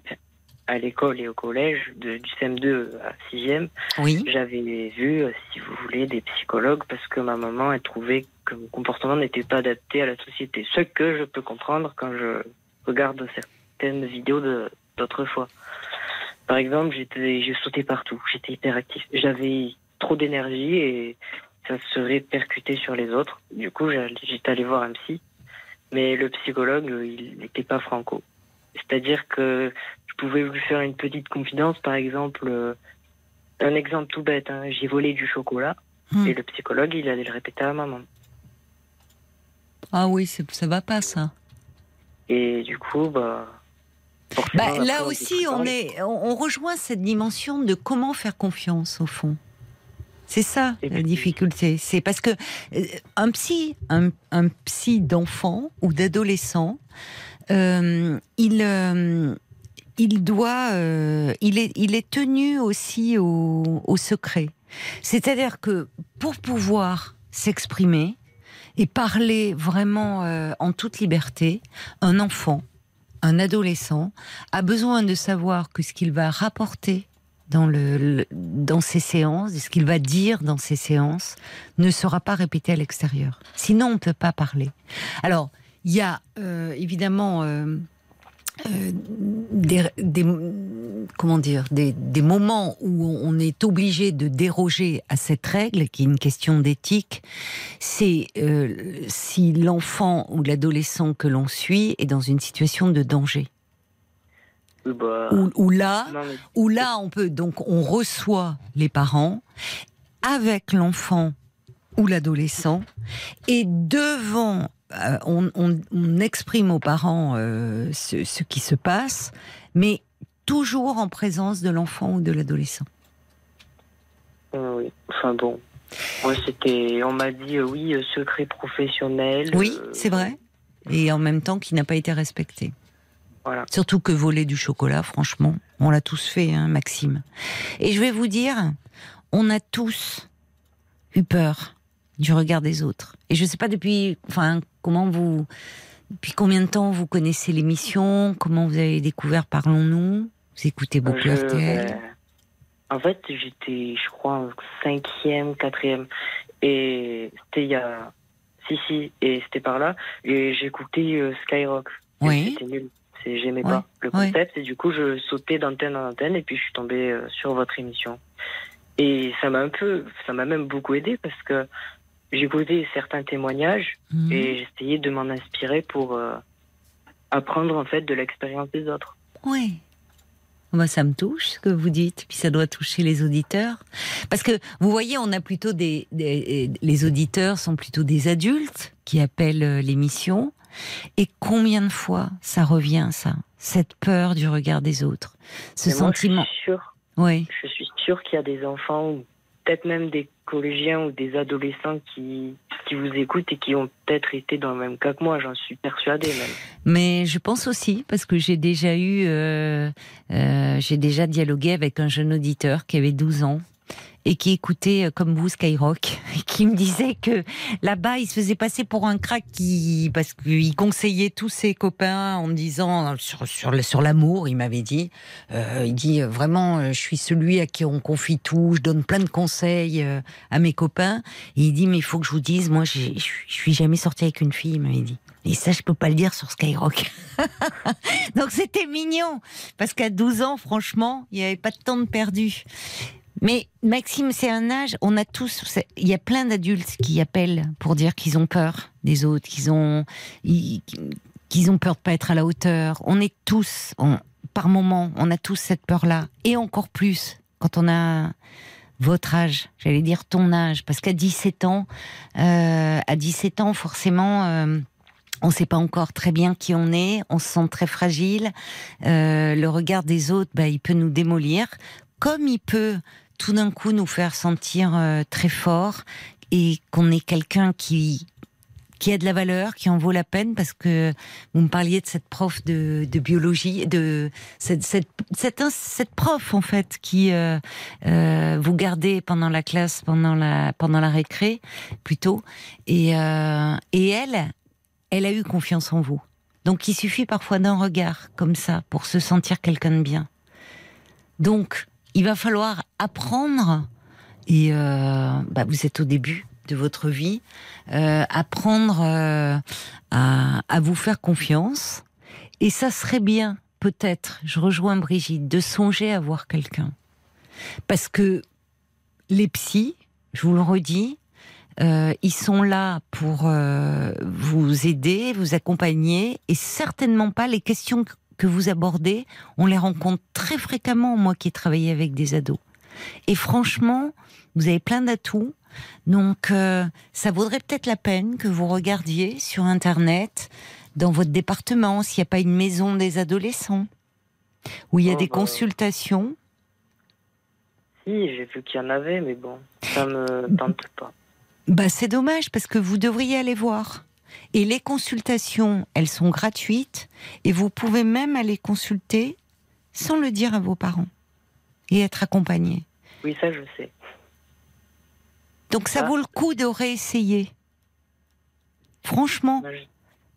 À l'école et au collège, de- du CM2 à 6e, Oui. j'avais vu, euh, si vous voulez, des psychologues parce que ma maman, elle trouvait que mon comportement n'était pas adapté à la société. Ce que je peux comprendre quand je regarde certaines vidéos d'autrefois. Par exemple, j'étais, je sautais partout, j'étais hyperactif. J'avais trop d'énergie et ça se répercutait sur les autres. Du coup, j'étais allé voir un psy, mais le psychologue, il n'était pas franco. C'est-à-dire que je pouvais lui faire une petite confidence, par exemple, euh, un exemple tout bête, hein, j'ai volé du chocolat, Hmm. et le psychologue, il allait le répéter à maman. Ah oui, ça va pas ça. Et du coup, bah. Bah, là aussi, on est, on, on rejoint cette dimension de comment faire confiance au fond. C'est ça la difficulté. C'est parce que euh, un psy, un, un psy d'enfant ou d'adolescent, euh, il euh, il doit, il est il est tenu aussi au, au secret. C'est-à-dire que pour pouvoir s'exprimer et parler vraiment en toute liberté, un enfant un adolescent a besoin de savoir que ce qu'il va rapporter dans, le, dans ses séances, ce qu'il va dire dans ses séances, ne sera pas répété à l'extérieur. Sinon, on ne peut pas parler. Alors, il y a euh, évidemment euh, euh, des, des- comment dire des, des moments où on est obligé de déroger à cette règle, qui est une question d'éthique, c'est euh, si l'enfant ou l'adolescent que l'on suit est dans une situation de danger. Oui, bah, Où, où là, non, mais où là on peut donc on reçoit les parents avec l'enfant ou l'adolescent et devant on, on- on exprime aux parents euh, ce, ce qui se passe mais toujours en présence de l'enfant ou de l'adolescent. euh, oui. Enfin bon. Moi, c'était. On m'a dit, euh, oui, euh, secret professionnel. Oui, euh, c'est vrai. Et en même temps qui n'a pas été respecté. Voilà. Surtout que voler du chocolat, franchement, on l'a tous fait, hein, Maxime. Et je vais vous dire, on a tous eu peur du regard des autres. Et je ne sais pas depuis, enfin, comment vous, depuis combien de temps vous connaissez l'émission, comment vous avez découvert Parlons-nous, vous écoutez beaucoup Je- RTL. euh, En fait, j'étais, je crois, en cinquième, quatrième. Et c'était il y a. Si, si, et c'était par là. Et j'écoutais euh, Skyrock. Oui. C'était nul. J'aimais pas le concept. Et du coup, je sautais d'antenne en antenne. Et puis, je suis tombée euh, sur votre émission. Et ça m'a un peu. Ça m'a même beaucoup aidé parce que j'écoutais certains témoignages. Mhm. Et j'essayais de m'en inspirer pour euh, apprendre, en fait, de l'expérience des autres. Oui. Moi, ça me touche ce que vous dites, puis ça doit toucher les auditeurs. Parce que vous voyez, on a plutôt des, des- les auditeurs sont plutôt des adultes qui appellent euh, l'émission. Et combien de fois ça revient, ça, cette peur du regard des autres, ce moi, sentiment. je suis sûre Oui, Je suis sûre qu'il y a des enfants, ou peut-être même des collégiens ou des adolescents qui, qui vous écoutent et qui ont peut-être été dans le même cas que moi, j'en suis persuadée mais je pense aussi parce que j'ai déjà eu, euh, euh, j'ai déjà dialogué avec un jeune auditeur qui avait 12 ans et qui écoutait euh, comme vous Skyrock, qui me disait que là-bas il se faisait passer pour un crack qui parce qu'il conseillait tous ses copains en me disant sur sur sur l'amour, il m'avait dit, euh, il dit euh, vraiment euh, je suis celui à qui on confie tout, je donne plein de conseils euh, à mes copains il dit mais il faut que je vous dise moi je suis jamais sorti avec une fille, il m'avait dit. Et ça, je peux pas le dire sur Skyrock. Donc c'était mignon. Parce qu'à 12 ans, franchement, il n'y avait pas de temps de perdu. Mais Maxime, c'est un âge, on a tous, il y a plein d'adultes qui appellent pour dire qu'ils ont peur des autres, qu'ils ont, ont peur de pas être à la hauteur. On est tous, par moment, on a tous cette peur-là. Et encore plus quand on a votre âge, j'allais dire ton âge, parce qu'à 17 ans, euh, à 17 ans, forcément, euh, on ne sait pas encore très bien qui on est, on se sent très fragile. Euh, le regard des autres, bah, il peut nous démolir, comme il peut tout d'un coup nous faire sentir euh, très fort et qu'on est quelqu'un qui qui a de la valeur, qui en vaut la peine, parce que vous me parliez de cette prof de, de biologie, de cette, cette, cette, cette prof en fait qui euh, euh, vous gardez pendant la classe, pendant la pendant la récré plutôt, et euh, et elle, elle a eu confiance en vous. Donc il suffit parfois d'un regard comme ça pour se sentir quelqu'un de bien. Donc il va falloir apprendre, et euh, bah, vous êtes au début de votre vie, euh, apprendre euh, à, à vous faire confiance. Et ça serait bien, peut-être, je rejoins Brigitte, de songer à voir quelqu'un. Parce que les psys, je vous le redis, ils sont là pour vous aider, vous accompagner, et certainement pas les questions que- vous abordez. On les rencontre très fréquemment, moi qui ai travaillé avec des ados. Et franchement, vous avez plein d'atouts. Donc, euh, ça vaudrait peut-être la peine que vous regardiez sur Internet, dans votre département, s'il n'y a pas une maison des adolescents, où il y a Oh, des bah. consultations. Si, j'ai vu qu'il y en avait, mais bon, ça me tente pas. Bah, c'est dommage parce que vous devriez aller voir. Et les consultations, elles sont gratuites et vous pouvez même aller consulter sans le dire à vos parents et être accompagné. Oui, ça, je sais. Donc ça Ah. vaut le coup de réessayer. Franchement, je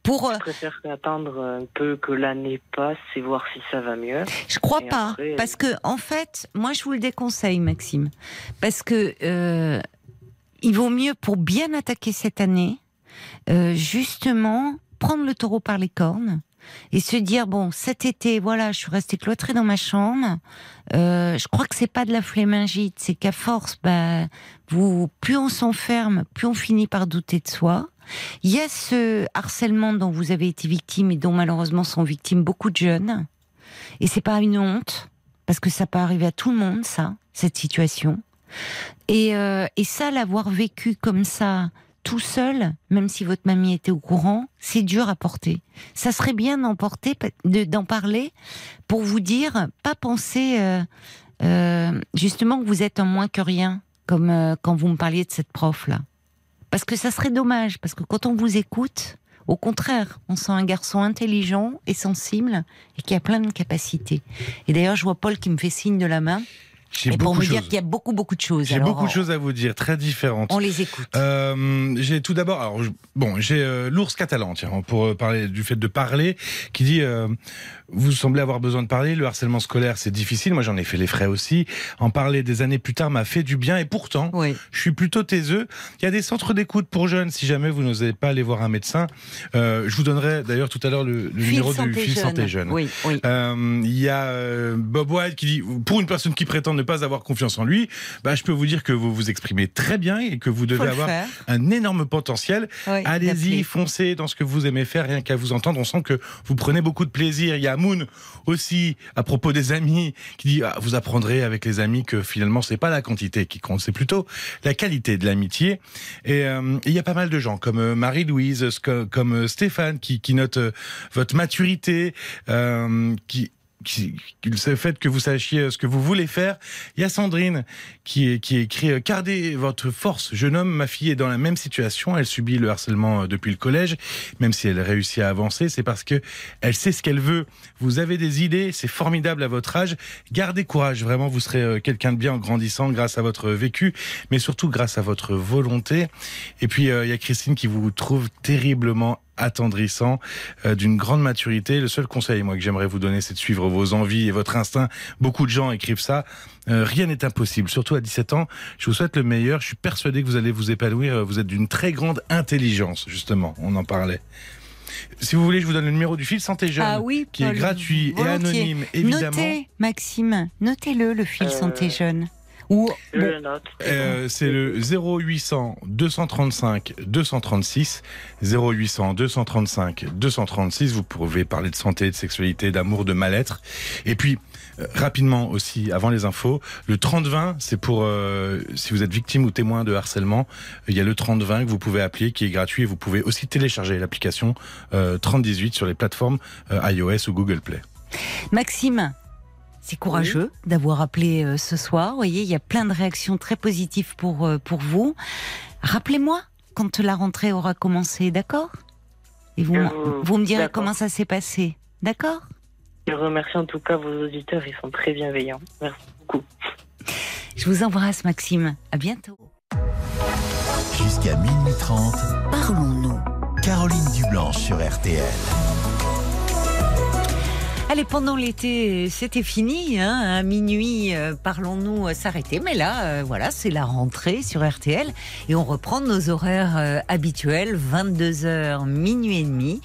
pour euh, je préfère attendre un peu que l'année passe et voir si ça va mieux. Je crois Et pas, après, parce que en fait, moi je vous le déconseille, Maxime, parce que euh, il vaut mieux pour bien attaquer cette année, euh, justement prendre le taureau par les cornes, et se dire bon cet été voilà je suis restée cloîtrée dans ma chambre. Euh, je crois que c'est pas de la flémingite c'est qu'à force bah vous plus on s'enferme plus on finit par douter de soi. Il y a ce harcèlement dont vous avez été victime et dont malheureusement sont victimes beaucoup de jeunes. Et c'est pas une honte parce que ça peut arriver à tout le monde ça cette situation. Et, euh, et ça l'avoir vécu comme ça tout seul, même si votre mamie était au courant, c'est dur à porter. Ça serait bien d'en porter, de- d'en parler, pour vous dire, pas penser euh, euh, justement que vous êtes un moins que rien, comme euh, quand vous me parliez de cette prof là. Parce que ça serait dommage, parce que quand on vous écoute, au contraire, on sent un garçon intelligent et sensible et qui a plein de capacités. Et d'ailleurs, je vois Paul qui me fait signe de la main, et pour de dire qu'il y a beaucoup beaucoup de choses. J'ai beaucoup de choses à vous dire, très différentes. On les écoute. Euh, j'ai tout d'abord, alors bon, j'ai euh, l'ours catalan, tiens, pour euh, parler du fait de parler, qui dit euh, vous semblez avoir besoin de parler. Le harcèlement scolaire, c'est difficile. Moi, j'en ai fait les frais aussi. En parler des années plus tard m'a fait du bien, et pourtant, Oui. je suis plutôt taiseux. Il y a des centres d'écoute pour jeunes. Si jamais vous n'osez pas aller voir un médecin, euh, je vous donnerai d'ailleurs tout à l'heure le, numéro du fil santé jeune. Oui, oui. Euh, Il y a euh, Bob White qui dit pour une personne qui prétend ne pas avoir confiance en lui, bah, je peux vous dire que vous vous exprimez très bien et que vous devez avoir faire. un énorme potentiel. Allez-y, foncez dans ce que vous aimez faire, rien qu'à vous entendre. On sent que vous prenez beaucoup de plaisir. Il y a Moon aussi, à propos des amis, qui dit ah, vous apprendrez avec les amis que finalement, c'est pas la quantité qui compte, c'est plutôt la qualité de l'amitié. Et euh, il y a pas mal de gens, comme euh, Marie-Louise, comme euh, Stéphane, qui, qui note euh, votre maturité, euh, qui qui, le fait que vous sachiez euh, ce que vous voulez faire. Il y a Sandrine qui, qui écrit euh, Gardez votre force, jeune homme, ma fille est dans la même situation, elle subit le harcèlement euh, depuis le collège, même si elle réussit à avancer, c'est parce que elle sait ce qu'elle veut. Vous avez des idées, c'est formidable à votre âge. Gardez courage, vraiment, vous serez euh, quelqu'un de bien en grandissant grâce à votre vécu, mais surtout grâce à votre volonté. Et puis, il y a Christine qui vous trouve terriblement attendrissant, euh, d'une grande maturité. Le seul conseil, moi, que j'aimerais vous donner, c'est de suivre vos envies et votre instinct. Beaucoup de gens écrivent ça. Euh, rien n'est impossible, surtout à 17 ans. Je vous souhaite le meilleur. Je suis persuadé que vous allez vous épanouir. Vous êtes d'une très grande intelligence, justement. On en parlait. Si vous voulez, je vous donne le numéro du fil Santé Jeune, Ah oui, qui est gratuit et anonyme, évidemment. Notez, Maxime, notez-le, le fil Euh, santé jeune. Ou bon. Euh, c'est le 0800 235 236 0800 235 236 vous pouvez parler de santé de sexualité d'amour de mal-être et puis euh, rapidement aussi avant les infos. Le 3020 c'est pour euh, si vous êtes victime ou témoin de harcèlement il y a le 3020 que vous pouvez appeler qui est gratuit et vous pouvez aussi télécharger l'application euh, 3018 sur les plateformes euh, iOS ou Google Play. Maxime, c'est courageux d'avoir appelé euh, ce soir. Vous voyez, il y a plein de réactions très positives pour, euh, pour vous. Rappelez-moi quand la rentrée aura commencé, d'accord? Et vous, Euh, vous me direz comment ça s'est passé, d'accord? Je remercie en tout cas vos auditeurs, ils sont très bienveillants. Merci beaucoup. Je vous embrasse, Maxime. À bientôt. Jusqu'à minuit 30, Parlons-nous. Caroline Dublanche sur RTL. Allez, pendant l'été, c'était fini. Hein, à minuit, euh, parlons-nous euh, s'arrêter. Mais là, euh, voilà, c'est la rentrée sur RTL et on reprend nos horaires habituels, 22h, minuit et demi,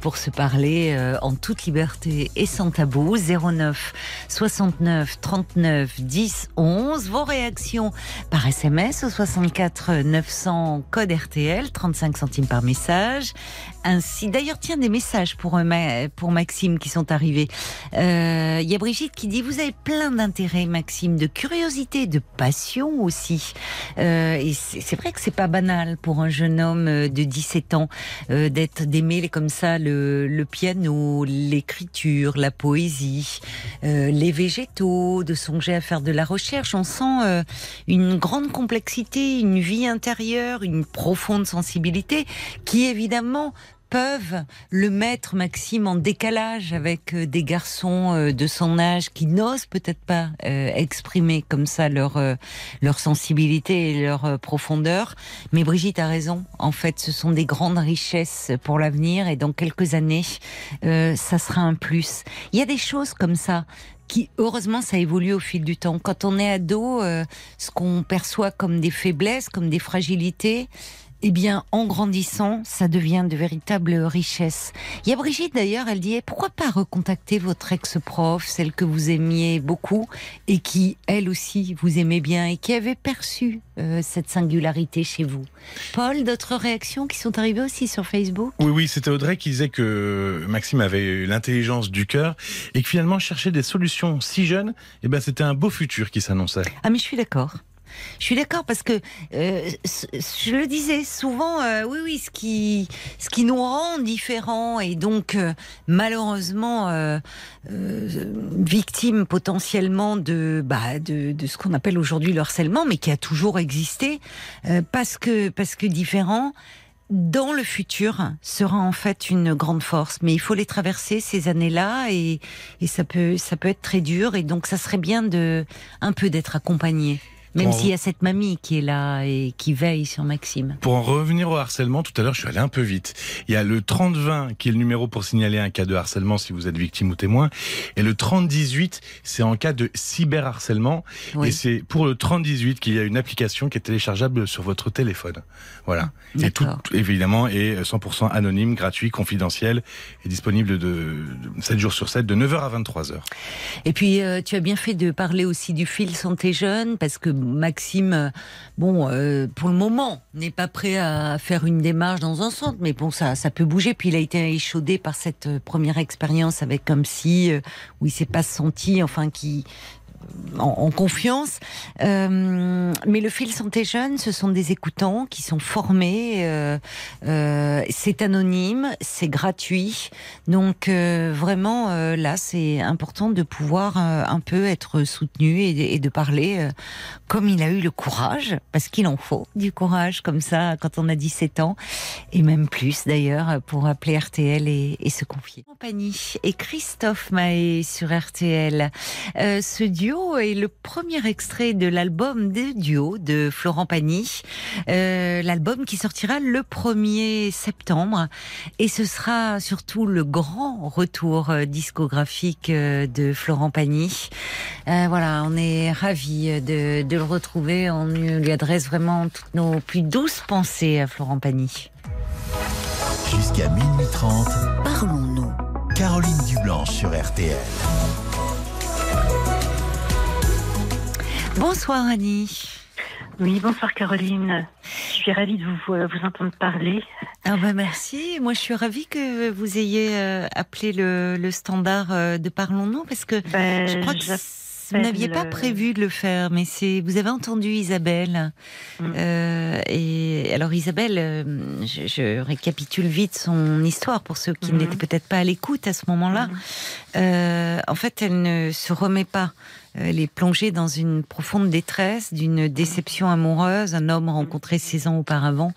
pour se parler en toute liberté et sans tabou. 09 69 39 10 11. Vos réactions par SMS au 64 900 code RTL, 35 centimes par message. Ainsi, d'ailleurs, tiens, des messages pour Maxime qui sont arrivés. Euh, Il y a Brigitte qui dit Vous avez plein d'intérêt, Maxime, de curiosité, de passion aussi. Euh, et c'est vrai que c'est pas banal pour un jeune homme euh, de 17 ans euh, d'être d'aimer comme ça le, le piano, l'écriture, la poésie, euh, les végétaux, de songer à faire de la recherche. On sent euh, une grande complexité, une vie intérieure, une profonde sensibilité qui évidemment peuvent le mettre, Maxime, en décalage avec euh, des garçons euh, de son âge qui n'osent peut-être pas euh, exprimer comme ça leur, leur sensibilité et leur profondeur. Mais Brigitte a raison. En fait, ce sont des grandes richesses pour l'avenir et dans quelques années, ça sera un plus. Il y a des choses comme ça qui, heureusement, ça évolue au fil du temps. Quand on est ado, euh, ce qu'on perçoit comme des faiblesses, comme des fragilités, eh bien, en grandissant, ça devient de véritables richesses. Il y a Brigitte d'ailleurs, elle dit eh, pourquoi pas recontacter votre ex-prof, celle que vous aimiez beaucoup et qui, elle aussi, vous aimait bien et qui avait perçu euh, cette singularité chez vous? Paul, d'autres réactions qui sont arrivées aussi sur Facebook? Oui, oui, c'était Audrey qui disait que Maxime avait l'intelligence du cœur et que finalement chercher des solutions si jeunes, eh ben, c'était un beau futur qui s'annonçait. Ah, mais je suis d'accord. Je suis d'accord parce que euh, je le disais souvent, euh, oui, oui, ce qui, ce qui nous rend différents et donc euh, malheureusement euh, euh, victimes potentiellement de, bah, de, de ce qu'on appelle aujourd'hui le harcèlement, mais qui a toujours existé euh, parce que parce que différent dans le futur sera en fait une grande force. Mais il faut les traverser ces années-là et, et ça peut ça peut être très dur et donc ça serait bien de un peu d'être accompagné. Même en- s'il y a cette mamie qui est là et qui veille sur Maxime. Pour en revenir au harcèlement, tout à l'heure, je suis allé un peu vite. Il y a le 30-20 qui est le numéro pour signaler un cas de harcèlement si vous êtes victime ou témoin. Et le 30-18, c'est en cas de cyberharcèlement. Oui. Et c'est pour le 30-18 qu'il y a une application qui est téléchargeable sur votre téléphone. Voilà. Et tout, évidemment, est 100% anonyme, gratuit, confidentiel et disponible de, de 7 jours sur 7, de 9h à 23h. Et puis, euh, tu as bien fait de parler aussi du fil santé jeune, parce que Maxime, euh, bon, euh, pour le moment, n'est pas prêt à faire une démarche dans un centre, mais bon, ça, ça peut bouger. Puis il a été échaudé par cette euh, première expérience avec comme si, où il s'est pas senti, enfin, qui en, en confiance. Euh, mais le fil santé jeune, ce sont des écoutants qui sont formés. euh, euh, c'est anonyme, c'est gratuit. Donc euh, vraiment, euh, là, c'est important de pouvoir euh, un peu être soutenu et, et de parler comme il a eu le courage, parce qu'il en faut du courage comme ça quand on a 17 ans, et même plus d'ailleurs, pour appeler RTL et, et se confier. Compagnie et Christophe Maé sur RTL. Ce duo est le premier extrait de l'album de duo de Florent Pagny, euh, l'album qui sortira le 1er septembre. Et ce sera surtout le grand retour euh, discographique euh, de Florent Pagny. Euh, voilà, on est ravis de, de le retrouver. On lui adresse vraiment toutes nos plus douces pensées à Florent Pagny. Jusqu'à minuit 30, Parlons-nous. Caroline Dublanche sur RTL. Bonsoir Annie. Oui, bonsoir Caroline. Je suis ravie de vous, euh, vous entendre parler. Ah bah merci. Moi, je suis ravie que vous ayez euh, appelé le, le standard euh, de Parlons-nous parce que Ben, je crois que vous n'aviez pas prévu de le faire, mais c'est vous avez entendu Isabelle. Mm. Euh, et alors Isabelle, je, je récapitule vite son histoire pour ceux qui Mhm. n'étaient peut-être pas à l'écoute à ce moment-là. Mhm. Euh, en fait, elle ne se remet pas. Elle est plongée dans une profonde détresse, d'une déception amoureuse. Un homme rencontré six ans auparavant.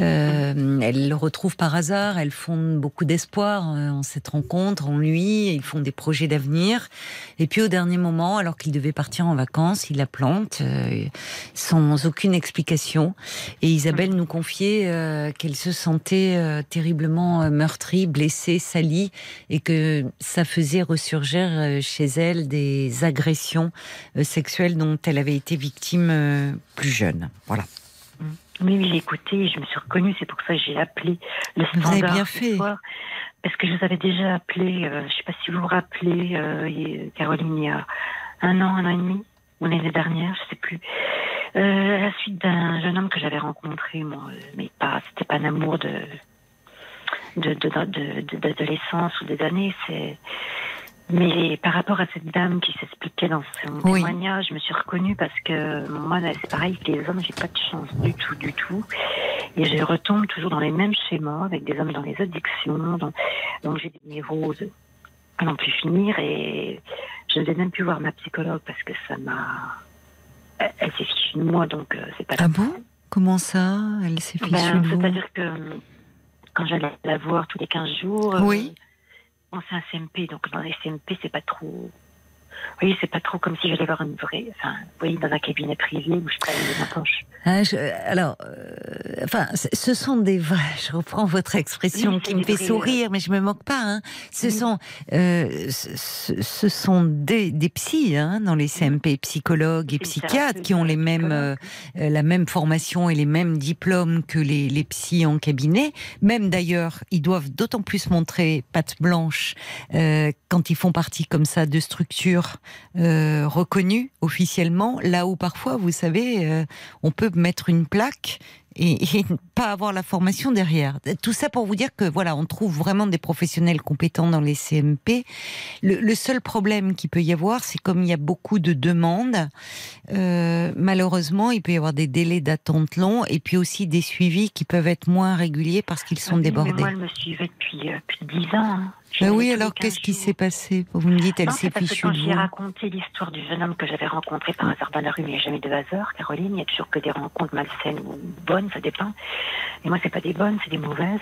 Euh, elle le retrouve par hasard. Elle fonde beaucoup d'espoir euh, en cette rencontre, en lui. Ils font des projets d'avenir. Et puis au dernier moment, alors qu'il devait partir en vacances, il la plante euh, sans aucune explication. Et Isabelle nous confiait euh, qu'elle se sentait euh, terriblement euh, meurtrie, blessée, salie, et que ça faisait ressurgir euh, chez elle des agressions euh, sexuelles dont elle avait été victime euh, plus jeune. Voilà. Oui, oui, j'ai écouté je me suis reconnue. C'est pour ça que j'ai appelé le Vous avez standard bien fait. soir. Parce que je vous avais déjà appelé, euh, je ne sais pas si vous vous rappelez, euh, Caroline, il y a un an, un an et demi, ou l'année dernière, je sais plus. Euh, à la suite d'un jeune homme que j'avais rencontré, moi, mais pas, c'était pas un amour de de, de, de- de- d'adolescence ou des années, c'est mais par rapport à cette dame qui s'expliquait dans son Oui. témoignage, je me suis reconnue parce que moi, c'est pareil, avec les hommes, j'ai pas de chance du tout, du tout. Et je retombe toujours dans les mêmes schémas avec des hommes dans les addictions. dans- Donc j'ai des névroses à n'en plus finir et je ne vais même plus voir ma psychologue parce que ça m'a. Elle, elle s'est fichue de moi, donc euh, c'est pas Ah bon? Comment ça? Elle s'est fichue Ben, de vous? C'est-à-dire que quand j'allais la voir tous les 15 jours, euh, C'est un CMP, donc dans les CMP, c'est pas trop. Oui, c'est pas trop comme si j'allais voir une vraie. Enfin, vous voyez, dans un cabinet privé où je travaille ma poche. Ah, je- alors, euh, enfin, ce sont des vrais. Je reprends votre expression Oui, qui me fait sourire, mais je me moque pas. Hein. Ce Oui. sont, euh, ce, ce- sont des, des psys hein, dans les CMP, psychologues et psychiatres, qui ont les mêmes, euh, psychologue. la même formation et les mêmes diplômes que les, les psys en cabinet. Même d'ailleurs, ils doivent d'autant plus montrer patte blanche euh, quand ils font partie comme ça de structures euh, reconnues officiellement. Là où parfois, vous savez, euh, on peut mettre une plaque et, et pas avoir la formation derrière. Tout ça pour vous dire que voilà, on trouve vraiment des professionnels compétents dans les CMP. Le, le seul problème qu'il peut y avoir, c'est comme il y a beaucoup de demandes, euh, malheureusement, il peut y avoir des délais d'attente longs et puis aussi des suivis qui peuvent être moins réguliers parce qu'ils sont Oui, débordés. Mais moi, elle me suivait depuis, euh, plus de 10 ans. hein. Ben oui, alors 15 qu'est-ce qui s'est passé? Vous me dites, elle s'est fichue quand j'ai raconté l'histoire du jeune homme que j'avais rencontré par hasard dans la rue, mais il n'y a jamais de hasard, Caroline, il n'y a toujours que des rencontres malsaines ou bonnes, ça dépend. Et moi, c'est pas des bonnes, c'est des mauvaises.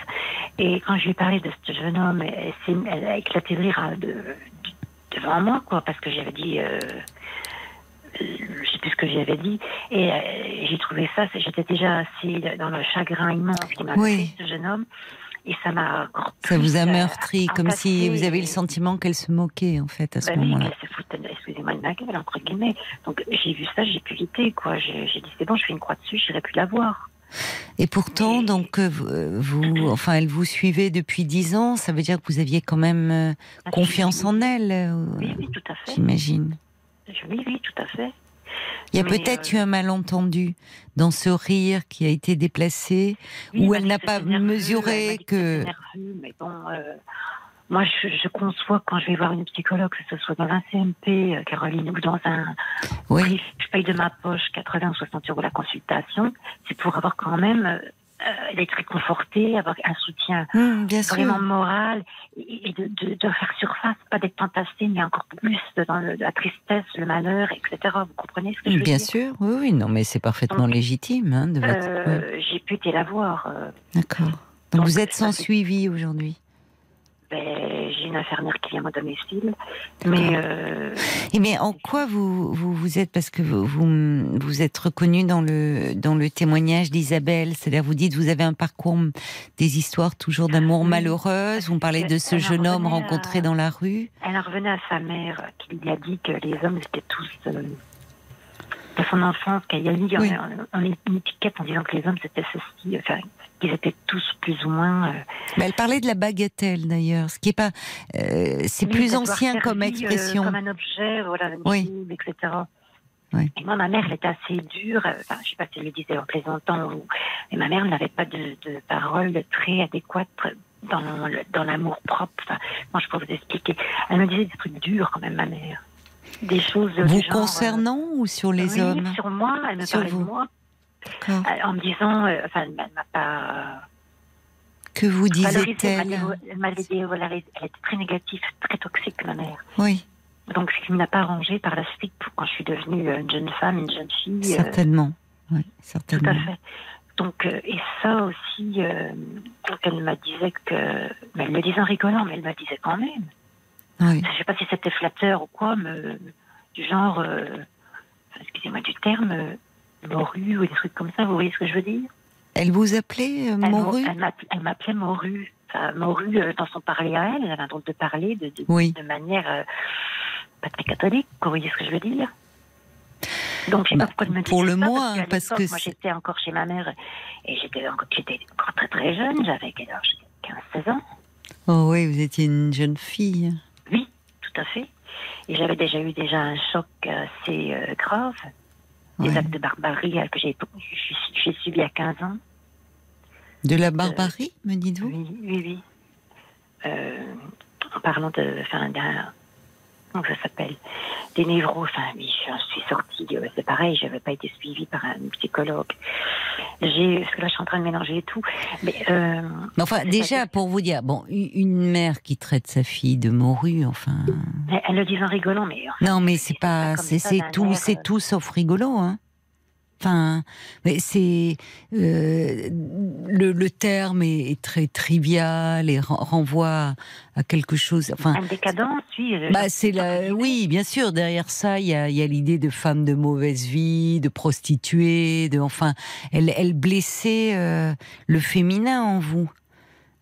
Et quand je lui ai parlé de ce jeune homme, elle, a éclaté de rire de- de- devant moi, quoi, parce que j'avais dit... Euh, je sais plus ce que j'avais dit, et euh, j'ai trouvé ça, j'étais déjà assez dans le chagrin immense qui m'a Oui. fait ce jeune homme, et ça m'a encore Ça vous a euh, meurtri, comme si vous avez le et- sentiment qu'elle se moquait en fait à ce bah oui, moment-là. qu'elle se foutait, excusez-moi, de ma gueule, entre guillemets. Donc j'ai vu ça, j'ai pu quitter, quoi. J'ai j'ai dit, c'est bon, je fais une croix dessus, j'irai plus la voir. Et pourtant, donc euh, vous, euh, vous, enfin, elle vous suivait depuis dix ans. Ça veut dire que vous aviez quand même euh, Ah, confiance en elle, Oui, oui, tout à fait. j'imagine. Oui, oui, tout à fait. Il y a peut-être euh, eu un malentendu dans ce rire qui a été déplacé, Oui, où elle elle n'a pas mesuré dit que. nerveux, mais bon, euh, moi, je, je conçois quand je vais voir une psychologue, que ce soit dans un CMP, euh, Caroline, ou dans un. Oui, Je paye de ma poche 80 ou 60 euros la consultation, c'est pour avoir quand même. euh, euh, d'être réconforté, avoir un soutien Hum, bien sûr. vraiment moral et et de, de, de faire surface, pas d'être entassé, mais encore plus dans le- la tristesse, le malheur, etc. Vous comprenez ce que je veux Bien dire? sûr, oui, oui, non, mais c'est parfaitement Donc, légitime hein, de votre. Euh, J'ai pu été la voir. euh, D'accord. Donc, donc, vous êtes sans suivi aujourd'hui? Ben, J'ai une infirmière qui vient à mon domicile, mais euh, Et mais en quoi vous vous, vous êtes parce que vous vous, vous êtes reconnu dans le dans le témoignage d'Isabelle, c'est-à-dire vous dites vous avez un parcours des histoires toujours d'amour Oui, malheureuse. Vous parlez de ce elle jeune homme à- rencontré dans la rue. elle en revenait à sa mère qui lui a dit que les hommes étaient tous euh, de son enfance, qu'elle a mis Oui. une étiquette en disant que les hommes c'était ceci, enfin qu'ils étaient tous plus ou moins. euh, Mais elle parlait de la bagatelle d'ailleurs, ce qui est pas euh, c'est Oui, plus ancien comme euh, expression. comme un objet, voilà, Oui. visible, etc. Oui. Et moi, ma mère, elle était assez dure. Enfin, je sais pas si elle le disait en plaisantant, ou... mais ma mère n'avait pas de, de paroles très adéquates dans l'amour propre. Enfin, moi, je peux vous expliquer. Elle me disait des trucs durs quand même, ma mère. Des choses Vous genre, concernant ou sur les oui, hommes? sur moi, elle me Sur parlait vous. de moi, en me disant, euh, enfin, elle m'a pas Que vous disait-elle elle m'a dit- elle m'a dit, voilà, elle était très négative, très toxique, ma mère. Oui, Donc, ce qui ne m'a pas arrangé par la suite quand je suis devenue euh, une jeune femme, une jeune fille. euh, certainement. Oui, tout certainement. à fait. Donc, euh, et ça aussi, euh, donc elle me disait que. Mais elle me disait en rigolant, mais elle me disait quand même. Oui. Je sais pas si c'était flatteur ou quoi, mais du genre. euh, excusez-moi du terme, euh, morue ou des trucs comme ça, vous voyez ce que je veux dire? Elle vous appelait euh, Morue elle m'app- Elle m'appelait morue. Enfin, morue euh, dans son parler à elle, elle avait un drôle de parler de, de, Oui. de manière euh, pas très catholique, vous voyez ce que je veux dire? Donc, je sais Bah, pas pourquoi elle me pour le moins, parce que moi j'étais encore chez ma mère et j'étais encore, encore très très jeune, j'avais quel âge? 15-16 ans. Oh oui, vous étiez une jeune fille. Oui, tout à fait. Et j'avais déjà eu déjà un choc assez euh, grave, des Ouais. actes de barbarie euh, que j'ai j'ai- j'ai subi à 15 ans. De la barbarie, me dites-vous? Oui, oui, oui. Euh, en parlant de, enfin, d'un, comment ça s'appelle, des névros. Enfin, oui, je suis sortie. c'est pareil, je n'avais pas été suivie par un psychologue. J'ai, parce que là, je suis en train de mélanger tout. Mais euh, Mais enfin, déjà, pour vous dire, bon, une mère qui traite sa fille de morue, enfin. elle, elle le dit en rigolant, mais enfin, Non, mais c'est pas, c'est tout, euh, tout sauf rigolo, hein. Enfin, mais c'est euh, le, le terme est, est très trivial et ren- renvoie à quelque chose. Enfin, Une décadence, oui. bah, c'est la, oui, bien sûr. Derrière ça, il y a, il y a l'idée de femme de mauvaise vie, de prostituée, de, enfin, elle, elle blessait euh, le féminin en vous.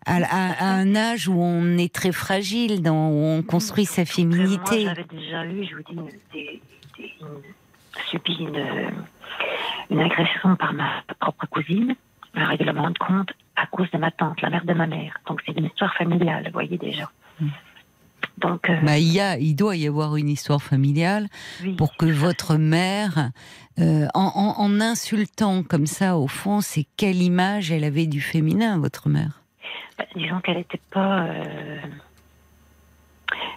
À, à- à un âge où on est très fragile, dans, où on construit sa Moi, féminité. j'avais déjà eu, je vous dis, une- des, des- une- subi une, une agression par ma propre cousine, un règlement de compte, à cause de ma tante, la mère de ma mère. Donc c'est une histoire familiale, vous voyez déjà. Donc, euh, Bah, il y a, il doit y avoir une histoire familiale oui, pour que votre mère, euh, en, en- en insultant comme ça, au fond, c'est quelle image elle avait du féminin, votre mère? Bah, disons qu'elle n'était pas. euh,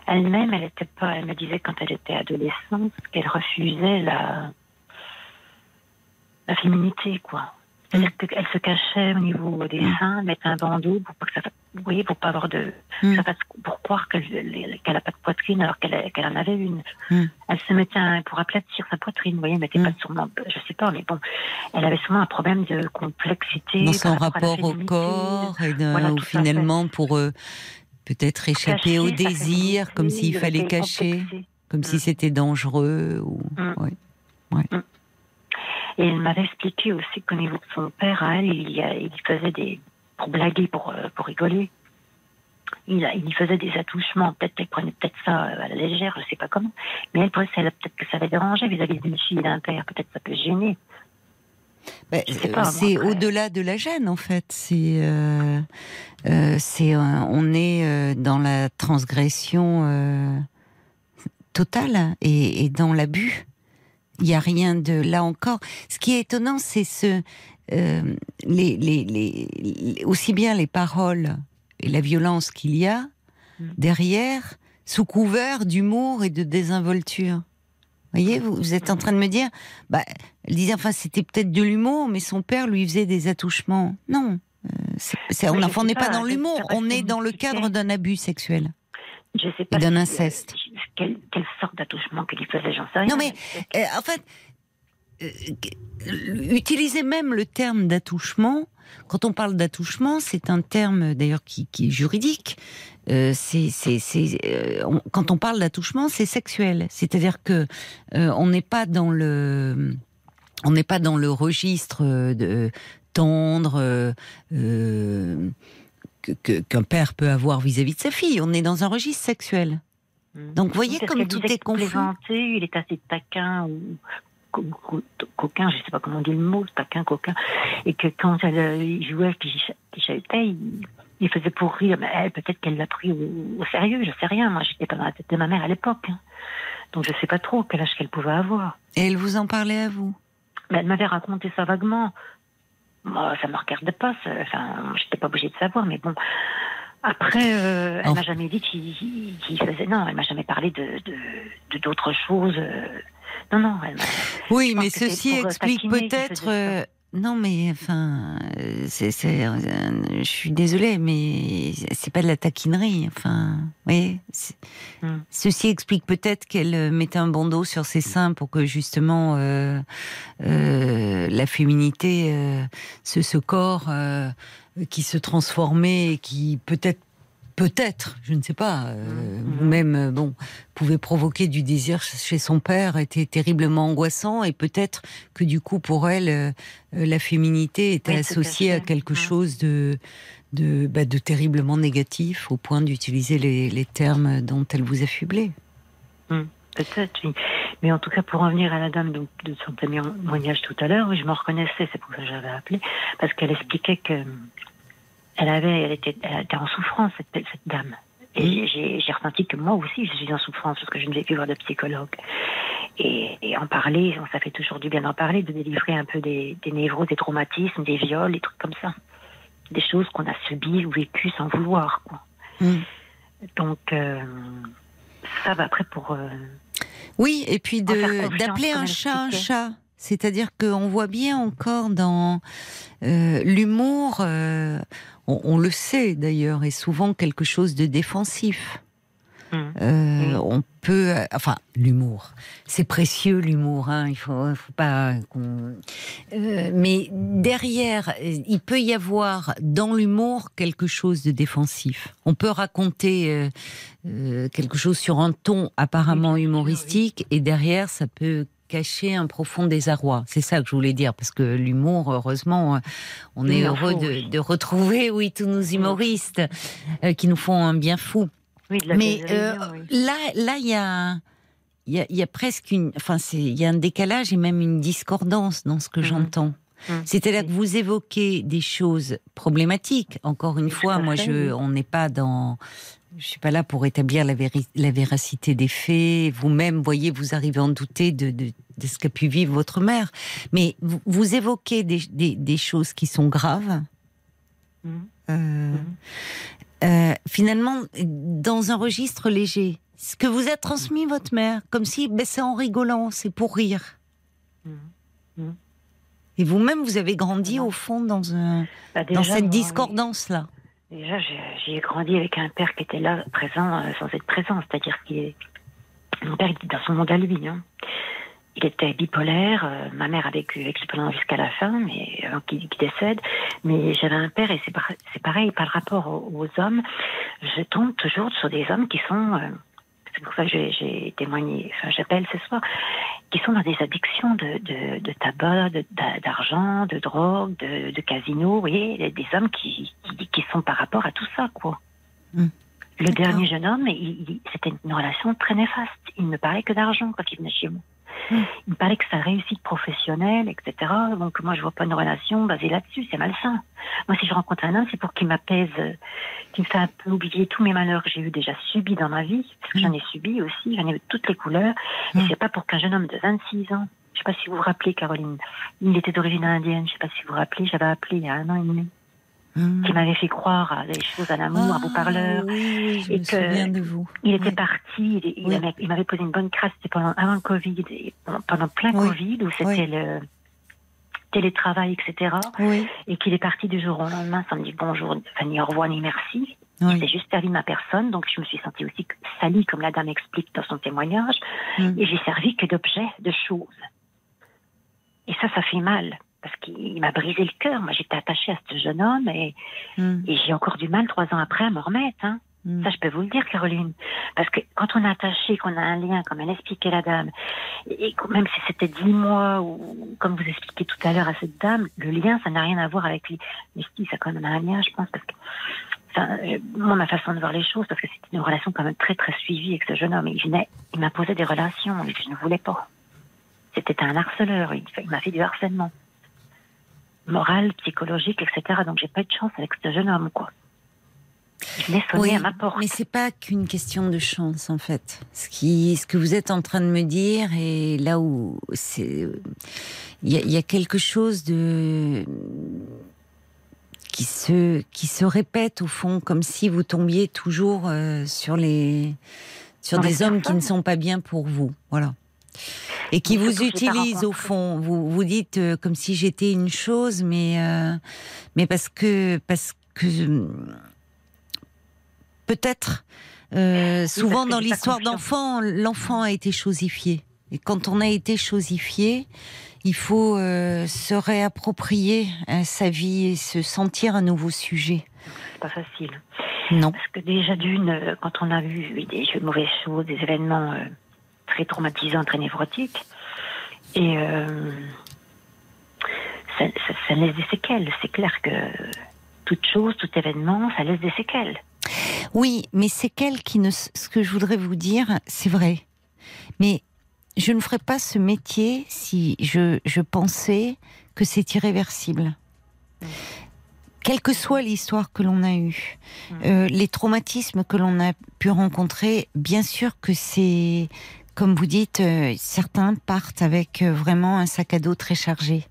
Elle-même, elle était pas. Elle me disait quand elle était adolescente qu'elle refusait la. la féminité, quoi. C'est-à-dire qu'elle se cachait au niveau des seins, mettait un bandeau pour pas que ça vous voyez, pour pas avoir de, Mm. ça fasse- pour croire qu'elle qu'elle a pas de poitrine alors qu'elle qu'elle en avait une. Mm. Elle se mettait un, pour aplatir sa poitrine, vous voyez, elle mettait Mm. pas sûrement, je sais pas, mais bon, elle avait sûrement un problème de complexité dans son rapport rapport au corps et de- Voilà, ou finalement pour euh, peut-être échapper Cacher au désir, comme s'il fallait cacher, comme si Mm. c'était dangereux. Ou... Mm. ouais. Et elle m'avait expliqué aussi qu'au niveau de son père, à elle, il, y a- il faisait des. pour blaguer, pour, euh, pour rigoler. Il, a- il y faisait des attouchements. Peut-être qu'elle prenait peut-être ça euh, à la légère, je sais pas comment. Mais elle, ça- peut-être que ça l'avait dérangé vis-à-vis d'une fille d'un père. Peut-être que ça peut gêner. Sais euh, c'est au-delà de la gêne en fait. C'est, euh, euh, c'est, on est dans la transgression totale et, et dans l'abus. Il n'y a rien de là encore. Ce qui est étonnant, c'est ce, les, les, les, les- aussi bien les paroles et la violence qu'il y a Mm. derrière, sous couvert d'humour et de désinvolture. Voyez, vous, vous êtes en train de me dire, bah, elle disait, enfin, c'était peut-être de l'humour, mais son père lui faisait des attouchements. Non. euh, on n'est pas pas, dans l'humour, on est dans le cadre d'un abus sexuel. Je sais pas. d'un si, euh, inceste. quelle, quelle sorte d'attouchement qu'il y faisait, j'en sais rien. Non, mais euh, en fait, euh, utiliser même le terme d'attouchement, quand on parle d'attouchement, c'est un terme d'ailleurs qui, qui est juridique. Euh, c'est, c'est, c'est, euh, on- quand on parle d'attouchement, c'est sexuel. C'est-à-dire que euh, on n'est pas dans le, on n'est pas dans le registre de tendre que- qu'un père peut avoir vis-à-vis de sa fille. On est dans un registre sexuel. Hmm. Donc, vous voyez comme tout est confus. Il est assez taquin ou co- co- coquin, je sais pas comment on dit le mot, taquin, coquin, et que quand elle il jouait, puis chahutait, il, il faisait pour rire. Mais elle, peut-être qu'elle l'a pris au, au sérieux, je sais rien. Moi, j'étais pas dans la tête de ma mère à l'époque, hein. donc je sais pas trop quel âge qu'elle pouvait avoir. Et elle vous en parlait à vous? Mais elle m'avait raconté ça vaguement. Moi, ça me regardait pas. ça- Enfin, j'étais pas obligée de savoir, mais bon. Après, euh, elle m'a jamais dit qu'il faisait. Non, elle m'a jamais parlé de de- de d'autres choses. euh. Non, non, elle. Oui, mais ceci euh, explique peut-être. Non, mais enfin, euh, c'est, c'est, euh, je suis désolée, mais c'est pas de la taquinerie. Enfin, oui. Hmm. Ceci explique peut-être qu'elle euh, mettait un bandeau sur ses seins pour que justement euh, euh, la féminité, euh, ce, ce corps qui se transformait et qui peut-être peut-être, je ne sais pas, euh, Mhm. vous-même, euh, bon, pouvait provoquer du désir chez son père, était terriblement angoissant, et peut-être que du coup, pour elle, euh, la féminité était Oui, associée à quelque Mhm. chose de, de, bah, de terriblement négatif, au point d'utiliser les, les termes dont elle vous affublait. Peut-être, oui. Mais en tout cas, pour revenir à la dame donc, de son témoignage tout à l'heure, oui, je me reconnaissais, c'est pour ça que j'avais appelé, parce qu'elle expliquait que elle avait, elle était, elle était en souffrance, cette, cette dame. Et j'ai ressenti que moi aussi, je suis en souffrance, parce que je ne vais plus voir de psychologue. Et, et en parler, ça fait toujours du bien d'en parler, de délivrer un peu des, des névroses, des traumatismes, des viols, des trucs comme ça. Des choses qu'on a subies ou vécues sans vouloir, quoi. Mm. Donc, euh, ça va après pour... euh, Oui, et puis d'appeler un chat un chat. C'est-à-dire qu'on voit bien encore dans euh, l'humour, on, on le sait d'ailleurs, est souvent quelque chose de défensif. Hum. Euh, Oui. On peut, euh, enfin, l'humour, c'est précieux l'humour. Hein, il faut, faut pas. Euh, mais derrière, il peut y avoir dans l'humour quelque chose de défensif. On peut raconter quelque chose sur un ton apparemment humoristique, et derrière, ça peut cacher un profond désarroi. C'est ça que je voulais dire, parce que l'humour, heureusement, euh, on est heureux de, retrouver, oui, tous nos humoristes euh, qui nous font un bien fou. Oui, de la Mais euh, oui. là, là, il y a, il y a, il y a presque une, enfin, il y a un décalage et même une discordance dans ce que Mhm. j'entends. Mhm. C'est-à-dire que vous évoquez des choses problématiques. Encore une fois, moi, je, on n'est pas dans, je suis pas là pour établir la, véri- la véracité des faits. Vous-même, voyez, vous arrivez à en douter de, de, de ce qu'a pu vivre votre mère. Mais vous, vous évoquez des, des, des choses qui sont graves. Mhm. Euh, Mhm. euh, finalement, dans un registre léger. Ce que vous a transmis votre mère, comme si ben, c'est en rigolant, c'est pour rire. Et vous-même, vous avez grandi au fond dans, un, Bah, dans cette discordance-là. Déjà, j'ai grandi avec un père qui était là, présent, euh, sans être présent. C'est-à-dire qu'il. Mon père était dans son monde à lui. hein. Il était bipolaire. euh, ma mère a vécu avec lui pendant jusqu'à la fin, mais avant qu'il décède. Mais j'avais un père et c'est pareil par rapport aux, aux hommes. Je tombe toujours sur des hommes qui sont. euh, c'est pour j'ai- témoigné, enfin j'appelle ce soir, qui sont dans des addictions de, de, de tabac, d'argent, de, drogue, de, de casino, vous voyez, des- hommes qui, qui, sont par rapport à tout ça, quoi. Hmm. Le dernier jeune homme, il- il- c'était une relation très néfaste. Il ne parlait que d'argent quand il venait chez moi. Hmm. Il me parlait que sa réussite professionnelle, etc. Donc moi, je vois pas une relation basée là-dessus, c'est malsain. Moi, si je rencontre un homme, c'est pour qu'il m'apaise, qu'il me fait un peu oublier tous mes malheurs que j'ai eu déjà subis dans ma vie, parce que Mm. j'en ai subi aussi, j'en ai eu toutes les couleurs. Et Mm. c'est pas pour qu'un jeune homme de 26 ans, je sais pas si vous vous rappelez, Caroline, il était d'origine indienne, je sais pas si vous vous rappelez, j'avais appelé il y a un an et demi, Qui m'avait fait croire à des choses, à l'amour, à parleur. Ah, Oui, oui, je Et me que- de vous. Il était Oui. parti, il, il Oui. avait- il m'avait posé une bonne crasse, c'était pendant, avant le Covid, et pendant, plein. Covid, où c'était le télétravail, etc. Et qu'il est parti du jour au lendemain sans me dire bonjour, enfin, ni au revoir, ni merci. Oui. s'est juste servi ma personne, donc je me suis sentie aussi salie, comme la dame explique dans son témoignage, Mm. et j'ai servi que d'objets, de choses. Et ça, ça fait mal, parce qu'il m'a brisé le cœur. Moi, j'étais attachée à ce jeune homme, et, et j'ai encore du mal, trois ans après, à me remettre. Hein. hum. Ça, je peux vous le dire, Caroline. Parce que quand on est attaché, qu'on a un lien, comme elle expliquait la dame, et même si c'était dix mois, ou comme vous expliquez tout à l'heure à cette dame, le lien, ça n'a rien à voir avec lui. Mais si, ça a quand même un lien, je pense, parce que, enfin, euh, moi, ma façon de voir les choses, parce que c'était une relation quand même très, très suivie avec ce jeune homme. Il venait, il m'imposait des relations, et je ne voulais pas. C'était un harceleur, il, il m'a fait du harcèlement. Moral, psychologique, etc. Donc j'ai pas eu de chance avec ce jeune homme, quoi. Oui, à ma porte. mais c'est pas qu'une question de chance en fait. Ce qui, ce que vous êtes en train de me dire et là où c'est, il y, a- il y a quelque chose de qui se qui se répète au fond, comme si vous tombiez toujours euh, sur les sur Dans des les hommes qui ne sont pas bien pour vous, voilà. Et qui vous utilisent au fond. Vous vous dites euh, comme si j'étais une chose, mais euh, mais parce que parce que euh, peut-être euh, souvent dans l'histoire d'enfant, l'enfant a été chosifié. Et quand on a été chosifié, il faut euh, se réapproprier euh, sa vie et se sentir un nouveau sujet. C'est pas facile. Non. Parce que déjà d'une, euh, quand on a vu des mauvaises choses, des événements euh, très traumatisants, très névrotiques, et euh, ça, ça- ça laisse des séquelles. C'est clair que toute chose, tout événement, ça laisse des séquelles. Oui, mais c'est quel qui ne. Ce que je voudrais vous dire, c'est vrai. Mais je ne ferais pas ce métier si je, je pensais que c'est irréversible. Quelle que soit l'histoire que l'on a eue, euh, les traumatismes que l'on a pu rencontrer, bien sûr que c'est, comme vous dites, euh, certains partent avec euh, vraiment un sac à dos très chargé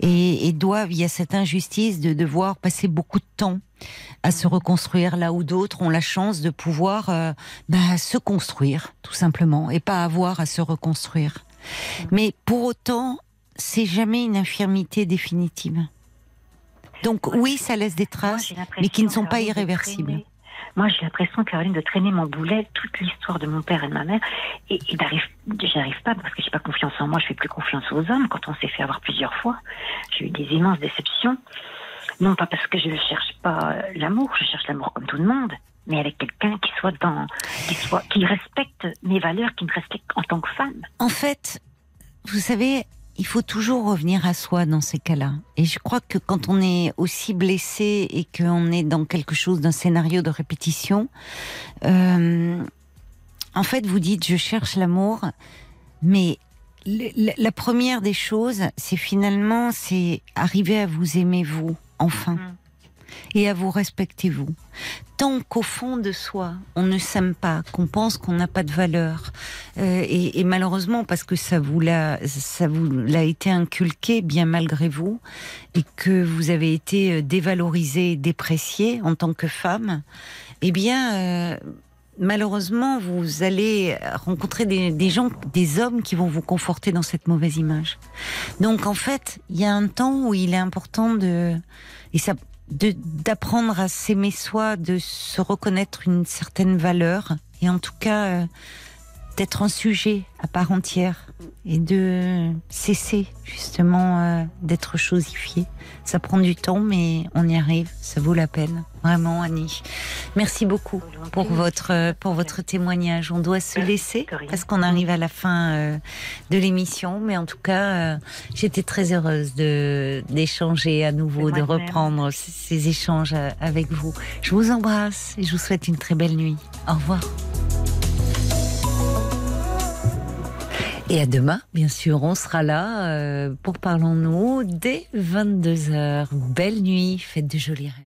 et, et doivent, il y a cette injustice de devoir passer beaucoup de temps à se reconstruire là où d'autres ont la chance de pouvoir euh, bah, se construire tout simplement et pas avoir à se reconstruire. Mais pour autant, c'est jamais une infirmité définitive. Donc oui, ça laisse des traces, mais qui ne sont pas irréversibles. Moi, j'ai l'impression, Caroline, de traîner mon boulet toute l'histoire de mon père et de ma mère. Et, et d'arrive, pas parce que j'ai pas confiance en moi. Je fais plus confiance aux hommes quand on s'est fait avoir plusieurs fois. J'ai eu des immenses déceptions. Non pas parce que je ne cherche pas euh, l'amour, je cherche l'amour comme tout le monde, mais avec quelqu'un qui soit dans, qui soit, qui respecte mes valeurs, qui me respecte en tant que femme. En fait, vous savez, il faut toujours revenir à soi dans ces cas-là. Et je crois que quand on est aussi blessé et qu'on est dans quelque chose d'un scénario de répétition, euh, en fait, vous dites je cherche l'amour, mais la- première des choses, c'est finalement c'est arriver à vous aimer vous enfin et à vous respecter vous. Tant qu'au fond de soi, on ne s'aime pas, qu'on pense qu'on n'a pas de valeur, euh, et, malheureusement parce que ça vous l'a, ça vous l'a été inculqué bien malgré vous, et que vous avez été euh, dévalorisé, déprécié en tant que femme, eh bien. euh, Malheureusement, vous allez rencontrer des, gens, des hommes qui vont vous conforter dans cette mauvaise image. Donc, en fait, il y a un temps où il est important de, et ça, d'apprendre à s'aimer soi, de se reconnaître une certaine valeur, et en tout cas euh, d'être un sujet à part entière et de cesser justement euh, d'être chosifié. Ça prend du temps, mais on y arrive. Ça vaut la peine, vraiment, Annie. Merci beaucoup pour votre pour votre témoignage. On doit se laisser parce qu'on arrive à la fin euh, de l'émission, mais en tout cas, euh, j'étais très heureuse de d'échanger à nouveau, de reprendre ces échanges avec vous. Je vous embrasse et je vous souhaite une très belle nuit. Au revoir. Et à demain, bien sûr, on sera là euh, pour Parlons-nous dès 22h. Belle nuit, faites de jolis rêves.